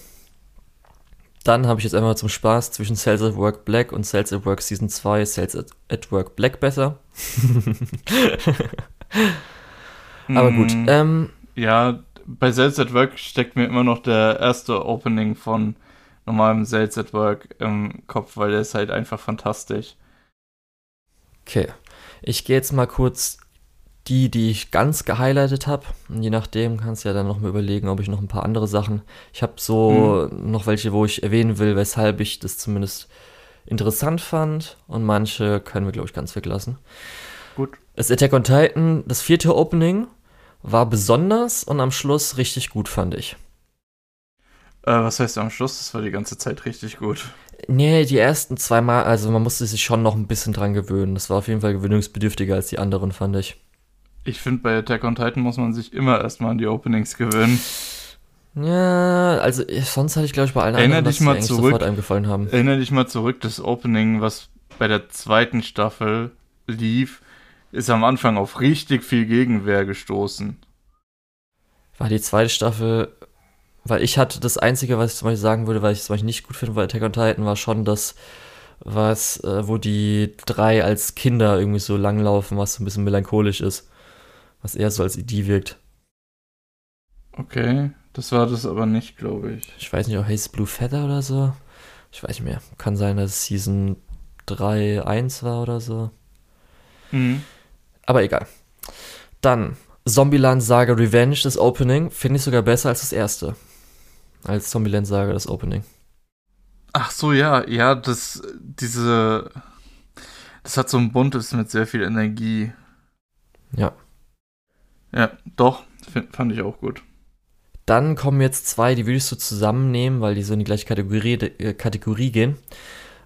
Dann habe ich jetzt einmal zum Spaß zwischen Sales at Work Black und Sales at Work Season 2 Sales at Work Black besser. Aber gut. Mm, ähm, ja, bei Sales at Work steckt mir immer noch der erste Opening von normalem Sales at Work im Kopf, weil der ist halt einfach fantastisch. Okay. Ich gehe jetzt mal kurz die, die ich ganz gehighlightet habe. Je nachdem kannst du ja dann noch mal überlegen, ob ich noch ein paar andere Sachen. Ich habe so mhm. noch welche, wo ich erwähnen will, weshalb ich das zumindest interessant fand. Und manche können wir, glaube ich, ganz weglassen. Gut. Das Attack on Titan, das vierte Opening, war besonders und am Schluss richtig gut, fand ich. Äh, was heißt am Schluss? Das war die ganze Zeit richtig gut. Nee, die ersten zwei Mal, also man musste sich schon noch ein bisschen dran gewöhnen. Das war auf jeden Fall gewöhnungsbedürftiger als die anderen, fand ich. Ich finde, bei Attack on Titan muss man sich immer erstmal an die Openings gewöhnen. Ja, also sonst hatte ich, glaube ich, bei allen Erinner anderen, dich mal zurück, sofort einem gefallen haben. Erinnere dich mal zurück, das Opening, was bei der zweiten Staffel lief, ist am Anfang auf richtig viel Gegenwehr gestoßen. War die zweite Staffel, weil ich hatte das Einzige, was ich zum Beispiel sagen würde, weil ich es zum Beispiel nicht gut finde bei Attack on Titan, war schon das, was, äh, wo die drei als Kinder irgendwie so langlaufen, was so ein bisschen melancholisch ist was eher so als Idee wirkt. Okay, das war das aber nicht, glaube ich. Ich weiß nicht, auch Haze Blue Feather oder so. Ich weiß nicht mehr. Kann sein, dass es Season 3, 1 war oder so. Mhm. Aber egal. Dann Zombieland Saga Revenge, das Opening, finde ich sogar besser als das erste. Als Zombieland Saga, das Opening. Ach so, ja, ja, das, diese, das hat so ein buntes mit sehr viel Energie. Ja. Ja, doch, fand ich auch gut. Dann kommen jetzt zwei, die würdest du zusammennehmen, weil die so in die gleiche Kategorie, äh, Kategorie gehen.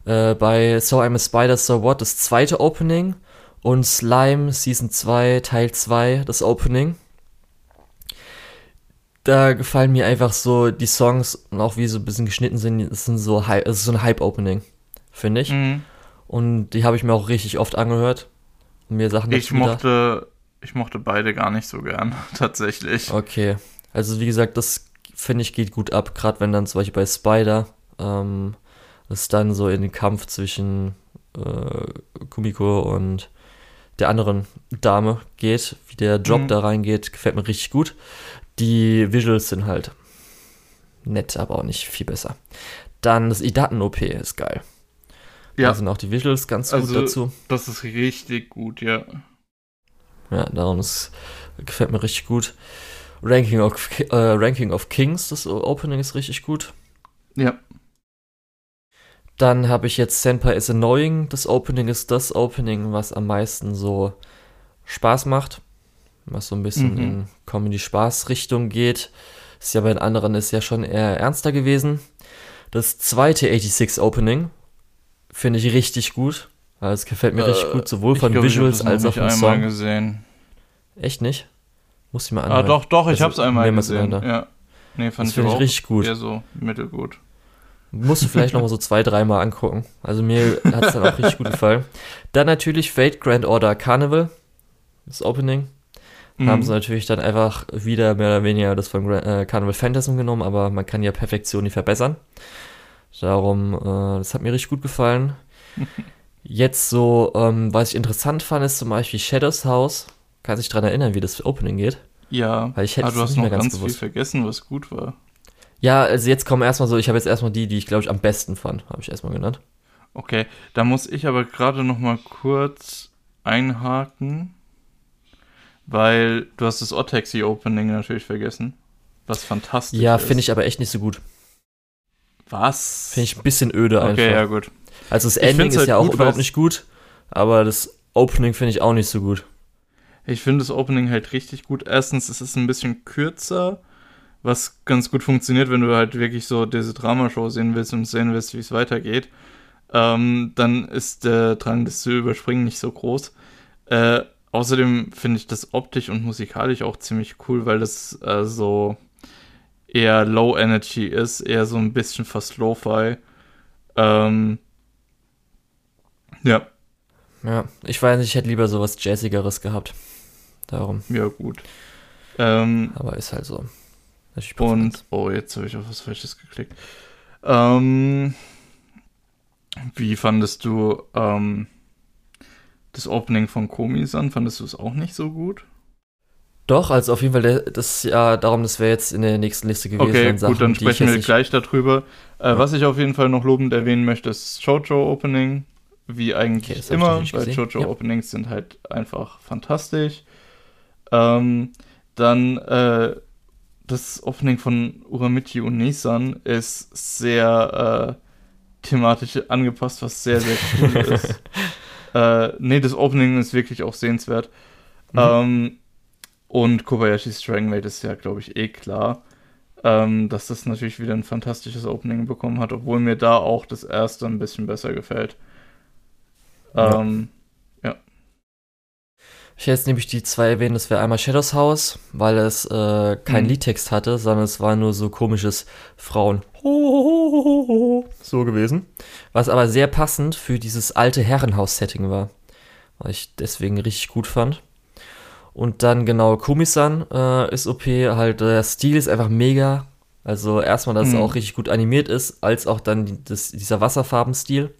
Äh, bei So I'm a Spider, So What das zweite Opening und Slime Season 2 Teil 2 das Opening. Da gefallen mir einfach so die Songs und auch wie so ein bisschen geschnitten sind, das sind so, es ist so ein Hype-Opening, finde ich. Mhm. Und die habe ich mir auch richtig oft angehört und mir Sachen Ich mochte, ich mochte beide gar nicht so gern, tatsächlich. Okay. Also wie gesagt, das finde ich geht gut ab, gerade wenn dann zum Beispiel bei Spider ähm, es dann so in den Kampf zwischen äh, Kumiko und der anderen Dame geht, wie der Job mhm. da reingeht, gefällt mir richtig gut. Die Visuals sind halt nett, aber auch nicht viel besser. Dann das Idaten-OP ist geil. Ja. Da sind auch die Visuals ganz also, gut dazu. Das ist richtig gut, ja. Ja, darum ist, gefällt mir richtig gut. Ranking of, äh, Ranking of Kings, das Opening ist richtig gut. Ja. Dann habe ich jetzt Senpai is Annoying. Das Opening ist das Opening, was am meisten so Spaß macht. Was so ein bisschen mhm. in Comedy-Spaß-Richtung geht. Ist ja bei den anderen ist ja schon eher ernster gewesen. Das zweite 86 Opening finde ich richtig gut. Also es gefällt mir äh, richtig gut, sowohl von glaub, Visuals als auch vom Song. gesehen. Echt nicht? Muss ich mal anhören. Ah, doch, doch, ich also, hab's einmal gesehen. Ja. Nee, fand das ich, ich richtig gut. Eher so mittelgut. Musst du vielleicht noch mal so zwei, dreimal angucken. Also mir hat es dann auch richtig gut gefallen. Dann natürlich Fate Grand Order Carnival. Das Opening. Mhm. Haben sie natürlich dann einfach wieder mehr oder weniger das von äh, Carnival Phantasm genommen, aber man kann ja Perfektion nicht verbessern. Darum, äh, das hat mir richtig gut gefallen. Jetzt so, ähm, was ich interessant fand, ist zum Beispiel Shadows House. Kann sich daran erinnern, wie das Opening geht? Ja, Weil ich hätte aber du hast noch ganz, ganz viel vergessen, was gut war. Ja, also jetzt kommen erstmal so, ich habe jetzt erstmal die, die ich glaube ich am besten fand, habe ich erstmal genannt. Okay, da muss ich aber gerade noch mal kurz einhaken, weil du hast das Ottaxi Opening natürlich vergessen, was fantastisch ja, ist. Ja, finde ich aber echt nicht so gut. Was? Finde ich ein bisschen öde okay, einfach. Okay, ja gut. Also das Ending ist halt ja auch gut, überhaupt nicht gut, aber das Opening finde ich auch nicht so gut. Ich finde das Opening halt richtig gut. Erstens, es ist ein bisschen kürzer was ganz gut funktioniert, wenn du halt wirklich so diese Dramashow sehen willst und sehen willst, wie es weitergeht. Ähm, dann ist der Drang, das zu überspringen, nicht so groß. Äh, außerdem finde ich das optisch und musikalisch auch ziemlich cool, weil das äh, so eher Low Energy ist, eher so ein bisschen fast Lo-Fi. Ähm, ja. Ja, ich weiß nicht, ich hätte lieber sowas Jazzigeres gehabt. Darum. Ja, gut. Ähm, Aber ist halt so. Und, oh, jetzt habe ich auf was Falsches geklickt. Ähm, wie fandest du ähm, das Opening von Komi-san? Fandest du es auch nicht so gut? Doch, also auf jeden Fall, das ja darum, das wäre jetzt in der nächsten Liste gewesen. Okay, Sachen, gut, dann sprechen wir gleich darüber. Äh, ja. Was ich auf jeden Fall noch lobend erwähnen möchte, ist Shoujo Opening. Wie eigentlich okay, immer, weil Shoujo ja. Openings sind halt einfach fantastisch. Ähm, dann äh, das Opening von Uramichi und Nissan ist sehr äh, thematisch angepasst, was sehr, sehr cool ist. Äh, nee, das Opening ist wirklich auch sehenswert. Mhm. Ähm, und Kobayashi's Strangmate ist ja, glaube ich, eh klar, ähm, dass das natürlich wieder ein fantastisches Opening bekommen hat, obwohl mir da auch das erste ein bisschen besser gefällt. Ähm, ich hätte jetzt nämlich die zwei erwähnt, das wäre einmal Shadows House, weil es äh, keinen mhm. Liedtext hatte, sondern es war nur so komisches Frauen. So gewesen. Was aber sehr passend für dieses alte Herrenhaus-Setting war. Was ich deswegen richtig gut fand. Und dann genau Komisan äh, ist OP, halt der Stil ist einfach mega. Also erstmal, dass mhm. es auch richtig gut animiert ist, als auch dann das, dieser Wasserfarbenstil.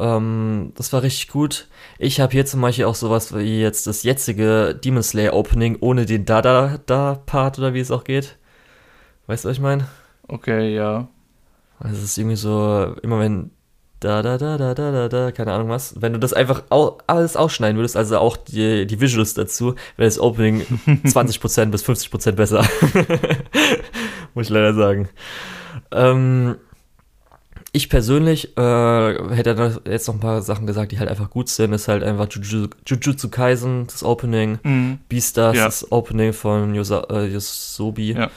Ähm, das war richtig gut. Ich habe hier zum Beispiel auch sowas wie jetzt das jetzige Demon Slayer Opening ohne den Da-Da-Da-Part oder wie es auch geht. Weißt du, was ich meine? Okay, ja. Also es ist irgendwie so, immer wenn da, da, da, da, da, da, da, keine Ahnung was. Wenn du das einfach au alles ausschneiden würdest, also auch die, die Visuals dazu, wäre das Opening 20% bis 50% besser. Muss ich leider sagen. Ähm, ich persönlich äh, hätte jetzt noch ein paar Sachen gesagt, die halt einfach gut sind. Ist halt einfach Jujutsu, Jujutsu Kaisen, das Opening, mhm. Beastars, ja. das Opening von Yosa, äh, Yosobi. Ja.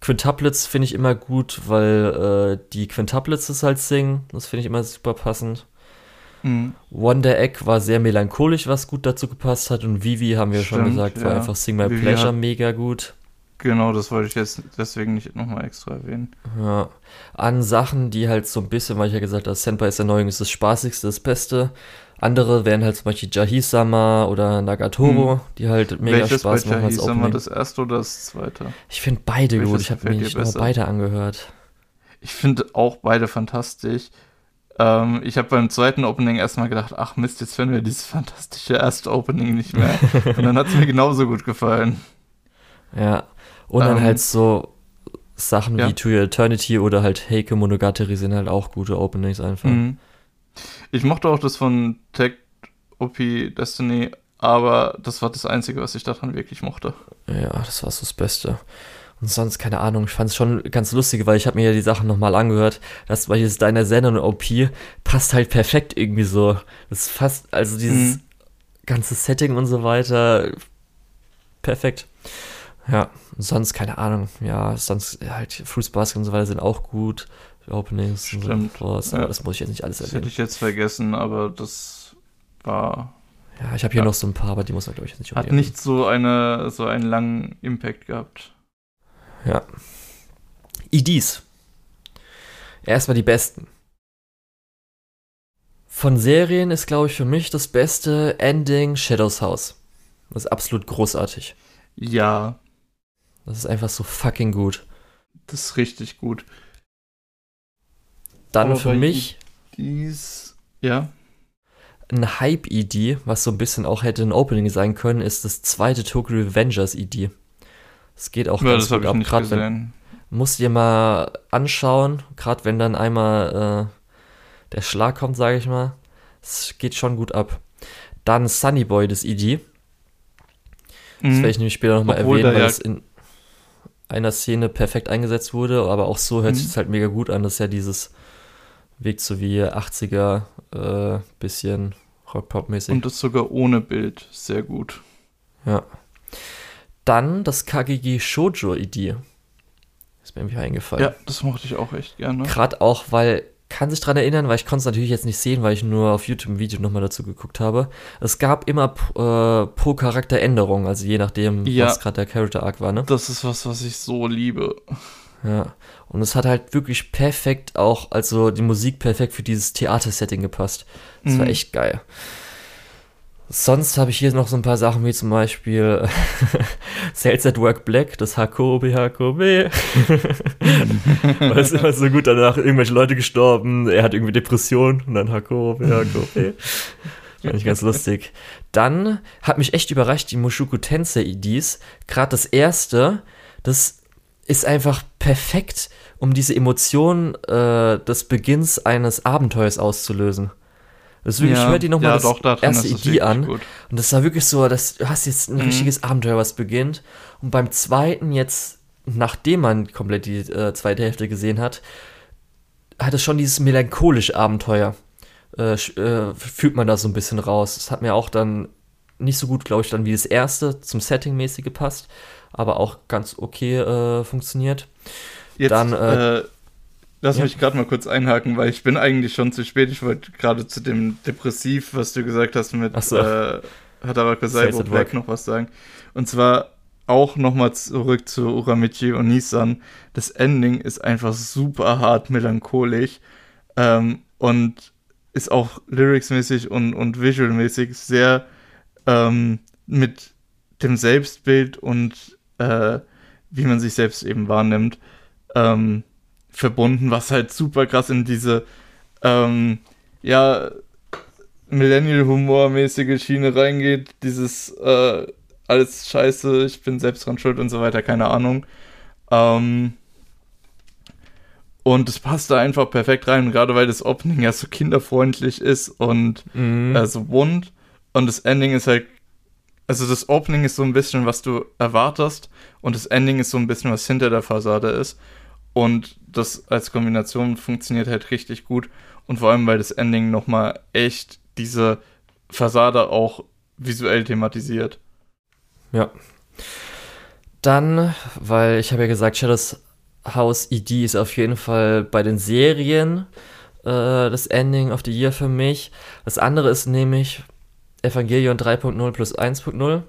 Quintuplets finde ich immer gut, weil äh, die Quintuplets es halt singen. Das finde ich immer super passend. Mhm. Wonder Egg war sehr melancholisch, was gut dazu gepasst hat. Und Vivi, haben wir Stimmt, schon gesagt, war einfach Sing My Vivi Pleasure mega gut. Genau, das wollte ich jetzt deswegen nicht nochmal extra erwähnen. Ja. An Sachen, die halt so ein bisschen, weil ich ja gesagt habe, Senpais Erneuerung ist das Spaßigste, das Beste. Andere wären halt zum Beispiel Jahisama oder Nagatoro, hm. die halt mega Welches Spaß bei machen als Opening. das erste oder das zweite? Ich finde beide Welches gut. Ich habe mir nur beide angehört. Ich finde auch beide fantastisch. Ähm, ich habe beim zweiten Opening erstmal gedacht, ach Mist, jetzt finden wir dieses fantastische erste Opening nicht mehr. Und dann hat es mir genauso gut gefallen. Ja, und ähm, dann halt so Sachen ja. wie To Your Eternity oder halt Heike Monogatari sind halt auch gute Openings einfach. Mhm. Ich mochte auch das von Tech OP Destiny, aber das war das Einzige, was ich daran wirklich mochte. Ja, das war so das Beste. Und sonst, keine Ahnung, ich fand es schon ganz lustig, weil ich habe mir ja die Sachen nochmal angehört. Das war jetzt deiner Sender und OP passt halt perfekt irgendwie so. Das ist fast, also dieses mhm. ganze Setting und so weiter, perfekt. Ja, sonst keine Ahnung. Ja, sonst halt Fruits Basket und so weiter sind auch gut. Openings Stimmt. und so. Ja. Das muss ich jetzt nicht alles erwähnen. Das hätte ich jetzt vergessen, aber das war. Ja, ich habe hier ja. noch so ein paar, aber die muss man, glaube ich, nicht Hat nicht so, eine, so einen langen Impact gehabt. Ja. IDs. Erstmal die besten. Von Serien ist, glaube ich, für mich das beste Ending Shadows House. Das ist absolut großartig. Ja, das ist einfach so fucking gut. Das ist richtig gut. Dann Aber für mich. Dies, ja. Ein Hype-ID, was so ein bisschen auch hätte ein Opening sein können, ist das zweite Tokyo Revengers-ID. Das geht auch ja, ganz gut ab. Gerade wenn. Musst dir mal anschauen, gerade wenn dann einmal äh, der Schlag kommt, sage ich mal. Es geht schon gut ab. Dann Sunny Boy, das ID. Das mhm. werde ich nämlich später nochmal erwähnen, weil ja es in einer Szene perfekt eingesetzt wurde, aber auch so hört mhm. sich es halt mega gut an. Das ist ja dieses Weg so wie 80er, äh, bisschen Rock-Pop-mäßig. Und das sogar ohne Bild, sehr gut. Ja. Dann das Kagegi Shoujo-Idee. Ist mir irgendwie eingefallen. Ja, das mochte ich auch echt gerne. Gerade auch, weil kann sich daran erinnern, weil ich konnte es natürlich jetzt nicht sehen, weil ich nur auf YouTube ein Video nochmal dazu geguckt habe. Es gab immer äh, pro Charakter Änderungen, also je nachdem, ja, was gerade der Character Arc war, ne? Das ist was, was ich so liebe. Ja, und es hat halt wirklich perfekt auch, also die Musik perfekt für dieses Theatersetting gepasst. Das mhm. war echt geil. Sonst habe ich hier noch so ein paar Sachen wie zum Beispiel Sales at Work Black, das HKOB, HKOB. Weil es immer so gut danach irgendwelche Leute gestorben, er hat irgendwie Depression und dann HKOB, HKOB. Fand ich ganz lustig. Dann hat mich echt überrascht die Mushoku Tensei IDs. Gerade das erste, das ist einfach perfekt, um diese Emotion äh, des Beginns eines Abenteuers auszulösen. Das wirklich, ja, ich höre die nochmal ja, das doch, erste Idee an. Gut. Und das war wirklich so, dass du hast jetzt ein mhm. richtiges Abenteuer, was beginnt. Und beim zweiten jetzt, nachdem man komplett die äh, zweite Hälfte gesehen hat, hat es schon dieses melancholische Abenteuer. Äh, äh, fühlt man da so ein bisschen raus. Das hat mir auch dann nicht so gut, glaube ich, dann wie das erste zum Setting-mäßig gepasst, aber auch ganz okay äh, funktioniert. Jetzt, dann, äh, äh Lass ja. mich gerade mal kurz einhaken, weil ich bin eigentlich schon zu spät. Ich wollte gerade zu dem Depressiv, was du gesagt hast, mit so. äh, Hataraka Saibo Black noch was sagen. Und zwar auch nochmal zurück zu Uramichi und Nissan. Das Ending ist einfach super hart melancholisch ähm, und ist auch lyricsmäßig und, und visualmäßig sehr ähm, mit dem Selbstbild und äh, wie man sich selbst eben wahrnimmt. Ähm, verbunden, was halt super krass in diese, ähm, ja, Millennial-Humor-mäßige Schiene reingeht. Dieses, äh, alles scheiße, ich bin selbst dran schuld und so weiter, keine Ahnung. Ähm, und es passt da einfach perfekt rein, gerade weil das Opening ja so kinderfreundlich ist und mhm. äh, so bunt. Und das Ending ist halt, also das Opening ist so ein bisschen, was du erwartest und das Ending ist so ein bisschen, was hinter der Fassade ist. Und das als Kombination funktioniert halt richtig gut. Und vor allem, weil das Ending nochmal echt diese Fassade auch visuell thematisiert. Ja. Dann, weil ich habe ja gesagt, Shadows House ED ist auf jeden Fall bei den Serien äh, das Ending of the Year für mich. Das andere ist nämlich Evangelion 3.0 plus 1.0,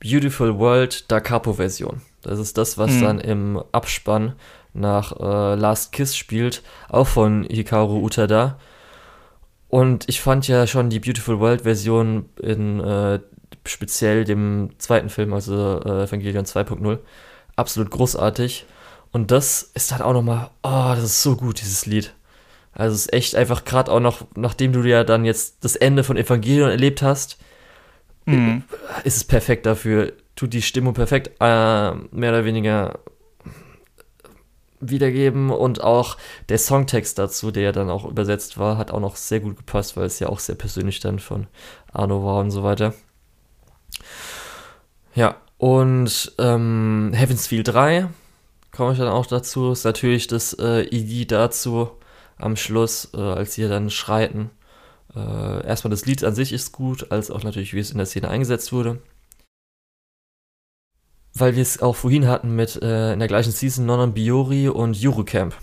Beautiful World Da Capo Version. Das ist das, was mhm. dann im Abspann nach äh, Last Kiss spielt, auch von Hikaru Utada. Und ich fand ja schon die Beautiful World Version in äh, speziell dem zweiten Film, also äh, Evangelion 2.0, absolut großartig. Und das ist dann auch nochmal, oh, das ist so gut, dieses Lied. Also es ist echt einfach gerade auch noch, nachdem du ja dann jetzt das Ende von Evangelion erlebt hast, mhm. ist es perfekt dafür. Tut die Stimmung perfekt, äh, mehr oder weniger wiedergeben und auch der Songtext dazu, der dann auch übersetzt war, hat auch noch sehr gut gepasst, weil es ja auch sehr persönlich dann von Arno war und so weiter. Ja, und ähm, Heaven's Feel 3 komme ich dann auch dazu, ist natürlich das äh, ID dazu am Schluss, äh, als sie dann schreiten. Äh, erstmal das Lied an sich ist gut, als auch natürlich, wie es in der Szene eingesetzt wurde. Weil wir es auch vorhin hatten mit äh, in der gleichen Season Nonon Biori und Eurocamp.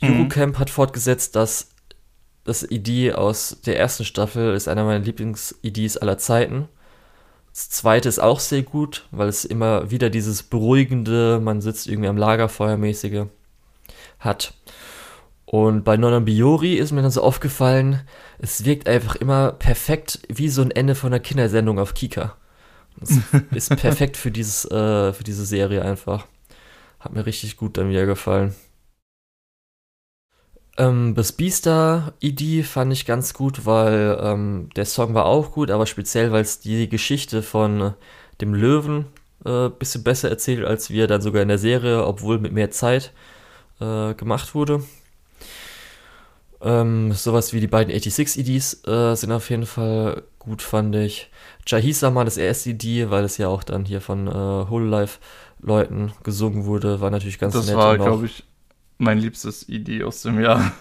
Mhm. Eurocamp hat fortgesetzt, dass das ID aus der ersten Staffel ist einer meiner Lieblings-IDs aller Zeiten. Das zweite ist auch sehr gut, weil es immer wieder dieses beruhigende, man sitzt irgendwie am Lagerfeuer mäßige hat. Und bei Nonon Biori ist mir dann so aufgefallen, es wirkt einfach immer perfekt wie so ein Ende von einer Kindersendung auf Kika. Das ist perfekt für dieses, äh, für diese Serie einfach. Hat mir richtig gut dann wieder gefallen. Ähm, das Beastar-ID fand ich ganz gut, weil ähm, der Song war auch gut, aber speziell, weil es die Geschichte von dem Löwen ein äh, bisschen besser erzählt, als wir dann sogar in der Serie, obwohl mit mehr Zeit äh, gemacht wurde. Ähm, sowas wie die beiden 86-EDs äh, sind auf jeden Fall gut, fand ich. Jahisama, das erste ED, weil es ja auch dann hier von äh, Whole Life Leuten gesungen wurde, war natürlich ganz das nett. Das war, glaube ich, mein liebstes ID aus dem Jahr.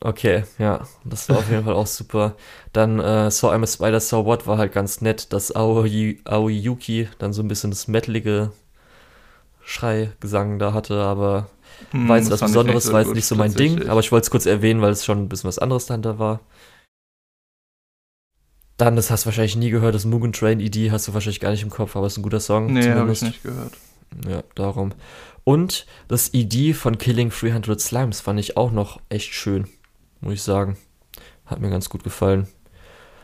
Okay, ja, das war auf jeden Fall auch super. Dann äh, Saw I'm a Spider, So What war halt ganz nett, dass Aoi, Aoi Yuki dann so ein bisschen das metalige Schreigesang da hatte, aber hm, war jetzt was Besonderes, so war jetzt nicht so mein Ding, aber ich wollte es kurz erwähnen, weil es schon ein bisschen was anderes dahinter war. Dann, das hast du wahrscheinlich nie gehört, das Mugen Train ID hast du wahrscheinlich gar nicht im Kopf, aber es ist ein guter Song. Nee, habe ich nicht gehört. Ja, darum. Und das ID von Killing 300 Slimes fand ich auch noch echt schön, muss ich sagen. Hat mir ganz gut gefallen.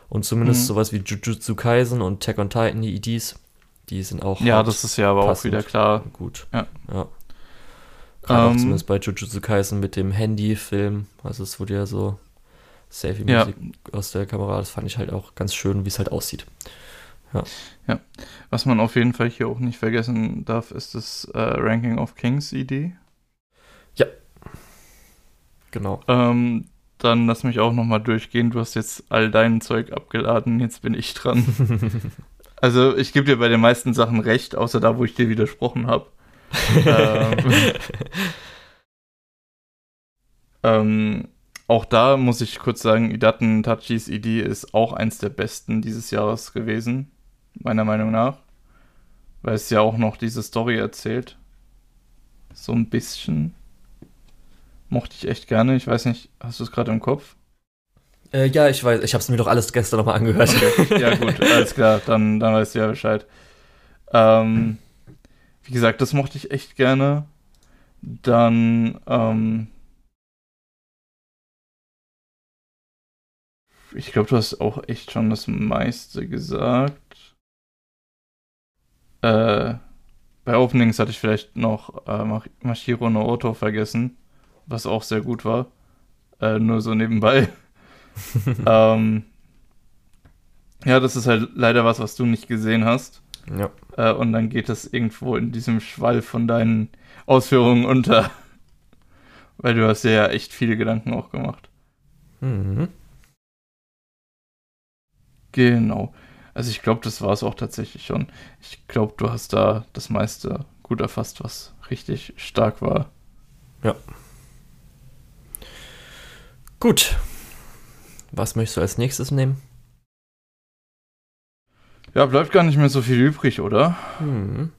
Und zumindest mhm. sowas wie Jujutsu Kaisen und Tech on Titan, die IDs, die sind auch. Ja, das ist ja aber auch wieder klar. Gut. Ja. ja. Gerade um, auch ähm. zumindest bei Jujutsu Kaisen mit dem Handy-Film. Also es wurde ja so Selfie-Musik ja. aus der Kamera. Das fand ich halt auch ganz schön, wie es halt aussieht. Ja. ja. Was man auf jeden Fall hier auch nicht vergessen darf, ist das äh, Ranking of Kings Idee. Ja. Genau. Ähm, dann lass mich auch nochmal durchgehen. Du hast jetzt all dein Zeug abgeladen, jetzt bin ich dran. also ich gebe dir bei den meisten Sachen recht, außer da, wo ich dir widersprochen habe. ähm, ähm, auch da muss ich kurz sagen, Idaten Tachis Idee ist auch eins der besten dieses Jahres gewesen meiner Meinung nach. Weil es ja auch noch diese Story erzählt. So ein bisschen. Mochte ich echt gerne. Ich weiß nicht, hast du es gerade im Kopf? Äh, ja, ich weiß. Ich habe es mir doch alles gestern nochmal angehört. Okay. Ja, gut, alles klar. Dann, dann weißt du ja Bescheid. Ähm, wie gesagt, das mochte ich echt gerne. Dann, ähm, ich glaube, du hast auch echt schon das meiste gesagt. Äh, bei Openings hatte ich vielleicht noch äh, Mashiro no Oto vergessen, was auch sehr gut war. Äh, nur so nebenbei. ähm, ja, das ist halt leider was, was du nicht gesehen hast. Ja. Äh, und dann geht das irgendwo in diesem Schwall von deinen Ausführungen unter. Weil du hast dir ja echt viele Gedanken auch gemacht. Mhm. Genau. Also ich glaube, das war es auch tatsächlich schon. Ich glaube, du hast da das meiste gut erfasst, was richtig stark war. Ja. Gut. Was möchtest du als nächstes nehmen? Ja, bleibt gar nicht mehr so viel übrig, oder? Hm.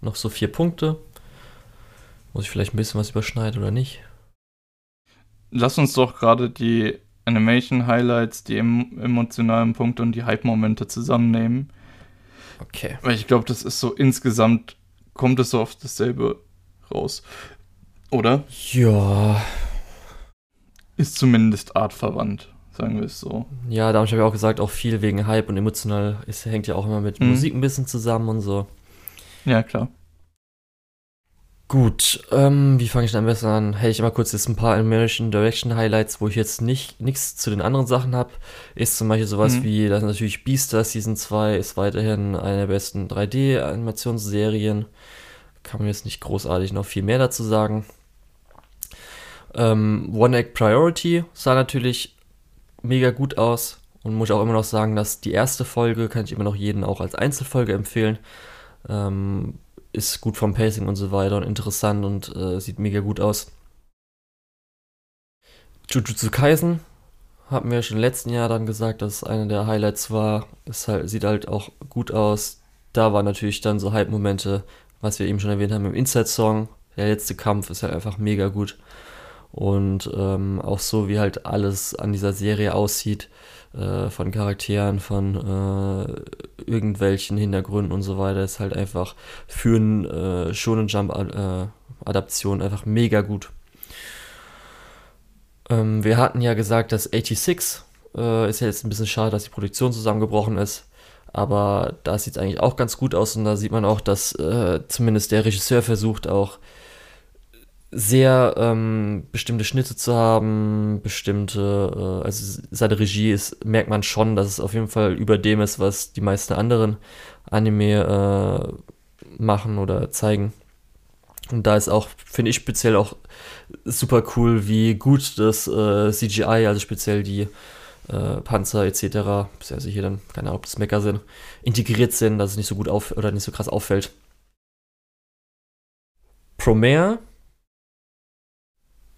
Noch so vier Punkte. Muss ich vielleicht ein bisschen was überschneiden oder nicht? Lass uns doch gerade die Animation-Highlights, die emotionalen Punkte und die Hype-Momente zusammennehmen. Okay. Weil ich glaube, das ist so insgesamt, kommt es so oft dasselbe raus. Oder? Ja. Ist zumindest artverwandt, sagen wir es so. Ja, da habe ich auch gesagt, auch viel wegen Hype und emotional. Es hängt ja auch immer mit mhm. Musik ein bisschen zusammen und so. Ja, klar. Gut, ähm, wie fange ich denn am besten an? Hätte ich mal kurz jetzt ein paar American Direction Highlights, wo ich jetzt nicht nichts zu den anderen Sachen habe. Ist zum Beispiel sowas mhm. wie, das ist natürlich Beastars Season 2 ist weiterhin eine der besten 3D-Animationsserien. Kann man jetzt nicht großartig noch viel mehr dazu sagen. Ähm, One Egg Priority sah natürlich mega gut aus und muss auch immer noch sagen, dass die erste Folge kann ich immer noch jeden auch als Einzelfolge empfehlen. Ähm, ist gut vom Pacing und so weiter und interessant und äh, sieht mega gut aus. Jujutsu Kaisen hatten wir schon im letzten Jahr dann gesagt, dass es einer der Highlights war. Es halt, sieht halt auch gut aus. Da waren natürlich dann so Hype-Momente, was wir eben schon erwähnt haben im Inside-Song. Der letzte Kampf ist halt einfach mega gut. Und ähm, auch so, wie halt alles an dieser Serie aussieht, äh, von Charakteren, von äh, irgendwelchen Hintergründen und so weiter, ist halt einfach für ein äh, Shonen Jump äh, Adaption einfach mega gut. Ähm, wir hatten ja gesagt, dass 86 äh, ist ja jetzt ein bisschen schade, dass die Produktion zusammengebrochen ist. Aber da sieht es eigentlich auch ganz gut aus und da sieht man auch, dass äh, zumindest der Regisseur versucht auch sehr ähm, bestimmte Schnitte zu haben, bestimmte, äh, also seine Regie ist, merkt man schon, dass es auf jeden Fall über dem ist, was die meisten anderen Anime äh, machen oder zeigen. Und da ist auch, finde ich speziell auch super cool, wie gut das äh, CGI, also speziell die äh, Panzer etc., also hier dann, keine Ahnung, ob das Mecker sind, integriert sind, dass es nicht so gut auf oder nicht so krass auffällt. Promare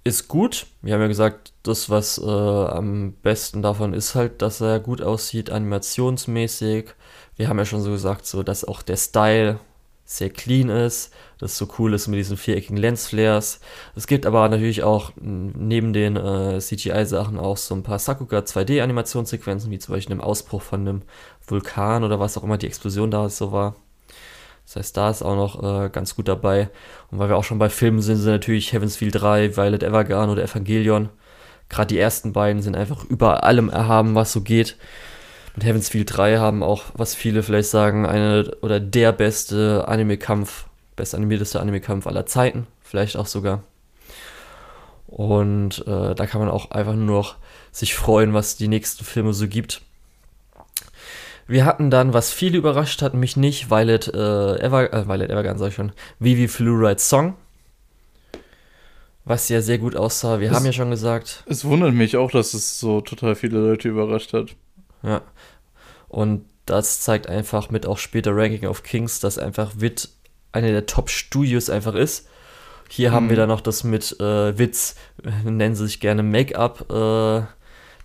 ist gut. Wir haben ja gesagt, das, was äh, am besten davon ist halt, dass er gut aussieht, animationsmäßig. Wir haben ja schon so gesagt, so, dass auch der Style sehr clean ist, das so cool ist mit diesen viereckigen Lensflares. Es gibt aber natürlich auch neben den äh, CGI-Sachen auch so ein paar Sakuga 2D-Animationssequenzen, wie zum Beispiel im Ausbruch von einem Vulkan oder was auch immer die Explosion da so war. Das heißt, da ist auch noch äh, ganz gut dabei. Und weil wir auch schon bei Filmen sind, sind natürlich Heaven's Feel 3, Violet Evergarden oder Evangelion. Gerade die ersten beiden sind einfach über allem erhaben, was so geht. Und Heaven's Feel 3 haben auch, was viele vielleicht sagen, eine oder der beste Anime-Kampf, best animierteste Anime-Kampf aller Zeiten. Vielleicht auch sogar. Und äh, da kann man auch einfach nur noch sich freuen, was die nächsten Filme so gibt. Wir hatten dann, was viele überrascht hat, mich nicht, Violet, äh, Ever, äh, Violet Evergarden, sag ich schon, Vivi Fluoride Song. Was ja sehr gut aussah. Wir es, haben ja schon gesagt. Es wundert mich auch, dass es so total viele Leute überrascht hat. Ja. Und das zeigt einfach mit auch später Ranking of Kings, dass einfach Wit eine der Top-Studios einfach ist. Hier mhm. haben wir dann noch das mit äh, Witz, nennen sie sich gerne Make-up, äh,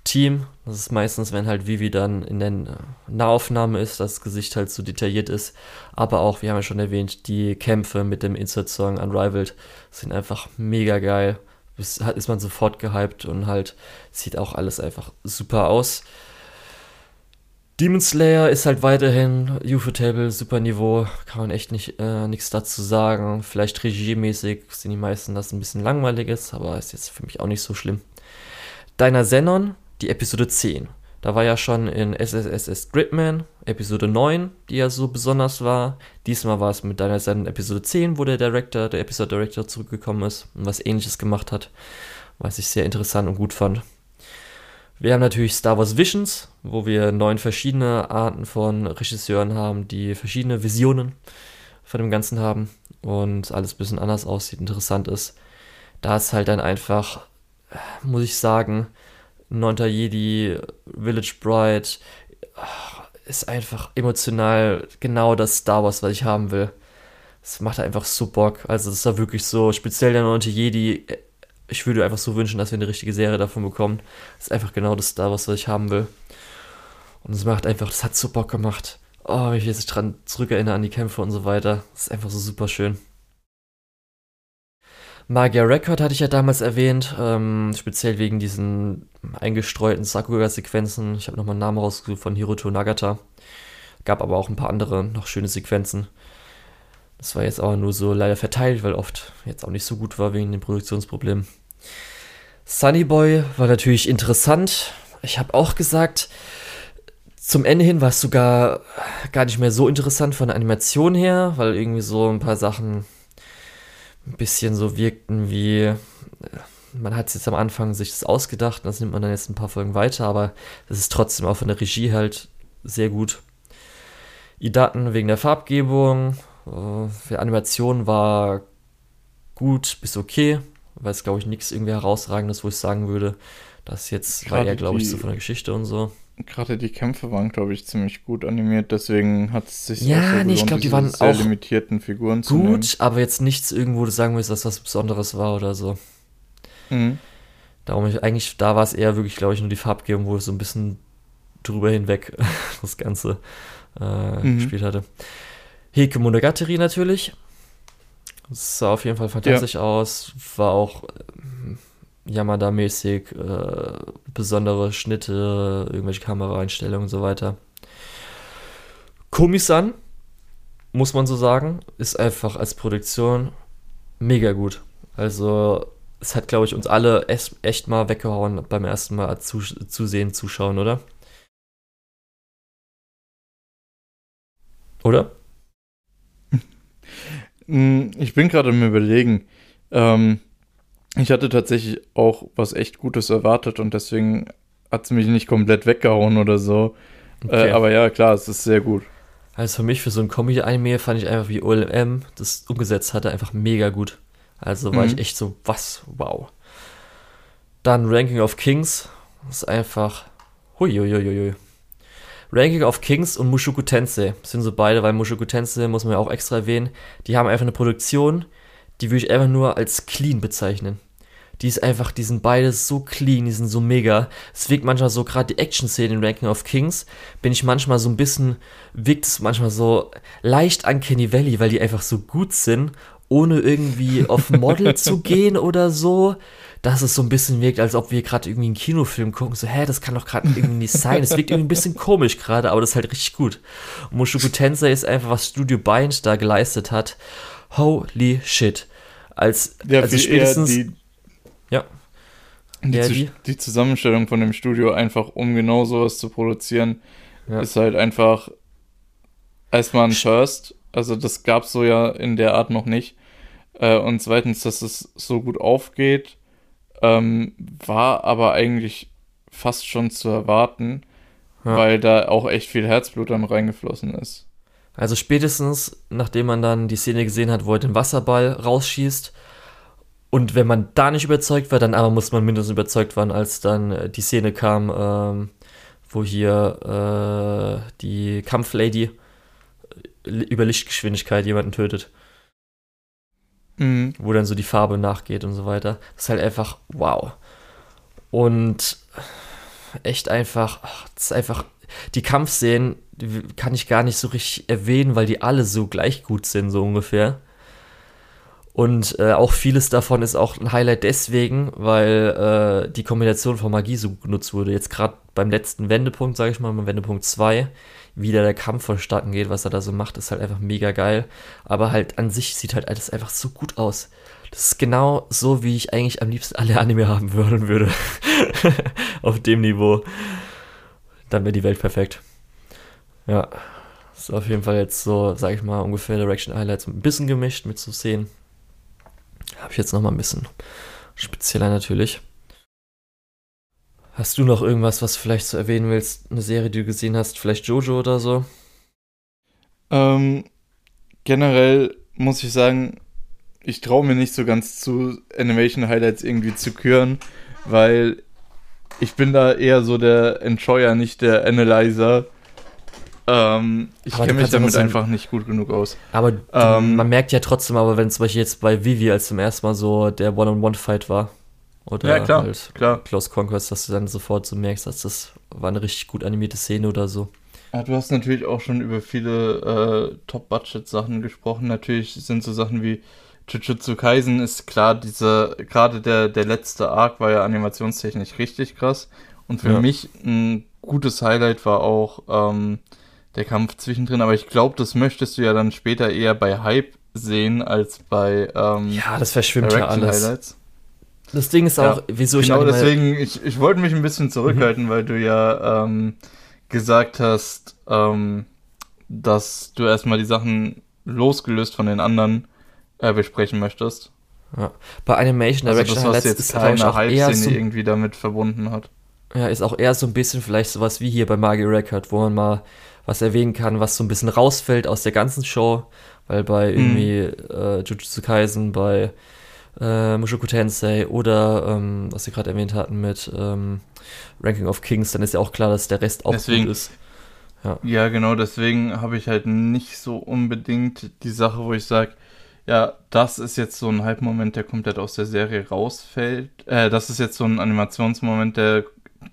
Team. Das ist meistens, wenn halt Vivi dann in der Nahaufnahme ist, das Gesicht halt so detailliert ist. Aber auch, wir haben ja schon erwähnt, die Kämpfe mit dem Insert-Song Unrivaled sind einfach mega geil. Ist, ist man sofort gehypt und halt sieht auch alles einfach super aus. Demon Slayer ist halt weiterhin UFO-Table, super Niveau, kann man echt nicht äh, nichts dazu sagen. Vielleicht regiemäßig sind die meisten das ein bisschen langweilig ist, aber ist jetzt für mich auch nicht so schlimm. Deiner Xenon die Episode 10. Da war ja schon in SSSS Gridman Episode 9, die ja so besonders war. Diesmal war es mit deiner Sendung Episode 10, wo der Director, der Episode Director zurückgekommen ist und was ähnliches gemacht hat, was ich sehr interessant und gut fand. Wir haben natürlich Star Wars Visions, wo wir neun verschiedene Arten von Regisseuren haben, die verschiedene Visionen von dem Ganzen haben und alles ein bisschen anders aussieht, interessant ist. Da ist halt dann einfach, muss ich sagen, Neunter Jedi, Village Bride, ist einfach emotional genau das Star Wars, was ich haben will. Das macht einfach so Bock. Also, das war wirklich so, speziell der neunte Jedi. Ich würde einfach so wünschen, dass wir eine richtige Serie davon bekommen. Das ist einfach genau das Star Wars, was ich haben will. Und es macht einfach, das hat so Bock gemacht. Oh, wenn ich jetzt dran zurückerinnere an die Kämpfe und so weiter. Das ist einfach so super schön. Magia Record hatte ich ja damals erwähnt, ähm, speziell wegen diesen eingestreuten Sakuga-Sequenzen. Ich habe nochmal einen Namen rausgesucht von Hiroto Nagata. Gab aber auch ein paar andere noch schöne Sequenzen. Das war jetzt aber nur so leider verteilt, weil oft jetzt auch nicht so gut war wegen den Produktionsproblemen. Sunny Boy war natürlich interessant. Ich habe auch gesagt, zum Ende hin war es sogar gar nicht mehr so interessant von der Animation her, weil irgendwie so ein paar Sachen ein bisschen so wirkten wie, äh, man hat es jetzt am Anfang sich das ausgedacht, das nimmt man dann jetzt ein paar Folgen weiter, aber das ist trotzdem auch von der Regie halt sehr gut. Die Daten wegen der Farbgebung, äh, für Animation war gut bis okay, weil es glaube ich nichts irgendwie herausragendes, wo ich sagen würde, das jetzt Gerade war eher glaube ich so von der Geschichte und so gerade die Kämpfe waren, glaube ich, ziemlich gut animiert, deswegen hat es sich ja, auch so nee, ich glaube, die waren sehr auch limitierten Figuren zu gut, aber jetzt nichts irgendwo, wo du sagen willst, dass was Besonderes war oder so. Mhm. Darum ich, eigentlich, da war es eher wirklich, glaube ich, nur die Farbgebung, wo es so ein bisschen drüber hinweg das Ganze äh, mhm. gespielt hatte. Heke Monogatari natürlich. Das sah auf jeden Fall fantastisch ja. aus. War auch Yamada-mäßig, äh, besondere Schnitte, irgendwelche Kameraeinstellungen und so weiter. Komisan, muss man so sagen, ist einfach als Produktion mega gut. Also, es hat, glaube ich, uns alle echt mal weggehauen beim ersten Mal zu, zusehen, zuschauen, oder? Oder? Ich bin gerade im Überlegen. Ähm, ich hatte tatsächlich auch was echt Gutes erwartet und deswegen hat es mich nicht komplett weggehauen oder so. Äh, okay. Äh, aber ja, klar, es ist sehr gut. Also für mich, für so ein Comedy-Anime, fand ich einfach, wie OLM das umgesetzt hatte, einfach mega gut. Also war mhm. ich echt so, was, wow. Dann Ranking of Kings, ist einfach, huiuiuiui. Ranking of Kings und Mushoku Tensei sind so beide, weil Mushoku Tensei muss man ja auch extra erwähnen, die haben einfach eine Produktion, die würde ich einfach nur als clean bezeichnen. Die ist einfach, die sind beide so clean, die sind so mega. Es wirkt manchmal so, gerade die Action-Szenen in Ranking of Kings, bin ich manchmal so ein bisschen, wirkt es manchmal so leicht an Kenny Valley, weil die einfach so gut sind, ohne irgendwie auf Model zu gehen oder so. Dass es so ein bisschen wirkt, als ob wir gerade irgendwie einen Kinofilm gucken. So, hä, das kann doch gerade irgendwie nicht sein. Es wirkt irgendwie ein bisschen komisch gerade, aber das ist halt richtig gut. Und Mushoku Tensei ist einfach, was Studio Bind da geleistet hat. Holy shit. Als, ja, also spätestens. Die, ja. Die, die, die, Zusammenstellung von dem Studio, einfach um genau sowas zu produzieren, ja. ist halt einfach erstmal ein First. Also, das gab es so ja in der Art noch nicht. Äh, und zweitens, dass es so gut aufgeht, ähm, war aber eigentlich fast schon zu erwarten, ja. weil da auch echt viel Herzblut dann reingeflossen ist. Also spätestens, nachdem man dann die Szene gesehen hat, wo er den Wasserball rausschießt. Und wenn man da nicht überzeugt war, dann aber muss man mindestens überzeugt werden, als dann äh, die Szene kam, ähm, wo hier äh, die Kampflady äh, über Lichtgeschwindigkeit jemanden tötet. Mhm. Wo dann so die Farbe nachgeht und so weiter. Das ist halt einfach wow. Und echt einfach, ach, das ist einfach, die Kampfszenen kann ich gar nicht so richtig erwähnen, weil die alle so gleich gut sind, so ungefähr. Und äh, auch vieles davon ist auch ein Highlight deswegen, weil äh, die Kombination von Magie so genutzt wurde. Jetzt gerade beim letzten Wendepunkt, sage ich mal, beim Wendepunkt 2, wie da der Kampf vonstatten geht, was er da so macht, ist halt einfach mega geil. Aber halt an sich sieht halt alles einfach so gut aus. Das ist genau so, wie ich eigentlich am liebsten alle Anime haben wollen würde. Auf dem Niveau. Dann wäre die Welt perfekt. Ja, ist auf jeden Fall jetzt so, sag ich mal, ungefähr Direction Highlights ein bisschen gemischt mit zu sehen. Habe ich jetzt nochmal ein bisschen spezieller natürlich. Hast du noch irgendwas, was vielleicht so erwähnen willst? Eine Serie, die du gesehen hast? Vielleicht Jojo oder so? Ähm, generell muss ich sagen, ich traue mir nicht so ganz zu, Animation Highlights irgendwie zu küren, weil ich bin da eher so der Enjoyer, nicht der Analyzer. Ähm, ich kenne mich damit so einfach nicht gut genug aus. Aber ähm, man merkt ja trotzdem, aber wenn zum Beispiel jetzt bei Vivi als zum ersten Mal so der One-on-One-Fight war, oder ja, klar, halt klar. Close Conquest, dass du dann sofort so merkst, dass das war eine richtig gut animierte Szene oder so. Ja, du hast natürlich auch schon über viele äh, Top-Budget-Sachen gesprochen. Natürlich sind so Sachen wie Jujutsu Kaisen ist klar, diese, gerade der, der letzte Arc war ja animationstechnisch richtig krass. Und für ja. mich ein gutes Highlight war auch ähm, der Kampf zwischendrin, aber ich glaube, das möchtest du ja dann später eher bei Hype sehen als bei ähm, Ja, das verschwimmt ja alles. Highlights. Das Ding ist auch, ja, wieso genau ich Genau, deswegen, ich, ich wollte mich ein bisschen zurückhalten, mhm. weil du ja ähm, gesagt hast, ähm, dass du erstmal die Sachen losgelöst von den anderen äh, besprechen möchtest. Ja. Bei Animation Direction also das, was jetzt keine Hype-Szene so, irgendwie damit verbunden hat. Ja, ist auch eher so ein bisschen vielleicht sowas wie hier bei Magi Record, wo man mal was erwähnen kann, was so ein bisschen rausfällt aus der ganzen Show, weil bei mhm. irgendwie äh, Jujutsu Kaisen, bei äh, Mushoku Tensei oder ähm, was Sie gerade erwähnt hatten mit ähm, Ranking of Kings, dann ist ja auch klar, dass der Rest auch deswegen, gut ist. Ja. ja, genau, deswegen habe ich halt nicht so unbedingt die Sache, wo ich sage, ja, das ist jetzt so ein Halbmoment, der komplett aus der Serie rausfällt. Äh, das ist jetzt so ein Animationsmoment, der,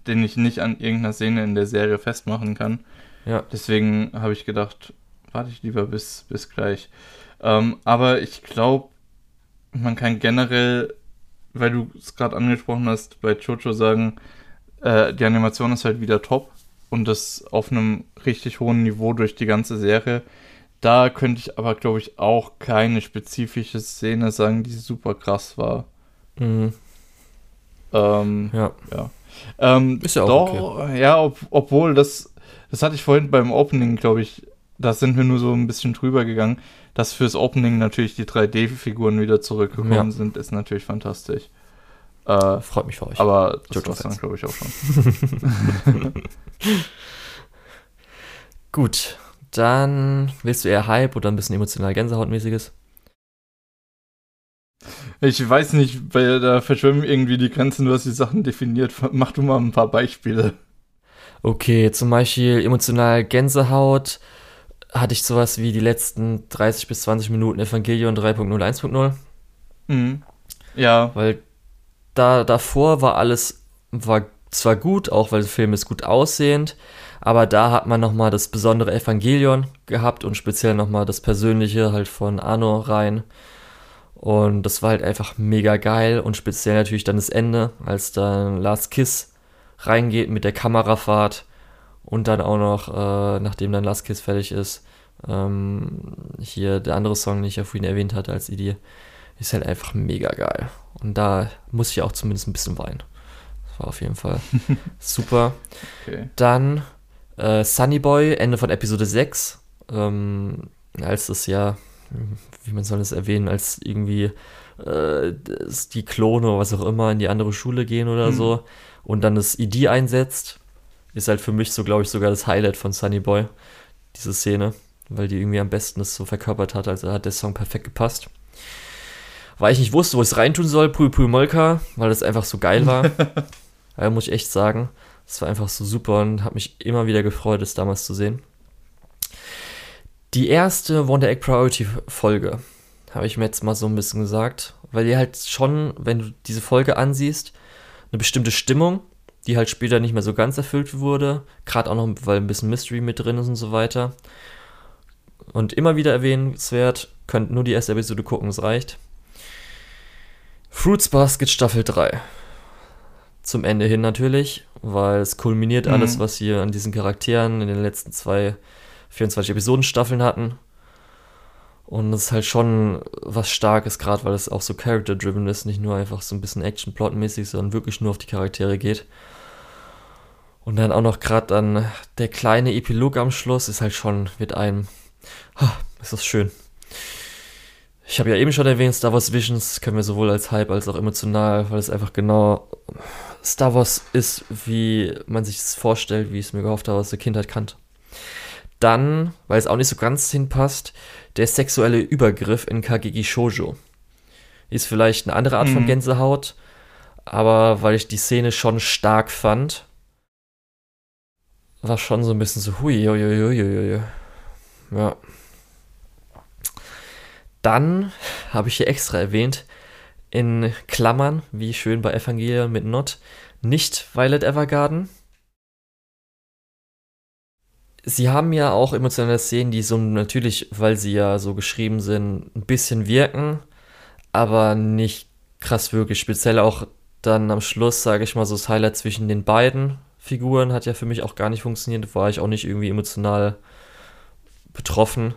den ich nicht an irgendeiner Szene in der Serie festmachen kann. Ja. Deswegen habe ich gedacht, warte ich lieber bis, bis gleich. Ähm, aber ich glaube, man kann generell, weil du es gerade angesprochen hast, bei Chocho sagen, äh, die Animation ist halt wieder top und das auf einem richtig hohen Niveau durch die ganze Serie. Da könnte ich aber, glaube ich, auch keine spezifische Szene sagen, die super krass war. Mhm. Ähm, ja. ja. Ähm, ist ja auch doch, okay. Ja, ob, obwohl das das hatte ich vorhin beim Opening, glaube ich, da sind wir nur so ein bisschen drüber gegangen, dass fürs Opening natürlich die 3D-Figuren wieder zurückgekommen ja. sind, ist natürlich fantastisch. Äh, Freut mich für euch. Aber das war's dann, glaube ich, auch schon. Gut, dann willst du eher Hype oder ein bisschen emotional Gänsehautmäßiges? Ich weiß nicht, weil da verschwimmen irgendwie die Grenzen, du hast die Sachen definiert. Mach du mal ein paar Beispiele. Okay, zum Beispiel emotional Gänsehaut hatte ich sowas wie die letzten 30 bis 20 Minuten Evangelion 3.0, 1.0. Mhm. Ja. Weil da davor war alles war zwar gut, auch weil der Film ist gut aussehend, aber da hat man nochmal das besondere Evangelion gehabt und speziell nochmal das Persönliche halt von Arno rein. Und das war halt einfach mega geil und speziell natürlich dann das Ende, als dann Last Kiss reingeht mit der Kamerafahrt und dann auch noch, äh, nachdem dann Last Kiss fertig ist, ähm, hier der andere Song, den ich ja vorhin erwähnt hatte als Idee, ist halt einfach mega geil. Und da muss ich auch zumindest ein bisschen weinen. War auf jeden Fall super. Okay. Dann äh, Sunny Boy, Ende von Episode 6. Ähm, als das ja, wie man soll es erwähnen, als irgendwie äh, die Klone oder was auch immer in die andere Schule gehen oder mhm. so und dann das ID einsetzt, ist halt für mich so, glaube ich, sogar das Highlight von Sunny Boy, diese Szene, weil die irgendwie am besten das so verkörpert hat, also hat der Song perfekt gepasst. Weil ich nicht wusste, wo ich es reintun soll, Pui Pui Molka, weil das einfach so geil war. ja, muss ich echt sagen. Das war einfach so super und hat mich immer wieder gefreut, es damals zu sehen. Die erste Wonder Egg Priority Folge habe ich mir jetzt mal so ein bisschen gesagt, weil die halt schon, wenn du diese Folge ansiehst, eine bestimmte Stimmung, die halt später nicht mehr so ganz erfüllt wurde. Gerade auch noch, weil ein bisschen Mystery mit drin ist und so weiter. Und immer wieder erwähnenswert, könnt nur die erste Episode gucken, es reicht. Fruits Basket Staffel 3. Zum Ende hin natürlich, weil es kulminiert mhm. alles, was wir an diesen Charakteren in den letzten zwei 24 Episoden Staffeln hatten. Und es ist halt schon was Starkes, gerade weil es auch so character-driven ist, nicht nur einfach so ein bisschen Action-Plot-mäßig, sondern wirklich nur auf die Charaktere geht. Und dann auch noch gerade dann der kleine Epilog am Schluss ist halt schon, mit einem, ah, ist das schön. Ich habe ja eben schon erwähnt, Star Wars Visions können wir sowohl als Hype als auch emotional, weil es einfach genau Star Wars ist, wie man sich es vorstellt, wie ich es mir gehofft habe, aus der Kindheit kannte. Dann, weil es auch nicht so ganz hinpasst, der sexuelle Übergriff in Kageki Shoujo. Ist vielleicht eine andere Art mhm. von Gänsehaut, aber weil ich die Szene schon stark fand, war schon so ein bisschen so hui, hui, hui, hui, Ja. Dann habe ich hier extra erwähnt, in Klammern, wie schön bei Evangelion mit Not, nicht Violet Evergarden. Sie haben ja auch emotionale Szenen, die so natürlich, weil sie ja so geschrieben sind, ein bisschen wirken, aber nicht krass wirklich. Speziell auch dann am Schluss, sage ich mal, so das Highlight zwischen den beiden Figuren hat ja für mich auch gar nicht funktioniert. War ich auch nicht irgendwie emotional betroffen.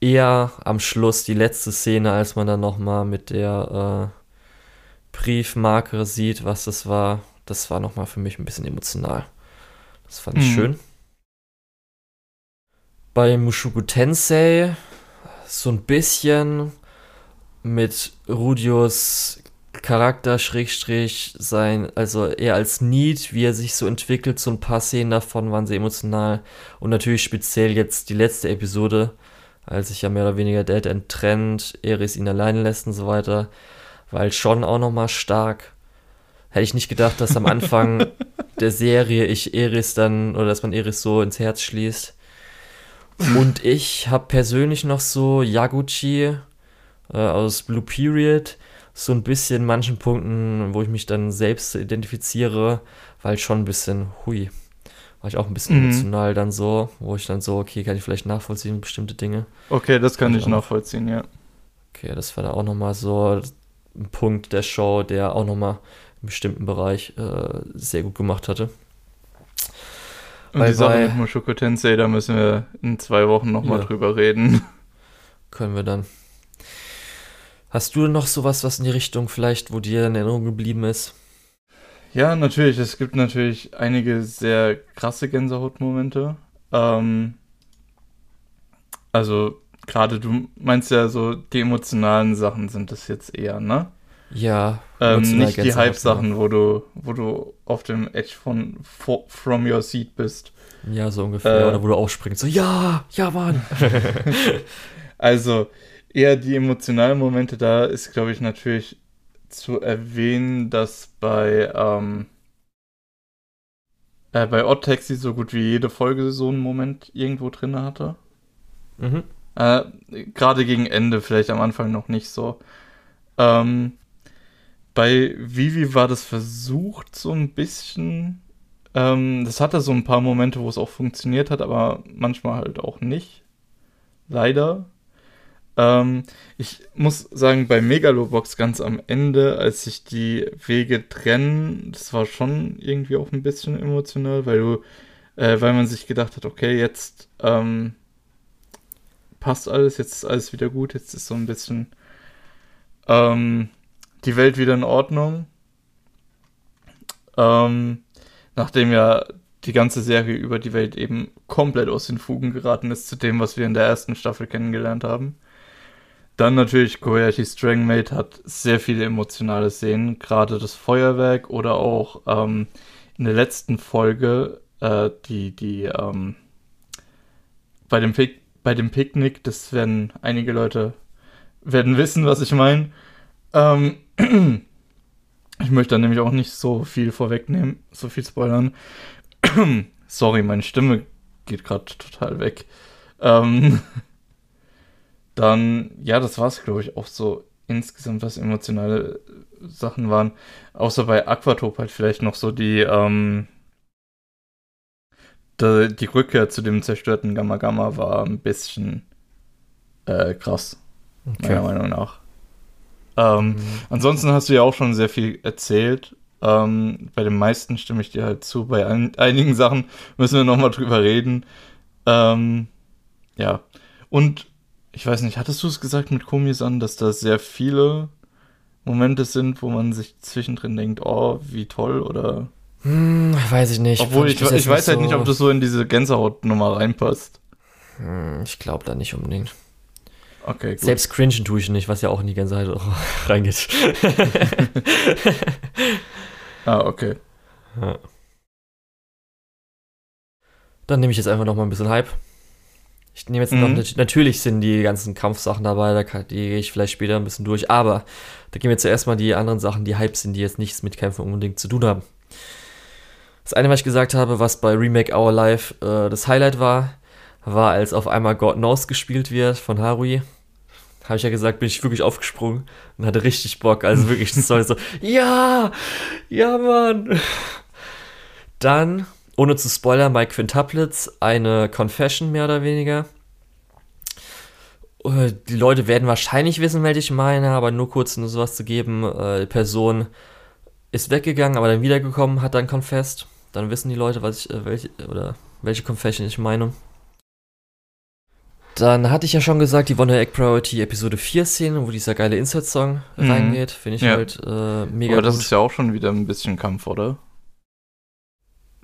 Eher am Schluss die letzte Szene, als man dann nochmal mit der äh, Briefmarke sieht, was das war. Das war nochmal für mich ein bisschen emotional. Das fand ich mhm. schön. Bei Mushoku Tensei so ein bisschen mit Rudios Charakter, Schrägstrich, sein, also eher als Need, wie er sich so entwickelt, so ein paar Szenen davon waren sehr emotional. Und natürlich speziell jetzt die letzte Episode, als sich ja mehr oder weniger Dad enttrennt, Eris ihn alleine lässt und so weiter, weil schon auch nochmal stark. Hätte ich nicht gedacht, dass am Anfang der Serie ich Eris dann, oder dass man Eris so ins Herz schließt. Und ich habe persönlich noch so Yaguchi äh, aus Blue Period, so ein bisschen in manchen Punkten, wo ich mich dann selbst identifiziere, weil schon ein bisschen, hui, war ich auch ein bisschen mhm. emotional dann so, wo ich dann so, okay, kann ich vielleicht nachvollziehen, bestimmte Dinge. Okay, das kann ich nachvollziehen, ja. Okay, das war da auch nochmal so ein Punkt der Show, der auch nochmal im bestimmten Bereich äh, sehr gut gemacht hatte. Und bei, die Sache mit Mushoku Tensei, da müssen wir in zwei Wochen nochmal ja. drüber reden. Können wir dann. Hast du noch sowas, was in die Richtung vielleicht, wo dir in Erinnerung geblieben ist? Ja, natürlich. Es gibt natürlich einige sehr krasse Gänsehautmomente. Ähm, also, gerade du meinst ja so, die emotionalen Sachen sind das jetzt eher, ne? Ja. Ähm, nicht die Hype-Sachen, wo du, wo du auf dem Edge von From Your Seat bist. Ja, so ungefähr. Äh, Oder wo du aufspringst. So, ja, ja, Mann. also, eher die emotionalen Momente, da ist, glaube ich, natürlich zu erwähnen, dass bei, ähm, äh, bei Odd Taxi so gut wie jede Folge so einen Moment irgendwo drin hatte. Mhm. Äh, Gerade gegen Ende, vielleicht am Anfang noch nicht so. Ähm, bei Vivi war das versucht so ein bisschen. Ähm, das hatte so ein paar Momente, wo es auch funktioniert hat, aber manchmal halt auch nicht. Leider. Ähm, ich muss sagen, bei Megalobox ganz am Ende, als sich die Wege trennen, das war schon irgendwie auch ein bisschen emotional, weil du, äh, weil man sich gedacht hat, okay, jetzt ähm, passt alles, jetzt ist alles wieder gut, jetzt ist so ein bisschen ähm, die Welt wieder in Ordnung. Ähm, nachdem ja die ganze Serie über die Welt eben komplett aus den Fugen geraten ist zu dem, was wir in der ersten Staffel kennengelernt haben. Dann natürlich Kobayashi Strangmate hat sehr viele emotionale Szenen, gerade das Feuerwerk oder auch ähm, in der letzten Folge äh, die, die ähm, bei, dem Pick, bei dem Picknick, das werden einige Leute werden wissen, was ich meine. Ähm, ich möchte da nämlich auch nicht so viel vorwegnehmen, so viel spoilern. Sorry, meine Stimme geht gerade total weg. Ähm, dann, ja, das war es, glaube ich, auch so insgesamt, was emotionale Sachen waren. Außer bei Aquatop halt vielleicht noch so die, ähm, die, Rückkehr zu dem zerstörten Gamma Gamma war ein bisschen äh, krass, okay. meiner Meinung nach. Ähm, mhm. Ansonsten hast du ja auch schon sehr viel erzählt. Ähm, bei den meisten stimme ich dir halt zu. Bei ein, einigen Sachen müssen wir nochmal drüber reden. Ähm, ja. Und ich weiß nicht, hattest du es gesagt mit Komi-san, dass da sehr viele Momente sind, wo man sich zwischendrin denkt, oh, wie toll oder. Hm, weiß ich nicht. Obwohl ich, ich, ich weiß halt so nicht, ob das so in diese Gänsehautnummer reinpasst. Hm, ich glaube da nicht unbedingt. Okay, gut. Selbst cringen tue ich nicht, was ja auch in die Gänsehaut reingeht. ah, okay. Ja. Dann nehme ich jetzt einfach noch mal ein bisschen Hype. Ich nehme jetzt mhm. noch, natürlich sind die ganzen Kampfsachen dabei, da kann, die gehe ich vielleicht später ein bisschen durch, aber da gehen wir zuerst mal die anderen Sachen, die Hype sind, die jetzt nichts mit Kämpfen unbedingt zu tun haben. Das eine, was ich gesagt habe, was bei Remake Our Life äh, das Highlight war, war, als auf einmal God Knows gespielt wird von Harui. Habe ich ja gesagt, bin ich wirklich aufgesprungen und hatte richtig Bock. Also wirklich, das war so, ja, ja, Mann. Dann, ohne zu spoilern, bei Quintuplets eine Confession mehr oder weniger. Äh, die Leute werden wahrscheinlich wissen, welche ich meine, aber nur kurz nur sowas zu geben. Äh, die Person ist weggegangen, aber dann wiedergekommen, hat dann confessed. Dann wissen die Leute, was ich, äh, welche, oder welche Confession ich meine. Dann hatte ich ja schon gesagt, die Wonder Egg Priority Episode 4 Szene, wo dieser geile Insert-Song mhm. reingeht, finde ich ja. halt äh, mega Aber das gut. ist ja auch schon wieder ein bisschen Kampf, oder?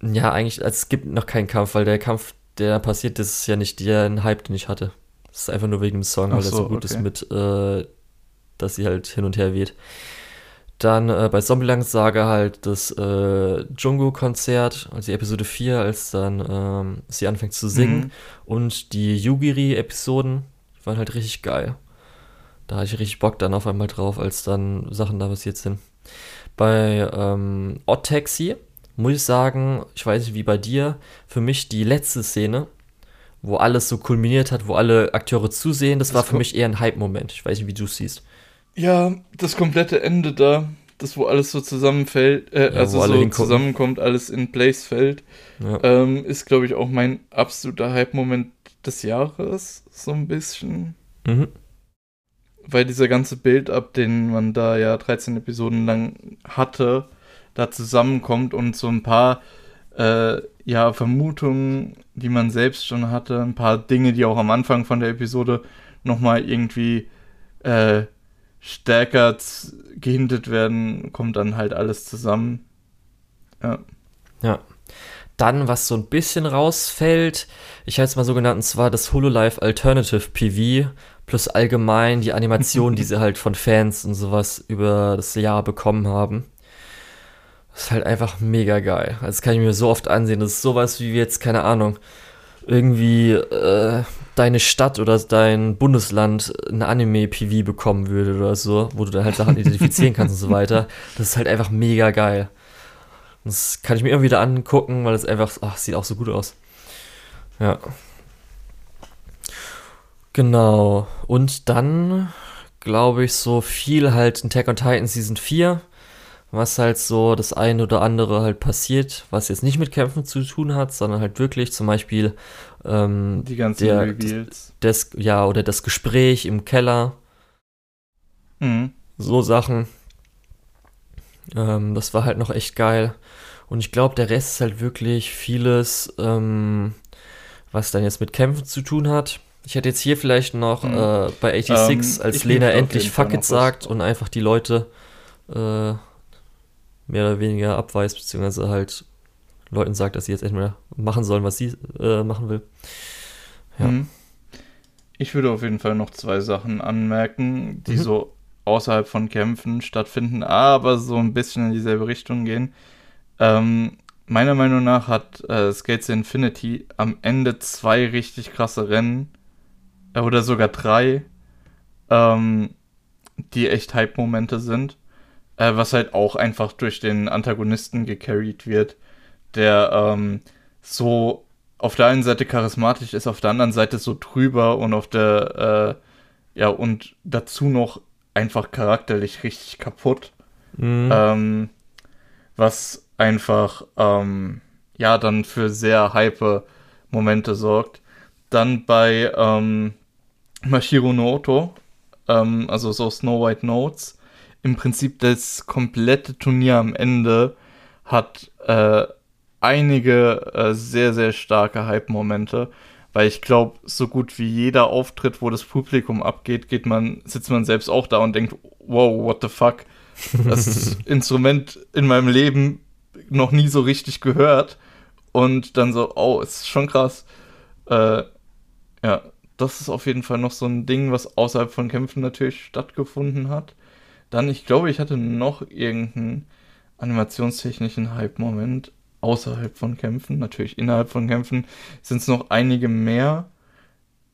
Ja, eigentlich, also es gibt noch keinen Kampf, weil der Kampf, der passiert, das ist ja nicht der Hype, den ich hatte. Das ist einfach nur wegen dem Song, weil so, der so gut okay. ist mit, äh, dass sie halt hin und her weht. Dann äh, bei Zombieland Saga halt das äh, Jungo-Konzert, also die Episode 4, als dann ähm, sie anfängt zu singen. Mhm. Und die Yugiri-Episoden waren halt richtig geil. Da hatte ich richtig Bock dann auf einmal drauf, als dann Sachen da passiert sind. Bei ähm, Odd Taxi muss ich sagen, ich weiß nicht wie bei dir, für mich die letzte Szene, wo alles so kulminiert hat, wo alle Akteure zusehen, das, das war für mich eher ein Hype-Moment. Ich weiß nicht, wie du siehst. Ja, das komplette Ende da, das wo alles so zusammenfällt, äh, ja, also so zusammenkommt, alles in Place fällt, ja. ähm, ist, glaube ich, auch mein absoluter Hype-Moment des Jahres, so ein bisschen. Mhm. Weil dieser ganze Bild-Up, den man da ja 13 Episoden lang hatte, da zusammenkommt und so ein paar äh, ja, Vermutungen, die man selbst schon hatte, ein paar Dinge, die auch am Anfang von der Episode nochmal irgendwie äh, stärker gehindert werden, kommt dann halt alles zusammen. Ja. Ja. Dann, was so ein bisschen rausfällt, ich halte es mal so genannt, und zwar das HoloLive Alternative PV plus allgemein die Animation, die sie halt von Fans und sowas über das Jahr bekommen haben. Das ist halt einfach mega geil. Also das kann ich mir so oft ansehen. Das ist sowas wie jetzt, keine Ahnung, irgendwie äh, deine Stadt oder dein Bundesland ein Anime-PV bekommen würde oder so, wo du dann halt Sachen identifizieren kannst und so weiter. Das ist halt einfach mega geil. Das kann ich mir immer wieder angucken, weil es einfach, ach, sieht auch so gut aus. Ja. Genau. Und dann glaube ich so viel halt Attack on Titan Season 4 was halt so das eine oder andere halt passiert, was jetzt nicht mit Kämpfen zu tun hat, sondern halt wirklich zum Beispiel ähm, die ganzen der, Reveals. Das, ja, oder das Gespräch im Keller. Mhm. So Sachen. Ähm, das war halt noch echt geil. Und ich glaube, der Rest ist halt wirklich vieles, ähm, was dann jetzt mit Kämpfen zu tun hat. Ich hätte jetzt hier vielleicht noch mhm. äh, bei 86, ähm, als Lena endlich Fuck it sagt und einfach die Leute äh, mehr oder weniger abweist, beziehungsweise halt Leuten sagt, dass sie jetzt erstmal machen sollen, was sie äh, machen will. Ja. Mhm. Ich würde auf jeden Fall noch zwei Sachen anmerken, die mhm. so außerhalb von Kämpfen stattfinden, aber so ein bisschen in dieselbe Richtung gehen. Ähm, meiner Meinung nach hat äh, Skates Infinity am Ende zwei richtig krasse Rennen, äh, oder sogar drei, ähm, die echt Hype-Momente sind äh, was halt auch einfach durch den Antagonisten gecarried wird, der ähm, so auf der einen Seite charismatisch ist, auf der anderen Seite so drüber und auf der, äh, ja, und dazu noch einfach charakterlich richtig kaputt. Mhm. Ähm, was einfach, ähm, ja, dann für sehr hype Momente sorgt. Dann bei ähm, Mashiro Noto, ähm, also so Snow White Notes, im Prinzip das komplette Turnier am Ende hat äh, einige äh, sehr, sehr starke Hype-Momente. Weil ich glaube, so gut wie jeder Auftritt, wo das Publikum abgeht, geht man, sitzt man selbst auch da und denkt, wow, what the fuck? Das Instrument in meinem Leben noch nie so richtig gehört. Und dann so, oh, ist schon krass. Äh, ja, das ist auf jeden Fall noch so ein Ding, was außerhalb von Kämpfen natürlich stattgefunden hat. Dann, ich glaube, ich hatte noch irgendeinen animationstechnischen Hype-Moment außerhalb von Kämpfen. Natürlich innerhalb von Kämpfen sind es noch einige mehr.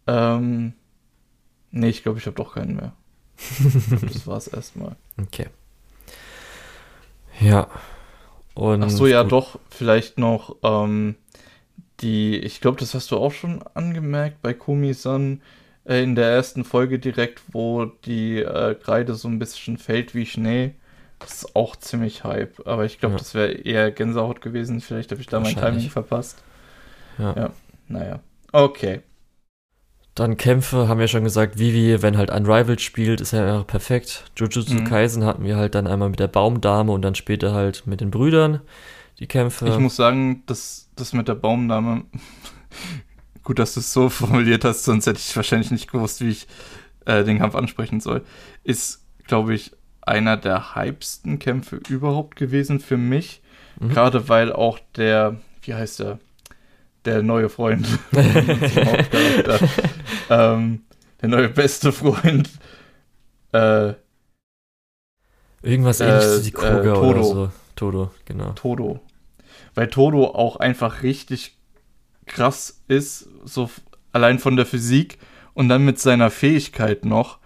Ähm, nee, ich glaube, ich habe doch keinen mehr. das war es erstmal. Okay. Ja. Und Ach so, ja, doch, vielleicht noch ähm, die, ich glaube, das hast du auch schon angemerkt bei Komi-san äh, in der ersten Folge direkt, wo die äh, Kreide so ein bisschen fällt wie Schnee. Das ist auch ziemlich Hype, aber ich glaube, Ja. das wäre eher Gänsehaut gewesen. Vielleicht habe ich da mein. Timing verpasst. Ja. Ja, naja. Okay. Dann Kämpfe, haben wir schon gesagt, Vivi, wenn halt Unrivaled spielt, ist ja perfekt. Jujutsu Mhm. Kaisen hatten wir halt dann einmal mit der Baumdame und dann später halt mit den Brüdern die Kämpfe. Ich muss sagen, dass das mit der Baumdame, gut, dass du es so formuliert hast, sonst hätte ich wahrscheinlich nicht gewusst, wie ich äh, den Kampf ansprechen soll, ist, glaube ich, einer der hypesten Kämpfe überhaupt gewesen für mich. Mhm. Gerade weil auch der, wie heißt der, der neue Freund, ähm, der neue beste Freund, äh, Irgendwas Äh, ähnliches wie äh, Koga oder Todo. so. Todo, genau. Todo. Weil Todo auch einfach richtig krass ist, so allein von der Physik und dann mit seiner Fähigkeit noch.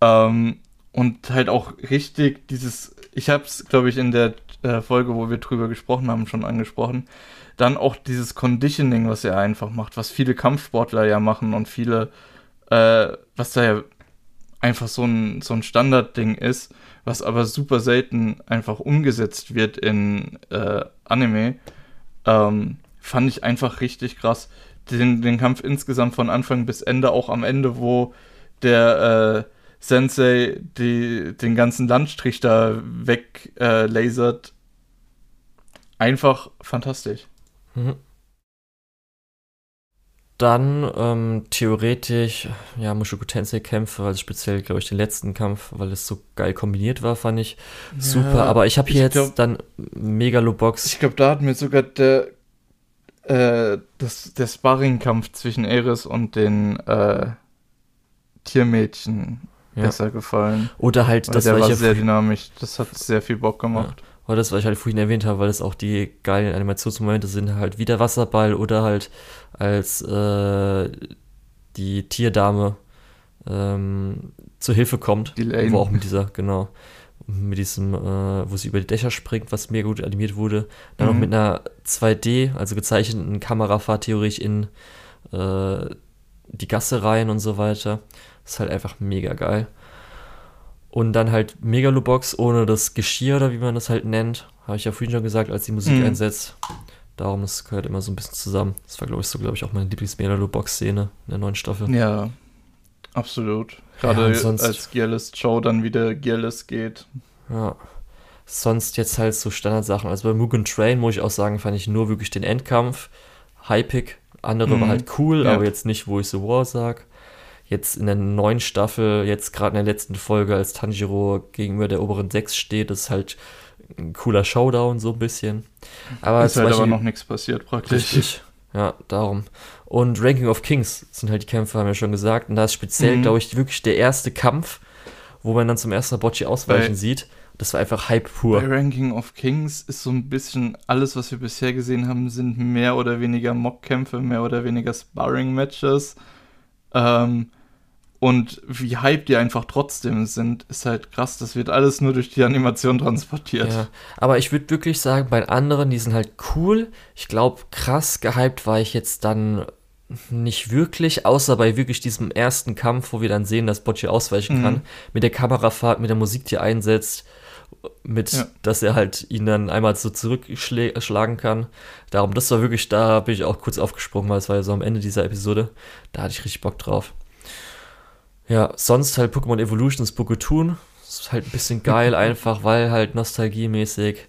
Ähm, und halt auch richtig dieses, ich habe es, glaube ich, in der äh, Folge, wo wir drüber gesprochen haben, schon angesprochen. Dann auch dieses Conditioning, was er einfach macht, was viele Kampfsportler ja machen und viele, äh, was da ja einfach so ein, so ein Standardding ist, was aber super selten einfach umgesetzt wird in äh, Anime, ähm, fand ich einfach richtig krass. Den, den Kampf insgesamt von Anfang bis Ende, auch am Ende, wo der äh, Sensei die, den ganzen Landstrich da weglasert, äh, einfach fantastisch. Mhm. Dann ähm, theoretisch, ja, Mushoku Tensei Kämpfe, also speziell, glaube ich, den letzten Kampf, weil es so geil kombiniert war, fand ich super. Aber ich habe hier jetzt glaub- dann Megalobox. Ich glaube, da hat mir sogar der, äh, das, der Sparringkampf zwischen Eris und den äh, Tiermädchen Ja. besser gefallen. Oder halt Weil das, der war ich ja sehr dynamisch. Das hat sehr viel Bock gemacht. Oder das, was ich halt vorhin erwähnt habe, weil es auch die geilen Animationsmomente sind, halt wie der Wasserball oder halt als äh, die Tierdame ähm, zur Hilfe kommt. Die Lane. Wo auch mit dieser, genau, mit diesem, äh, wo sie über die Dächer springt, was mega gut animiert wurde. Dann Mhm. auch mit einer 2D, also gezeichneten Kamerafahrt theoretisch in äh, die Gasse rein und so weiter. Das ist halt einfach mega geil. Und dann halt Megalobox ohne das Geschirr oder wie man das halt nennt. Habe ich ja vorhin schon gesagt, als die Musik Mhm. einsetzt. Darum, das gehört immer so ein bisschen zusammen. Das war, glaube ich, so, glaube ich, auch meine Lieblings-Megalobox-Szene in der neuen Staffel. Ja, absolut. Ja, Gerade sonst- als Gearless Joe dann wieder Gearless geht. Ja. Sonst jetzt halt so Standardsachen. Also bei Mugen Train muss ich auch sagen, fand ich nur wirklich den Endkampf hypig. Andere Mhm. war halt cool, Ja. aber jetzt nicht, wo ich so War sag. Jetzt in der neuen Staffel, jetzt gerade in der letzten Folge, als Tanjiro gegenüber der oberen Sechs steht, ist halt ein cooler Showdown, so ein bisschen. Aber ist halt aber Beispiel- noch nichts passiert praktisch. Richtig. Ja, darum. Und Ranking of Kings sind halt die Kämpfe, haben wir schon gesagt. Und da ist speziell, Mhm. glaube ich, wirklich der erste Kampf, wo man dann zum ersten Mal Bocci ausweichen Bei- sieht. Das war einfach Hype pur. Bei Ranking of Kings ist so ein bisschen alles, was wir bisher gesehen haben, sind mehr oder weniger Mockkämpfe, mehr oder weniger Sparring-Matches. Ähm, und wie hype die einfach trotzdem sind, ist halt krass. Das wird alles nur durch die Animation transportiert. Ja, aber ich würde wirklich sagen, bei anderen, die sind halt cool. Ich glaube, krass gehypt war ich jetzt dann nicht wirklich, außer bei wirklich diesem ersten Kampf, wo wir dann sehen, dass Bocci ausweichen Mhm. kann, mit der Kamerafahrt, mit der Musik, die er einsetzt, mit, Ja. dass er halt ihn dann einmal so zurückschlagen kann. Darum, das war wirklich, da bin ich auch kurz aufgesprungen, weil es war ja so am Ende dieser Episode. Da hatte ich richtig Bock drauf. Ja, sonst halt Pokémon Evolutions Poketun. Ist halt ein bisschen geil, einfach, weil halt nostalgiemäßig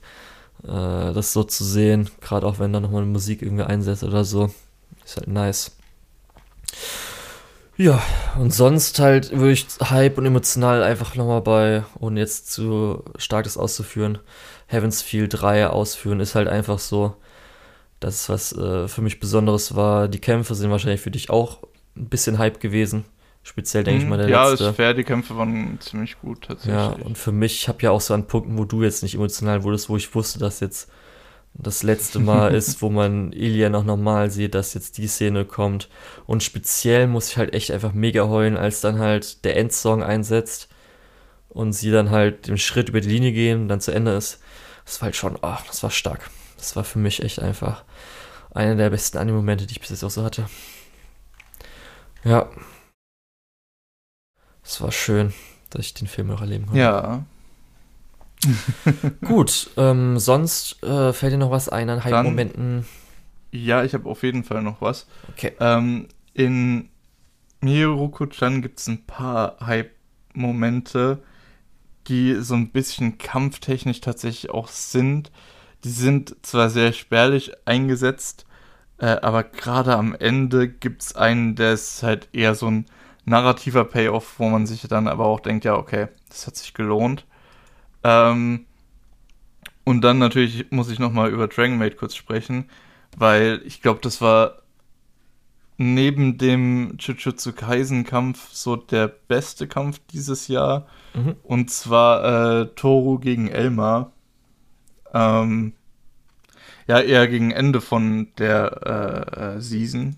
äh, das so zu sehen, gerade auch wenn da nochmal Musik irgendwie einsetzt oder so, ist halt nice. Ja, und sonst halt würde ich Hype und emotional einfach nochmal bei, ohne jetzt zu stark das auszuführen, Heaven's Feel 3 ausführen, ist halt einfach so, das, was äh, für mich Besonderes war. Die Kämpfe sind wahrscheinlich für dich auch ein bisschen Hype gewesen. Speziell, denke ich mal, der Mhm. ja, letzte. ist fair, die Kämpfe waren ziemlich gut tatsächlich. Ja, und für mich, ich habe ja auch so an Punkten, wo du jetzt nicht emotional wurdest, wo ich wusste, dass jetzt das letzte Mal ist, wo man Ilya noch normal sieht, dass jetzt die Szene kommt. Und speziell muss ich halt echt einfach mega heulen, als dann halt der Endsong einsetzt und sie dann halt den Schritt über die Linie gehen und dann zu Ende ist. das war halt schon, oh, das war stark. Das war für mich echt einfach einer der besten Anime-Momente, die ich bis jetzt auch so hatte. Ja. Es war schön, dass ich den Film noch erleben konnte. Ja. Gut, ähm, sonst äh, fällt dir noch was ein an Hype-Momenten? Ja, ich habe auf jeden Fall noch was. Okay. Ähm, in Miroku-chan gibt es ein paar Hype-Momente, die so ein bisschen kampftechnisch tatsächlich auch sind. Die sind zwar sehr spärlich eingesetzt, äh, aber gerade am Ende gibt es einen, der ist halt eher so ein narrativer Payoff, wo man sich dann aber auch denkt, ja, okay, das hat sich gelohnt. Ähm, und dann natürlich muss ich nochmal über Dragon Maid kurz sprechen, weil ich glaube, das war neben dem Jujutsu Kaisen Kampf so der beste Kampf dieses Jahr. Mhm. Und zwar äh, Toru gegen Elmar. Ähm, ja, eher gegen Ende von der äh, äh Season.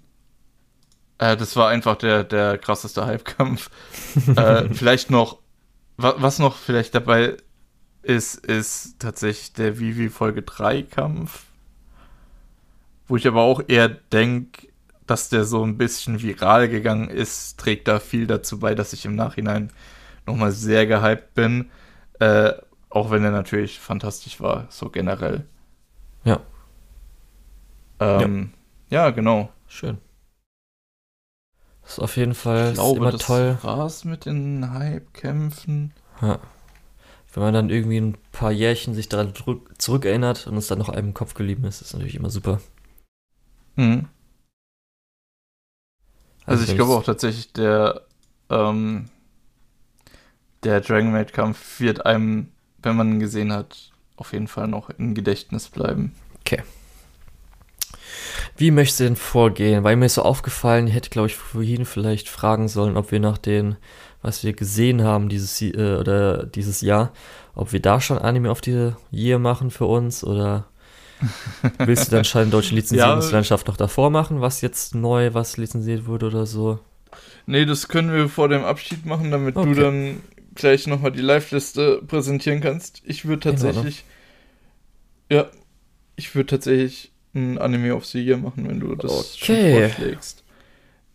Äh, das war einfach der, der krasseste Halbkampf. äh, vielleicht noch, wa was noch vielleicht dabei ist, ist tatsächlich der Vivi Folge 3 Kampf. Wo ich aber auch eher denke, dass der so ein bisschen viral gegangen ist, trägt da viel dazu bei, dass ich im Nachhinein nochmal sehr gehypt bin. Äh, auch wenn er natürlich fantastisch war, so generell. Ja. Ähm, ja. ja. genau. Schön. Das ist auf jeden Fall ich glaube, immer das toll. war's mit den Hype-Kämpfen. Ja. Wenn man dann irgendwie ein paar Jährchen sich daran zurückerinnert und es dann noch einem im Kopf geblieben ist, ist natürlich immer super. Mhm. Also, also ich glaube auch tatsächlich, der, ähm, der Dragon Maid Kampf wird einem, wenn man ihn gesehen hat, auf jeden Fall noch im Gedächtnis bleiben. Okay. Wie möchtest du denn vorgehen? Weil mir ist so aufgefallen, ich hätte, glaube ich, vorhin vielleicht fragen sollen, ob wir nach den, was wir gesehen haben dieses, äh, oder dieses Jahr, ob wir da schon Anime auf die Year machen für uns oder willst du dann schon deutsche Lizenzierungslandschaft ja, noch davor machen, was jetzt neu, was lizenziert wurde oder so? Nee, das können wir vor dem Abschied machen, damit okay. du dann gleich nochmal die Live-Liste präsentieren kannst. Ich würde tatsächlich. Ja, ich würde tatsächlich ein Anime of the Year machen, wenn du das okay. vorschlägst.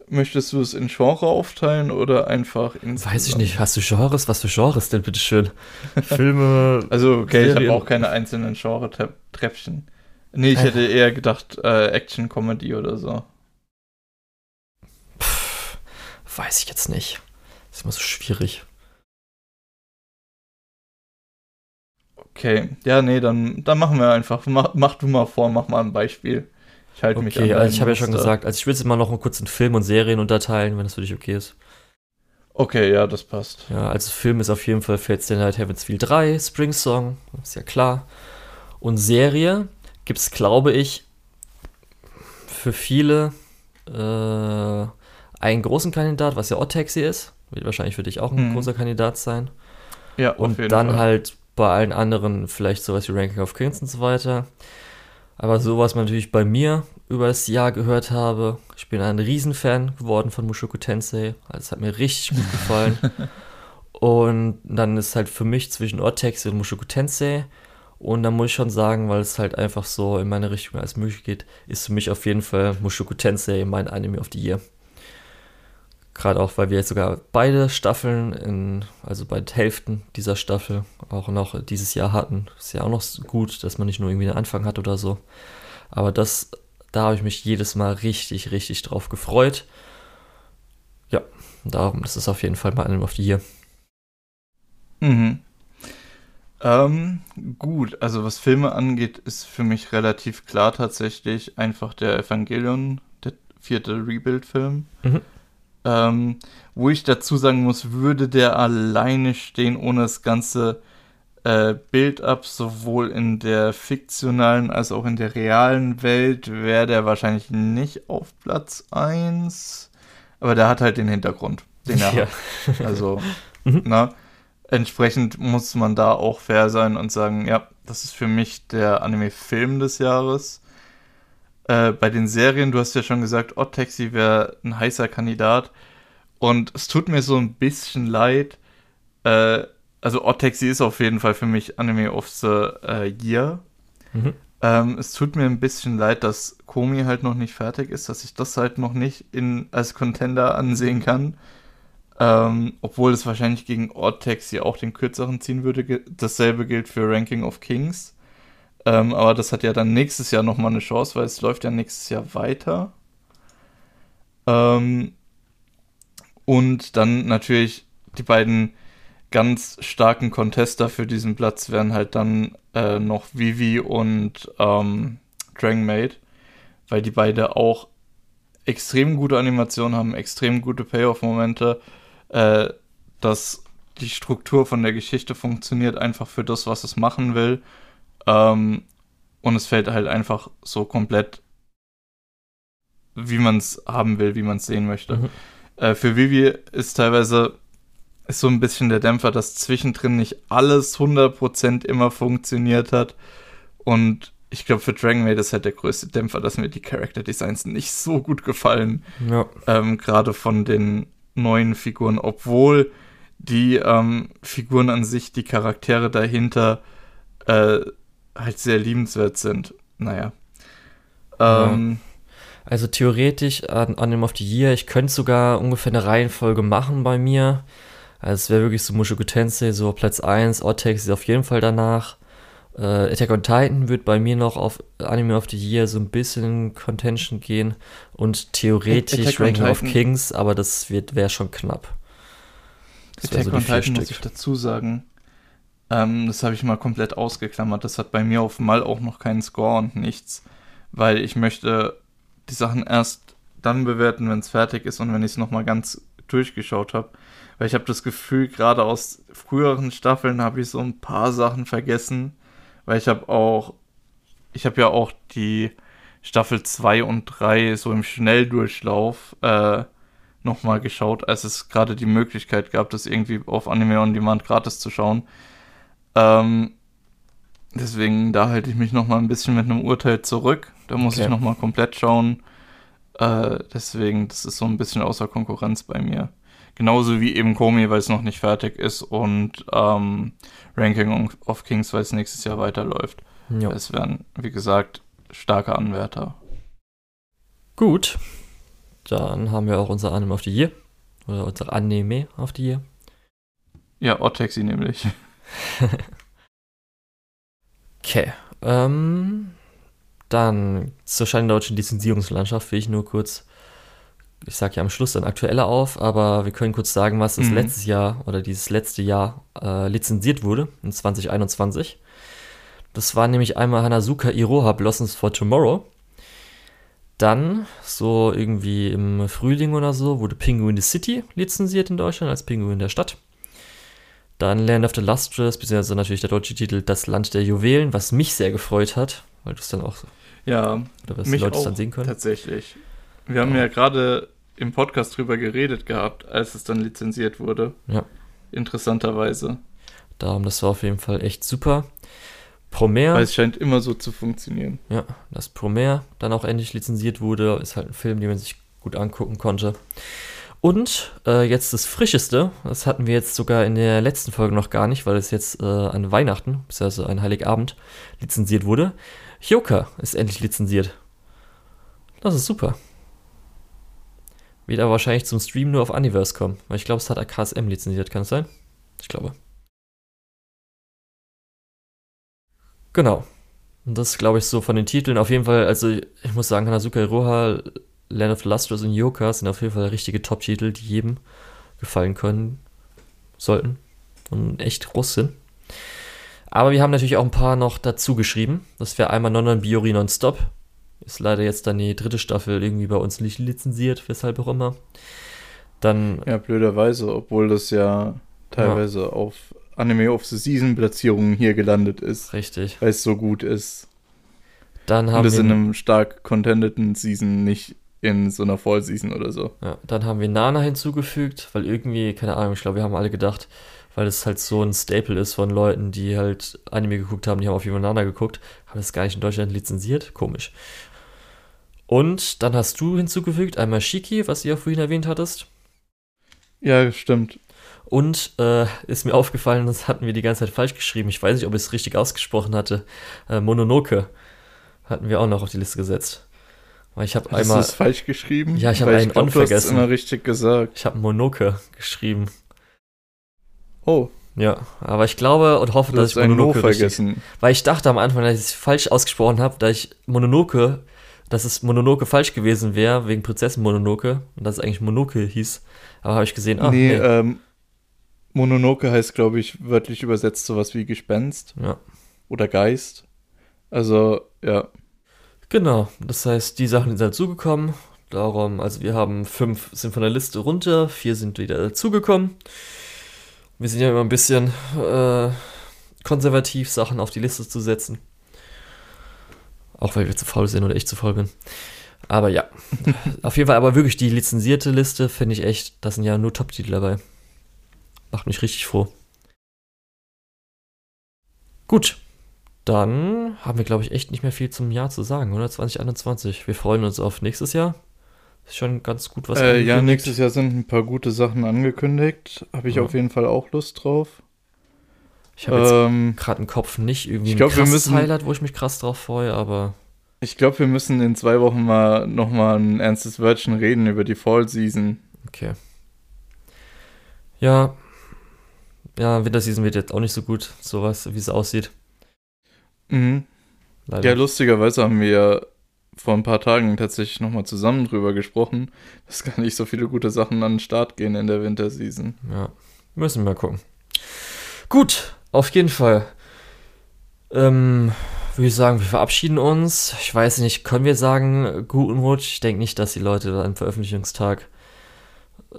Möchtest du es in Genre aufteilen oder einfach in. Weiß ich nicht. Hast du Genres? Was für Genres denn, bitteschön? Filme. Also, okay, Serien. ich habe auch keine einzelnen Genre-Treppchen. Nee, ich hätte eher gedacht, äh, Action-Comedy oder so. Pff, weiß ich jetzt nicht. Das ist immer so schwierig. Okay, ja, nee, dann, dann machen wir einfach. Mach, mach du mal vor, mach mal ein Beispiel. Ich halte okay, mich an. Also ich habe ja schon gesagt, also ich will jetzt immer noch kurz in Film und Serien unterteilen, wenn das für dich okay ist. Okay, ja, das passt. Ja, also Film ist auf jeden Fall Fate Night Heaven's Feel 3, Spring Song, ist ja klar. Und Serie gibt es, glaube ich, für viele äh, einen großen Kandidat, was ja Odd Taxi ist. Wird wahrscheinlich für dich auch ein mhm. großer Kandidat sein. Ja, und dann Fall. halt bei allen anderen vielleicht sowas wie Ranking of Kings und so weiter. Aber so was man natürlich bei mir über das Jahr gehört habe, ich bin ein Riesenfan geworden von Mushoku Tensei. Also es hat mir richtig gut gefallen. und dann ist halt für mich zwischen Ortex und Mushoku Tensei. Und dann muss ich schon sagen, weil es halt einfach so in meine Richtung als möglich geht, ist für mich auf jeden Fall Mushoku Tensei mein Anime of the Year. Gerade auch, weil wir jetzt sogar beide Staffeln, in, also beide Hälften dieser Staffel auch noch dieses Jahr hatten. Ist ja auch noch gut, dass man nicht nur irgendwie einen Anfang hat oder so. Aber das, da habe ich mich jedes Mal richtig, richtig drauf gefreut. Ja, darum, das ist auf jeden Fall mein Anime of the Year. Mhm. Ähm, gut, also was Filme angeht, ist für mich relativ klar tatsächlich einfach der Evangelion, der vierte Rebuild-Film. Mhm. Ähm, wo ich dazu sagen muss, würde der alleine stehen ohne das ganze äh, Build-up, sowohl in der fiktionalen als auch in der realen Welt, wäre der wahrscheinlich nicht auf Platz 1. Aber der hat halt den Hintergrund, den er ja. hat. Also, mhm. na, entsprechend muss man da auch fair sein und sagen, ja, das ist für mich der Anime-Film des Jahres. Äh, bei den Serien, du hast ja schon gesagt, Odd Taxi wäre ein heißer Kandidat. Und es tut mir so ein bisschen leid, äh, also Odd Taxi ist auf jeden Fall für mich Anime of the äh, Year. Mhm. Ähm, es tut mir ein bisschen leid, dass Komi halt noch nicht fertig ist, dass ich das halt noch nicht in, als Contender ansehen kann. Ähm, obwohl es wahrscheinlich gegen Odd Taxi auch den kürzeren ziehen würde. Dasselbe gilt für Ranking of Kings. Ähm, aber das hat ja dann nächstes Jahr nochmal eine Chance, weil es läuft ja nächstes Jahr weiter. Ähm, und dann natürlich die beiden ganz starken Contester für diesen Platz wären halt dann äh, noch Vivi und ähm, Dragon Maid, weil die beide auch extrem gute Animationen haben, extrem gute Payoff-Momente, äh, dass die Struktur von der Geschichte funktioniert einfach für das, was es machen will. Ähm, und es fällt halt einfach so komplett, wie man es haben will, wie man es sehen möchte. Mhm. Äh, für Vivi ist teilweise ist so ein bisschen der Dämpfer, dass zwischendrin nicht alles 100% immer funktioniert hat. Und ich glaube, für Dragon Maid ist halt der größte Dämpfer, dass mir die Character Designs nicht so gut gefallen. Ja. Ähm, Gerade von den neuen Figuren, obwohl die ähm, Figuren an sich, die Charaktere dahinter äh, halt sehr liebenswert sind. Naja. Ähm. Also theoretisch an Anime of the Year, ich könnte sogar ungefähr eine Reihenfolge machen bei mir. Also es wäre wirklich so Mushoku Tensei, so Platz 1, Otex ist auf jeden Fall danach. Äh, Attack on Titan wird bei mir noch auf Anime of the Year so ein bisschen in Contention gehen und theoretisch Ranking of Kings, aber das wäre schon knapp. Das Attack so on Titan muss ich dazu sagen, ähm, das habe ich mal komplett ausgeklammert. Das hat bei mir auf Mal auch noch keinen Score und nichts, weil ich möchte die Sachen erst dann bewerten, wenn es fertig ist und wenn ich es nochmal ganz durchgeschaut habe. Weil ich habe das Gefühl, gerade aus früheren Staffeln habe ich so ein paar Sachen vergessen. Weil ich habe auch, ich habe ja auch die Staffel 2 und 3 so im Schnelldurchlauf äh, nochmal geschaut, als es gerade die Möglichkeit gab, das irgendwie auf Anime On Demand gratis zu schauen. Ähm, deswegen, da halte ich mich nochmal ein bisschen mit einem Urteil zurück. Da muss okay. ich nochmal komplett schauen. Äh, deswegen, das ist so ein bisschen außer Konkurrenz bei mir. Genauso wie eben Komi, weil es noch nicht fertig ist und ähm, Ranking of Kings, weil es nächstes Jahr weiterläuft. Jo. Es wären, wie gesagt, starke Anwärter. Gut. Dann haben wir auch unser Anime of the Year. Oder unser Anime of the Year. Ja, Odd Taxi nämlich. okay. Ähm, dann zur scheindeutschen Lizenzierungslandschaft will ich nur kurz ich sage ja am Schluss dann aktuelle auf, aber wir können kurz sagen, was das mhm. letztes Jahr oder dieses letzte Jahr äh, lizenziert wurde, in 2021. Das war nämlich einmal Hanazuka Iroha Blossoms for Tomorrow. Dann, so irgendwie im Frühling oder so, wurde Penguin the City lizenziert in Deutschland als Penguin der Stadt. Dann Land of the Lustrous, beziehungsweise natürlich der deutsche Titel Das Land der Juwelen, was mich sehr gefreut hat, weil du es dann auch ja, oder was die Leute dann sehen können. Tatsächlich. Wir haben ja gerade im Podcast drüber geredet gehabt, als es dann lizenziert wurde. Ja. Interessanterweise. Darum, das war auf jeden Fall echt super. Promare. Weil es scheint immer so zu funktionieren. Ja, dass Promare dann auch endlich lizenziert wurde, ist halt ein Film, den man sich gut angucken konnte. Und äh, jetzt das Frischeste, das hatten wir jetzt sogar in der letzten Folge noch gar nicht, weil es jetzt äh, an Weihnachten, beziehungsweise an Heiligabend, lizenziert wurde. Hyoka ist endlich lizenziert. Das ist super. Wird aber wahrscheinlich zum Stream nur auf Universe kommen, weil ich glaube, es hat AKSM lizenziert, kann es sein? Ich glaube. Genau. Und das glaube ich so von den Titeln. Auf jeden Fall, also ich muss sagen, Hanazuka Iroha, Land of Lustrous und Yoka sind auf jeden Fall richtige Top-Titel, die jedem gefallen können, sollten und echt groß sind. Aber wir haben natürlich auch ein paar noch dazu geschrieben. Das wäre einmal Nonon Biori Nonstop, ist leider jetzt dann die dritte Staffel irgendwie bei uns nicht lizenziert, weshalb auch immer. Dann. Ja, blöderweise, obwohl das ja teilweise ja. auf Anime of the Season Platzierungen hier gelandet ist. Richtig. Weil es so gut ist. Dann haben Und es in einem stark contendeten Season, nicht in so einer Fall Season oder so. Ja, dann haben wir Nana hinzugefügt, weil irgendwie, keine Ahnung, ich glaube, wir haben alle gedacht, weil es halt so ein Staple ist von Leuten, die halt Anime geguckt haben, die haben auf Nana geguckt, haben es gar nicht in Deutschland lizenziert. Komisch. Und dann hast du hinzugefügt einmal Shiki, was du ja vorhin erwähnt hattest. Ja, stimmt. Und äh, ist mir aufgefallen, das hatten wir die ganze Zeit falsch geschrieben. Ich weiß nicht, ob ich es richtig ausgesprochen hatte. Äh, Mononoke hatten wir auch noch auf die Liste gesetzt. Ich habe einmal. Hast du es falsch geschrieben? Ja, ich habe einen glaub, On vergessen. Du hast immer richtig gesagt. Ich habe Monoke geschrieben. Oh. Ja, aber ich glaube und hoffe, Du dass ich ein No Mononoke richtig, vergessen. Weil ich dachte am Anfang, dass ich es falsch ausgesprochen habe, da ich Mononoke, dass es Mononoke falsch gewesen wäre, wegen Prinzessin Mononoke und dass es eigentlich Monoke hieß. Aber habe ich gesehen, ah, nee, nee. ähm, Mononoke heißt, glaube ich, wörtlich übersetzt sowas wie Gespenst Ja. oder Geist. Also, ja. Genau, das heißt, die Sachen sind dazugekommen. Darum, also wir haben fünf sind von der Liste runter, vier sind wieder dazugekommen. Wir sind ja immer ein bisschen äh, konservativ, Sachen auf die Liste zu setzen. Auch weil wir zu faul sind oder ich zu faul bin. Aber ja, auf jeden Fall, aber wirklich die lizenzierte Liste finde ich echt, da sind ja nur Top-Titel dabei. Macht mich richtig froh. Gut, dann haben wir, glaube ich, echt nicht mehr viel zum Jahr zu sagen, oder? 2021. Wir freuen uns auf nächstes Jahr. Ist schon ganz gut was Äh, ja, nächstes Jahr sind ein paar gute Sachen angekündigt. Habe ich Ja. auf jeden Fall auch Lust drauf. Ich habe jetzt Ähm, gerade im Kopf nicht irgendwie ich ein glaub, wir krasses müssen- Highlight, wo ich mich krass drauf freue, aber ich glaube, wir müssen in zwei Wochen mal nochmal ein ernstes Wörtchen reden über die Fall Season. okay. Ja. Ja, Winterseason wird jetzt auch nicht so gut, sowas, wie es aussieht. Mhm. Leider. Ja, lustigerweise haben wir ja vor ein paar Tagen tatsächlich nochmal zusammen drüber gesprochen, dass gar nicht so viele gute Sachen an den Start gehen in der Winterseason. Ja, müssen wir mal gucken. Gut, auf jeden Fall. Ähm, würde ich sagen, wir verabschieden uns. Ich weiß nicht, können wir sagen, guten Rutsch? Ich denke nicht, dass die Leute da am Veröffentlichungstag,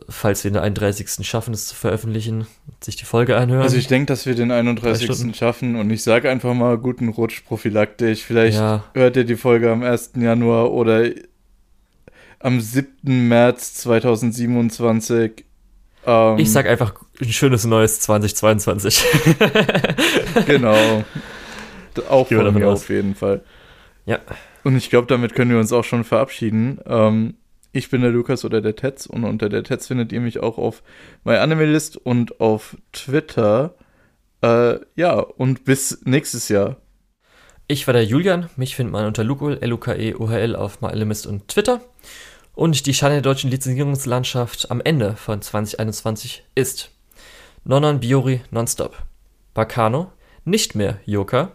falls wir den 31. schaffen, es zu veröffentlichen, sich die Folge anhören. Also ich denke, dass wir den Drei 31. Stunden. schaffen und ich sage einfach mal guten Rutsch prophylaktisch. Vielleicht ja, hört ihr die Folge am 1. Januar oder am 7. März 2027. Ähm, ich sag einfach ein schönes neues 2022. Genau. Auch von mir auf jeden Fall. Ja. Und ich glaube, damit können wir uns auch schon verabschieden. Ähm, ich bin der Lukas oder der Tetz und unter der Tetz findet ihr mich auch auf MyAnimeList und auf Twitter. Äh, ja, und bis nächstes Jahr. Ich war der Julian, mich findet man unter Lukol, L-U-K-E-O-H-L auf MyAlimist und Twitter. Und die Schande der deutschen Lizenzierungslandschaft am Ende von 2021 ist Nonon Biori Nonstop, Bakano, nicht mehr Yoka,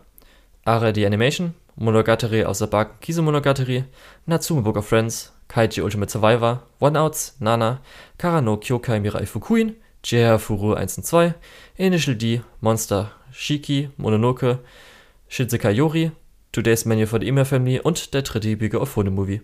Are the Animation, Monogatari aus der Baken Kise Monogatari, Natsume Book of Friends, Kaiji Ultimate Survivor, One Outs, Nana, Karano Kyokai Mirai Fukuin, JR Furu 1 und 2, Initial D, Monster, Shiki, Mononoke, Shizuka Yori, Today's Menu for the Ema Family und der dritte Bigger of Movie.